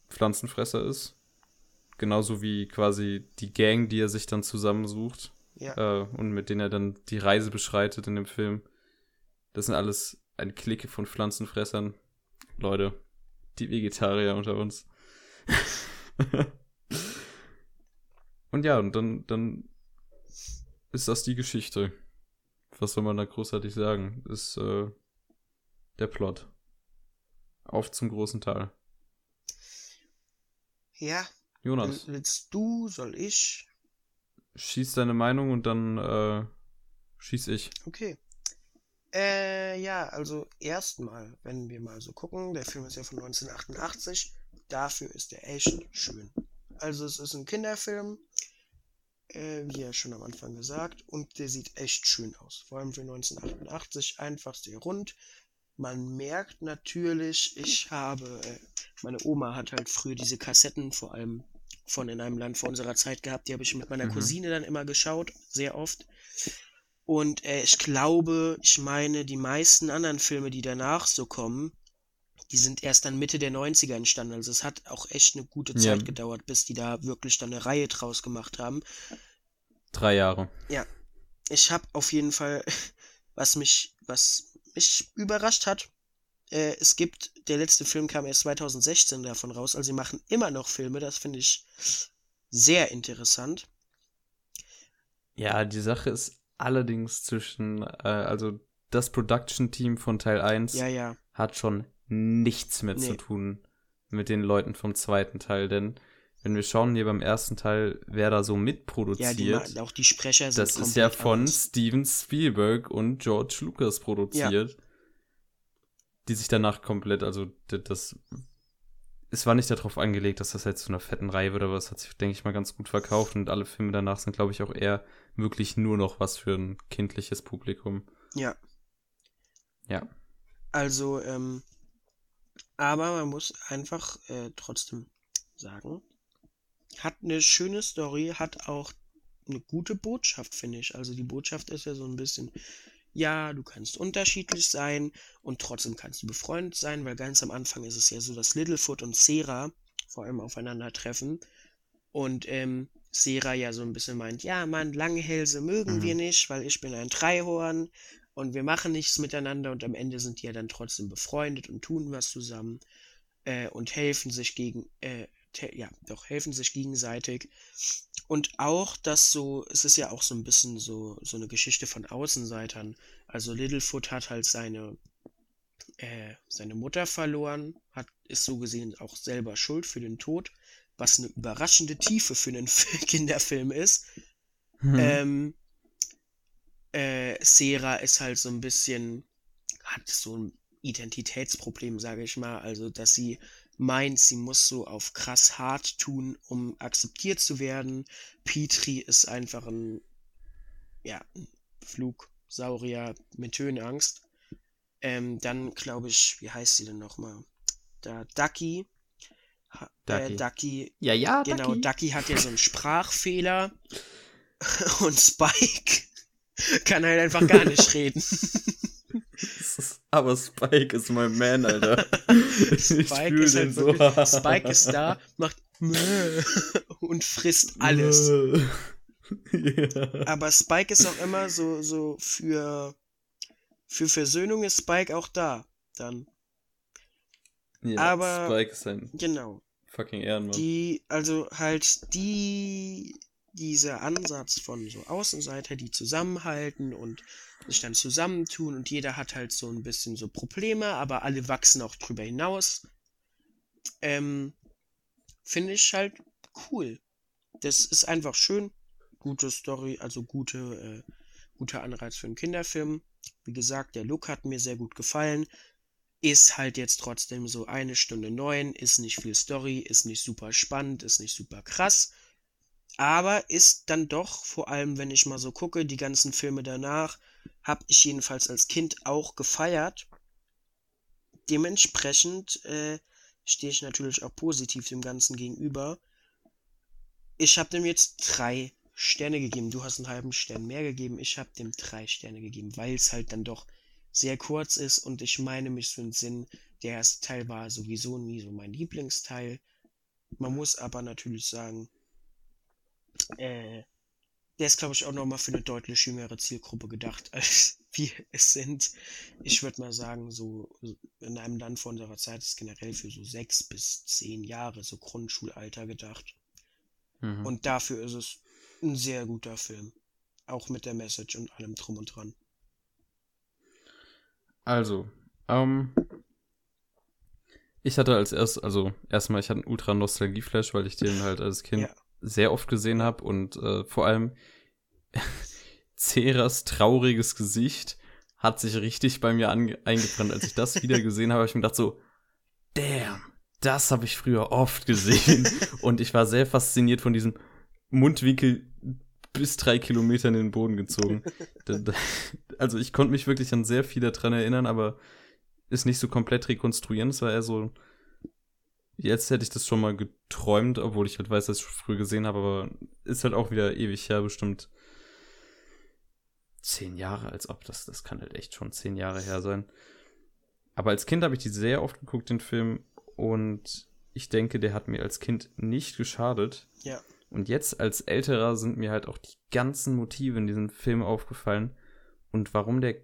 Pflanzenfresser ist. Genauso wie quasi die Gang, die er sich dann zusammensucht ja. äh, und mit denen er dann die Reise beschreitet in dem Film. Das sind alles eine Clique von Pflanzenfressern. Leute, die Vegetarier unter uns. und ja, und dann, dann ist das die Geschichte. Was soll man da großartig sagen? Ist äh, der Plot. Auf zum großen Teil. Ja. Jonas. Willst du, soll ich? schieß deine Meinung und dann äh, schieß ich. Okay. Äh, ja, also erstmal, wenn wir mal so gucken, der Film ist ja von 1988, dafür ist er echt schön. Also es ist ein Kinderfilm, äh, wie ja schon am Anfang gesagt, und der sieht echt schön aus. Vor allem für 1988 einfach sehr rund. Man merkt natürlich, ich habe, äh, meine Oma hat halt früher diese Kassetten, vor allem von in einem Land vor unserer Zeit gehabt. Die habe ich mit meiner mhm. Cousine dann immer geschaut, sehr oft. Und äh, ich glaube, ich meine, die meisten anderen Filme, die danach so kommen, die sind erst dann Mitte der 90er entstanden. Also es hat auch echt eine gute Zeit ja. gedauert, bis die da wirklich dann eine Reihe draus gemacht haben. Drei Jahre. Ja. Ich habe auf jeden Fall, was mich, was mich überrascht hat, äh, es gibt, der letzte Film kam erst 2016 davon raus, also sie machen immer noch Filme, das finde ich sehr interessant. Ja, die Sache ist allerdings zwischen, äh, also das Production-Team von Teil 1 ja, ja. hat schon nichts mehr nee. zu tun mit den Leuten vom zweiten Teil, denn wenn wir schauen hier beim ersten Teil, wer da so Ja, mitproduziert, die, ma- auch die Sprecher sind das ist ja von anders. Steven Spielberg und George Lucas produziert. Die sich danach komplett, also das, es war nicht darauf angelegt, dass das jetzt zu einer fetten Reihe wird, aber es hat sich, denke ich mal, ganz gut verkauft und alle Filme danach sind, glaube ich, auch eher wirklich nur noch was für ein kindliches Publikum. Ja, Ja. also, ähm, aber man muss einfach äh, trotzdem sagen, hat eine schöne Story, hat auch eine gute Botschaft, finde ich. Also die Botschaft ist ja so ein bisschen, ja, du kannst unterschiedlich sein und trotzdem kannst du befreundet sein, weil ganz am Anfang ist es ja so, dass Littlefoot und Sera vor allem aufeinandertreffen und ähm, Sera ja so ein bisschen meint, ja, Mann, Langhälse mögen Mhm. wir nicht, weil ich bin ein Dreihorn und wir machen nichts miteinander und am Ende sind die ja dann trotzdem befreundet und tun was zusammen äh, und helfen sich gegen, äh, ja, doch, helfen sich gegenseitig. Und auch das so, es ist ja auch so ein bisschen so, so eine Geschichte von Außenseitern. Also Littlefoot hat halt seine, äh, seine Mutter verloren, hat, ist so gesehen auch selber schuld für den Tod, was eine überraschende Tiefe für einen Kinderfilm ist. Mhm. Ähm, äh, Sera ist halt so ein bisschen, hat so ein Identitätsproblem, sage ich mal. Also, dass sie meint, sie muss so auf krass hart tun, um akzeptiert zu werden. Petri ist einfach ein, ja, ein Flugsaurier mit Höhenangst. Ähm, dann glaube ich, wie heißt sie denn nochmal? Da Ducky. Ha- Ducky. Äh, Ducky ja, ja, Genau, Ducky. Ducky hat ja so einen Sprachfehler und Spike kann halt einfach gar nicht reden. Aber Spike ist mein Man, Alter. Spike ist halt so. wirklich, Spike ist da, macht und frisst alles. ja. Aber Spike ist auch immer so, so für, für Versöhnung ist Spike auch da. Dann, ja, Aber- Spike ist ein genau. fucking Ehrenmann. Die, also halt die, dieser Ansatz von so Außenseiter, die zusammenhalten und sich dann zusammentun und jeder hat halt so ein bisschen so Probleme, aber alle wachsen auch drüber hinaus. Ähm, finde ich halt cool. Das ist einfach schön. Gute Story, also gute, äh, guter Anreiz für einen Kinderfilm. Wie gesagt, der Look hat mir sehr gut gefallen. Ist halt jetzt trotzdem so eine Stunde neun, ist nicht viel Story, ist nicht super spannend, ist nicht super krass. Aber ist dann doch, vor allem wenn ich mal so gucke, die ganzen Filme danach, habe ich jedenfalls als Kind auch gefeiert. Dementsprechend äh, stehe ich natürlich auch positiv dem Ganzen gegenüber. Ich habe dem jetzt drei Sterne gegeben. Du hast einen halben Stern mehr gegeben. Ich habe dem drei Sterne gegeben, weil es halt dann doch sehr kurz ist und ich meine mich so im Sinn, der erste Teil war sowieso nie so mein Lieblingsteil. Man muss aber natürlich sagen, äh, der ist, glaube ich, auch nochmal für eine deutlich jüngere Zielgruppe gedacht, als wir es sind. Ich würde mal sagen, so in einem Land von unserer Zeit ist generell für so sechs bis zehn Jahre, so Grundschulalter gedacht. Mhm. Und dafür ist es ein sehr guter Film. Auch mit der Message und allem drum und dran. Also, ähm, ich hatte als erst, also erstmal, ich hatte einen ultra Nostalgie-Flash, weil ich den halt als Kind Ja. Sehr oft gesehen habe und äh, vor allem Ceras trauriges Gesicht hat sich richtig bei mir eingebrannt. Als ich das wieder gesehen habe, habe ich mir gedacht so, damn, das habe ich früher oft gesehen. und ich war sehr fasziniert von diesem Mundwinkel bis drei Kilometer in den Boden gezogen. Also ich konnte mich wirklich an sehr viel daran erinnern, aber ist nicht so komplett rekonstruieren. Es war eher so, jetzt hätte ich das schon mal geträumt, obwohl ich halt weiß, dass ich es früher gesehen habe, aber ist halt auch wieder ewig her, bestimmt zehn Jahre, als ob das, das kann halt echt schon zehn Jahre her sein. Aber als Kind habe ich die sehr oft geguckt, den Film, und ich denke, der hat mir als Kind nicht geschadet. Ja. Und jetzt als Älterer sind mir halt auch die ganzen Motive in diesem Film aufgefallen und warum der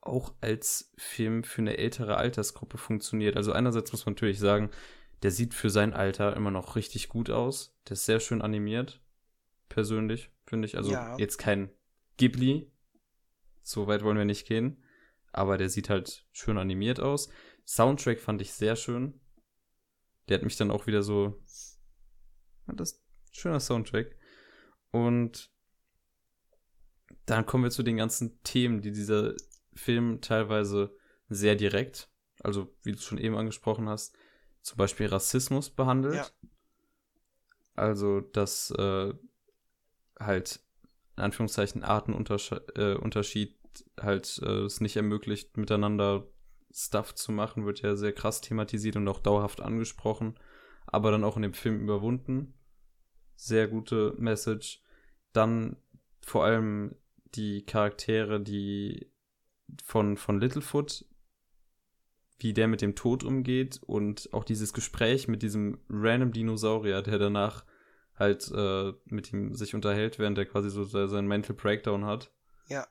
auch als Film für eine ältere Altersgruppe funktioniert. Also einerseits muss man natürlich sagen, der sieht für sein Alter immer noch richtig gut aus. Der ist sehr schön animiert, persönlich, finde ich. Also Ja. jetzt kein Ghibli, so weit wollen wir nicht gehen, aber der sieht halt schön animiert aus. Soundtrack fand ich sehr schön. Der hat mich dann auch wieder so Das ist ein schöner Soundtrack. Und dann kommen wir zu den ganzen Themen, die dieser Film teilweise sehr direkt, also wie du schon eben angesprochen hast, zum Beispiel Rassismus behandelt. Ja. Also, dass äh, halt in Anführungszeichen Artenunterschied äh, halt äh, es nicht ermöglicht, miteinander Stuff zu machen, wird ja sehr krass thematisiert und auch dauerhaft angesprochen, aber dann auch in dem Film überwunden. Sehr gute Message. Dann vor allem die Charaktere, die von, von Littlefoot, wie der mit dem Tod umgeht und auch dieses Gespräch mit diesem random Dinosaurier, der danach halt äh, mit ihm sich unterhält, während er quasi so seinen Mental Breakdown hat. Ja.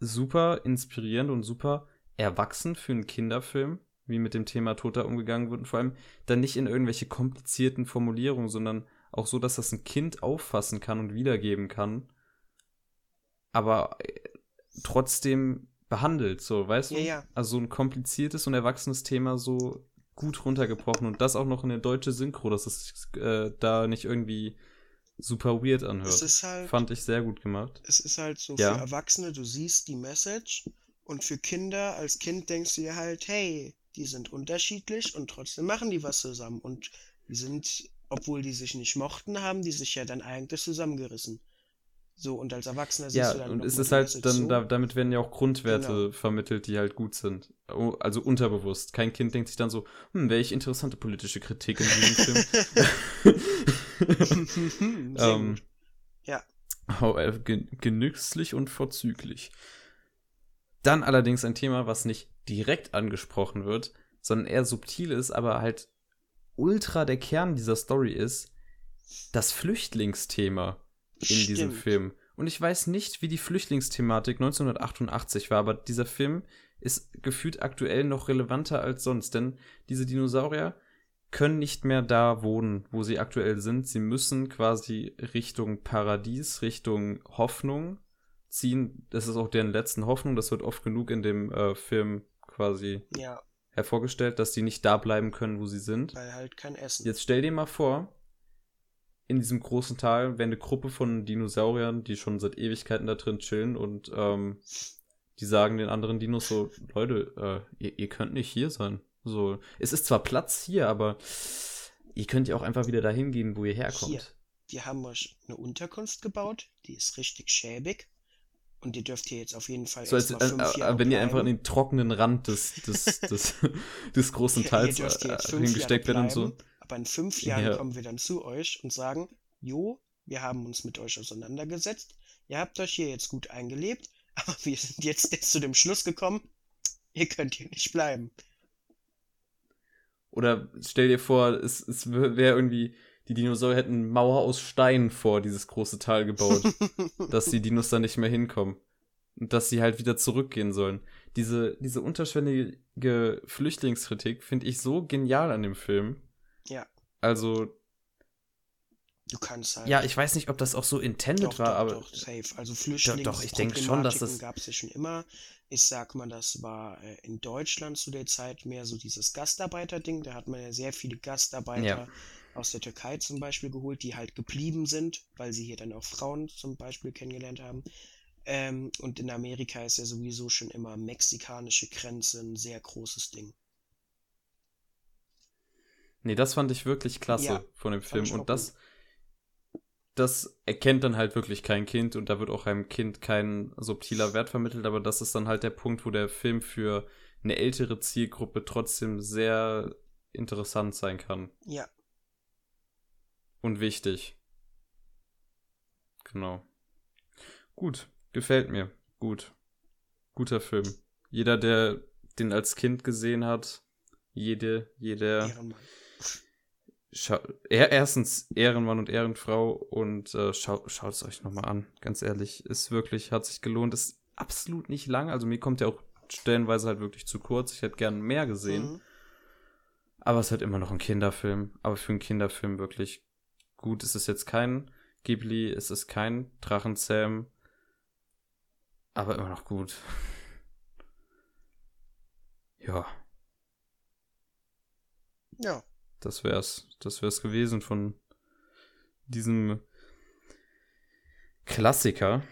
Super inspirierend und super erwachsen für einen Kinderfilm, wie mit dem Thema Tod da umgegangen wird und vor allem dann nicht in irgendwelche komplizierten Formulierungen, sondern auch so, dass das ein Kind auffassen kann und wiedergeben kann. Aber äh, trotzdem behandelt, so, weißt ja, du? Ja. Also so ein kompliziertes und erwachsenes Thema so gut runtergebrochen und das auch noch in der deutsche Synchro, dass es äh, da nicht irgendwie super weird anhört. Halt, Fand ich sehr gut gemacht. Es ist halt so ja. für Erwachsene, du siehst die Message und für Kinder, als Kind denkst du dir halt, hey, die sind unterschiedlich und trotzdem machen die was zusammen und die sind, obwohl die sich nicht mochten, haben die sich ja dann eigentlich zusammengerissen. So, und als Erwachsener siehst ja, du dann. Und es ist halt dann, so. da, damit werden ja auch Grundwerte genau. vermittelt, die halt gut sind. Also unterbewusst. Kein Kind denkt sich dann so, hm, welche interessante politische Kritik in diesem Film. ähm, ja. However, genüsslich und vorzüglich. Dann allerdings ein Thema, was nicht direkt angesprochen wird, sondern eher subtil ist, aber halt ultra der Kern dieser Story ist, das Flüchtlingsthema in Stimmt. diesem Film. Und ich weiß nicht, wie die Flüchtlingsthematik 1988 war, aber dieser Film ist gefühlt aktuell noch relevanter als sonst, denn diese Dinosaurier können nicht mehr da wohnen, wo sie aktuell sind. Sie müssen quasi Richtung Paradies, Richtung Hoffnung ziehen. Das ist auch deren letzten Hoffnung. Das wird oft genug in dem äh, Film quasi ja. hervorgestellt, dass die nicht da bleiben können, wo sie sind. Weil halt kein Essen. Jetzt stell dir mal vor, in diesem großen Tal wäre eine Gruppe von Dinosauriern, die schon seit Ewigkeiten da drin chillen und ähm, die sagen den anderen Dinos so, Leute, äh, ihr, ihr könnt nicht hier sein. So, es ist zwar Platz hier, aber ihr könnt ja auch einfach wieder dahin gehen, wo ihr herkommt. Hier, wir haben euch eine Unterkunft gebaut, die ist richtig schäbig. Und ihr dürft hier jetzt auf jeden Fall so als, äh, fünf äh, Jahre Wenn ihr einfach in den trockenen Rand des, des, des, des großen Teils äh, hingesteckt werdet und so. Aber in fünf Jahren ja. kommen wir dann zu euch und sagen, jo, wir haben uns mit euch auseinandergesetzt, ihr habt euch hier jetzt gut eingelebt, aber wir sind jetzt, jetzt zu dem Schluss gekommen, ihr könnt hier nicht bleiben. Oder stell dir vor, es, es wäre irgendwie, die Dinosaurier hätten Mauer aus Stein vor dieses große Tal gebaut, dass die Dinos da nicht mehr hinkommen. Und dass sie halt wieder zurückgehen sollen. Diese, diese unterschwellige Flüchtlingskritik finde ich so genial an dem Film. Ja. Also. Du kannst halt. Ja, ich weiß nicht, ob das auch so intended doch, war, doch, aber. Doch, safe. Also Flüchtlinge. Doch, doch ich denke schon, dass das. gab es ja schon immer. Ich sag mal, das war äh, in Deutschland zu der Zeit mehr so dieses Gastarbeiter-Ding. Da hat man ja sehr viele Gastarbeiter ja. aus der Türkei zum Beispiel geholt, die halt geblieben sind, weil sie hier dann auch Frauen zum Beispiel kennengelernt haben. Ähm, und in Amerika ist ja sowieso schon immer mexikanische Grenze ein sehr großes Ding. Nee, das fand ich wirklich klasse ja, von dem Film. Und das, das erkennt dann halt wirklich kein Kind und da wird auch einem Kind kein subtiler Wert vermittelt, aber das ist dann halt der Punkt, wo der Film für eine ältere Zielgruppe trotzdem sehr interessant sein kann. Ja. Und wichtig. Genau. Gut, gefällt mir. Gut. Guter Film. Jeder, der den als Kind gesehen hat, jede, jeder. Ehrenmann er, erstens Ehrenmann und Ehrenfrau und äh, schaut, schaut es euch nochmal an. Ganz ehrlich, ist wirklich, hat sich gelohnt. Ist absolut nicht lang. Also mir kommt ja auch stellenweise halt wirklich zu kurz. Ich hätte gern mehr gesehen. Mhm. Aber es ist halt immer noch ein Kinderfilm. Aber für einen Kinderfilm wirklich gut. Es ist jetzt kein Ghibli, es ist kein Drachenzähm. Aber immer noch gut. ja. Ja. Das wär's. Das wär's gewesen von diesem Klassiker.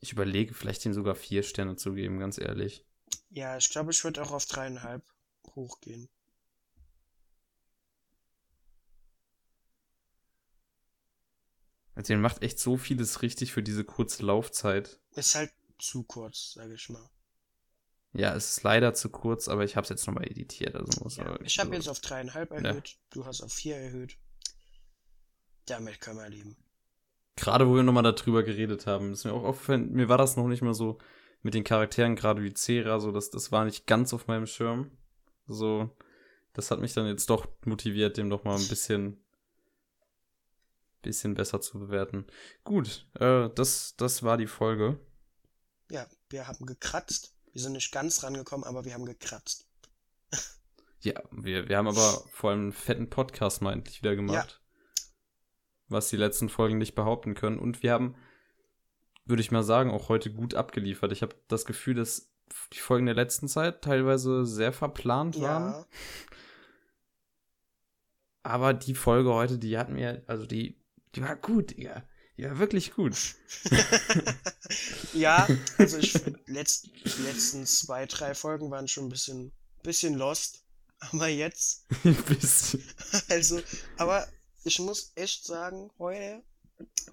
Ich überlege, vielleicht ihm sogar vier Sterne zu geben, ganz ehrlich. Ja, ich glaube, ich würde auch auf dreieinhalb hochgehen. Also, er macht echt so vieles richtig für diese kurze Laufzeit. Ist halt zu kurz, sage ich mal. Ja, es ist leider zu kurz, aber ich habe es jetzt nochmal editiert. Also muss ja, ich habe jetzt auf dreieinhalb erhöht, ja. du hast auf vier erhöht. Damit können wir leben. Gerade wo wir nochmal darüber geredet haben, ist mir auch aufgefallen, mir war das noch nicht mal so mit den Charakteren, gerade wie Cera, so das, das war nicht ganz auf meinem Schirm. So, das hat mich dann jetzt doch motiviert, dem doch mal ein bisschen bisschen besser zu bewerten. Gut, äh, das, das war die Folge. Ja, wir haben gekratzt. Wir sind nicht ganz rangekommen, aber wir haben gekratzt. ja, wir, wir haben aber vor allem einen fetten Podcast mal endlich wieder gemacht. Ja. Was die letzten Folgen nicht behaupten können. Und wir haben, würde ich mal sagen, auch heute gut abgeliefert. Ich habe das Gefühl, dass die Folgen der letzten Zeit teilweise sehr verplant waren. Ja. Aber die Folge heute, die hat mir, also die, die war gut, ja. Wirklich gut. ja, also ich letzt, die letzten zwei, drei Folgen waren schon ein bisschen, bisschen lost. Aber jetzt. Ein bisschen. Also, aber ich muss echt sagen, heute,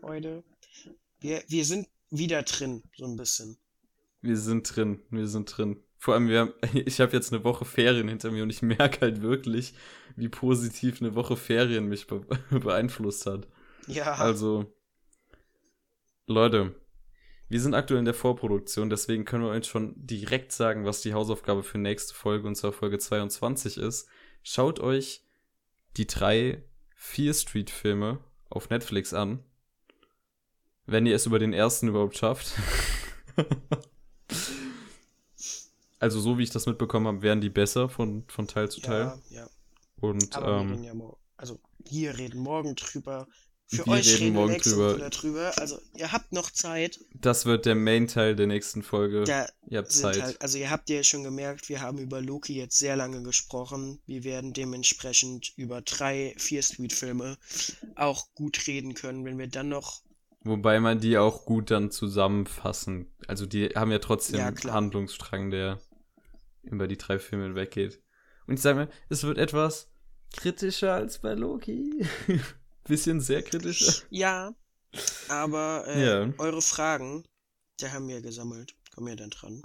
heute, wir, wir sind wieder drin, so ein bisschen. Wir sind drin, wir sind drin. Vor allem, wir haben, ich habe jetzt eine Woche Ferien hinter mir und ich merke halt wirklich, wie positiv eine Woche Ferien mich be beeinflusst hat. Ja. Also, Leute, wir sind aktuell in der Vorproduktion, deswegen können wir euch schon direkt sagen, was die Hausaufgabe für nächste Folge, und zwar Folge 22 ist. Schaut euch die drei Fear Street Filme auf Netflix an. Wenn ihr es über den ersten überhaupt schafft. also so wie ich das mitbekommen habe, werden die besser von, von Teil zu Teil. Ja, ja. Und, Aber ähm, ja also wir reden morgen drüber. Für wir euch reden morgen drüber. drüber. Also ihr habt noch Zeit. Das wird der Main-Teil der nächsten Folge. Da ihr habt Zeit. Halt, also ihr habt ja schon gemerkt, wir haben über Loki jetzt sehr lange gesprochen. Wir werden dementsprechend über drei Fear Street-Filme auch gut reden können, wenn wir dann noch. Wobei man die auch gut dann zusammenfassen. Also die haben ja trotzdem ja, einen Handlungsstrang, der über die drei Filme weggeht. Und ich sage mal, es wird etwas kritischer als bei Loki. bisschen sehr kritisch. Ja, aber äh, ja. eure Fragen, da haben wir gesammelt. Kommen wir dann dran.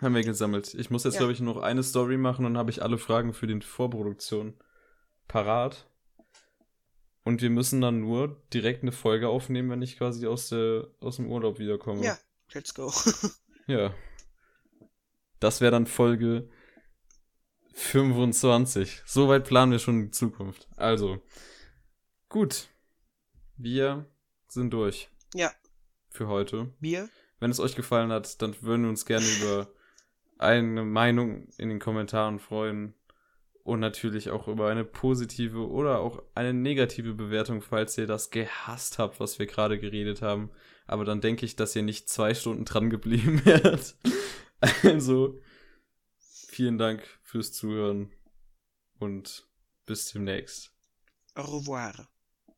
Haben wir gesammelt. Ich muss jetzt, ja. glaube ich, noch eine Story machen und dann habe ich alle Fragen für die Vorproduktion parat. Und wir müssen dann nur direkt eine Folge aufnehmen, wenn ich quasi aus, der, aus dem Urlaub wiederkomme. Ja, let's go. ja. Das wäre dann Folge 25. Soweit planen wir schon die Zukunft. Also, Gut. Wir sind durch. Ja. Für heute. Wir? Wenn es euch gefallen hat, dann würden wir uns gerne über eine Meinung in den Kommentaren freuen. Und natürlich auch über eine positive oder auch eine negative Bewertung, falls ihr das gehasst habt, was wir gerade geredet haben. Aber dann denke ich, dass ihr nicht zwei Stunden dran geblieben wärt. Also, vielen Dank fürs Zuhören und bis demnächst. Au revoir.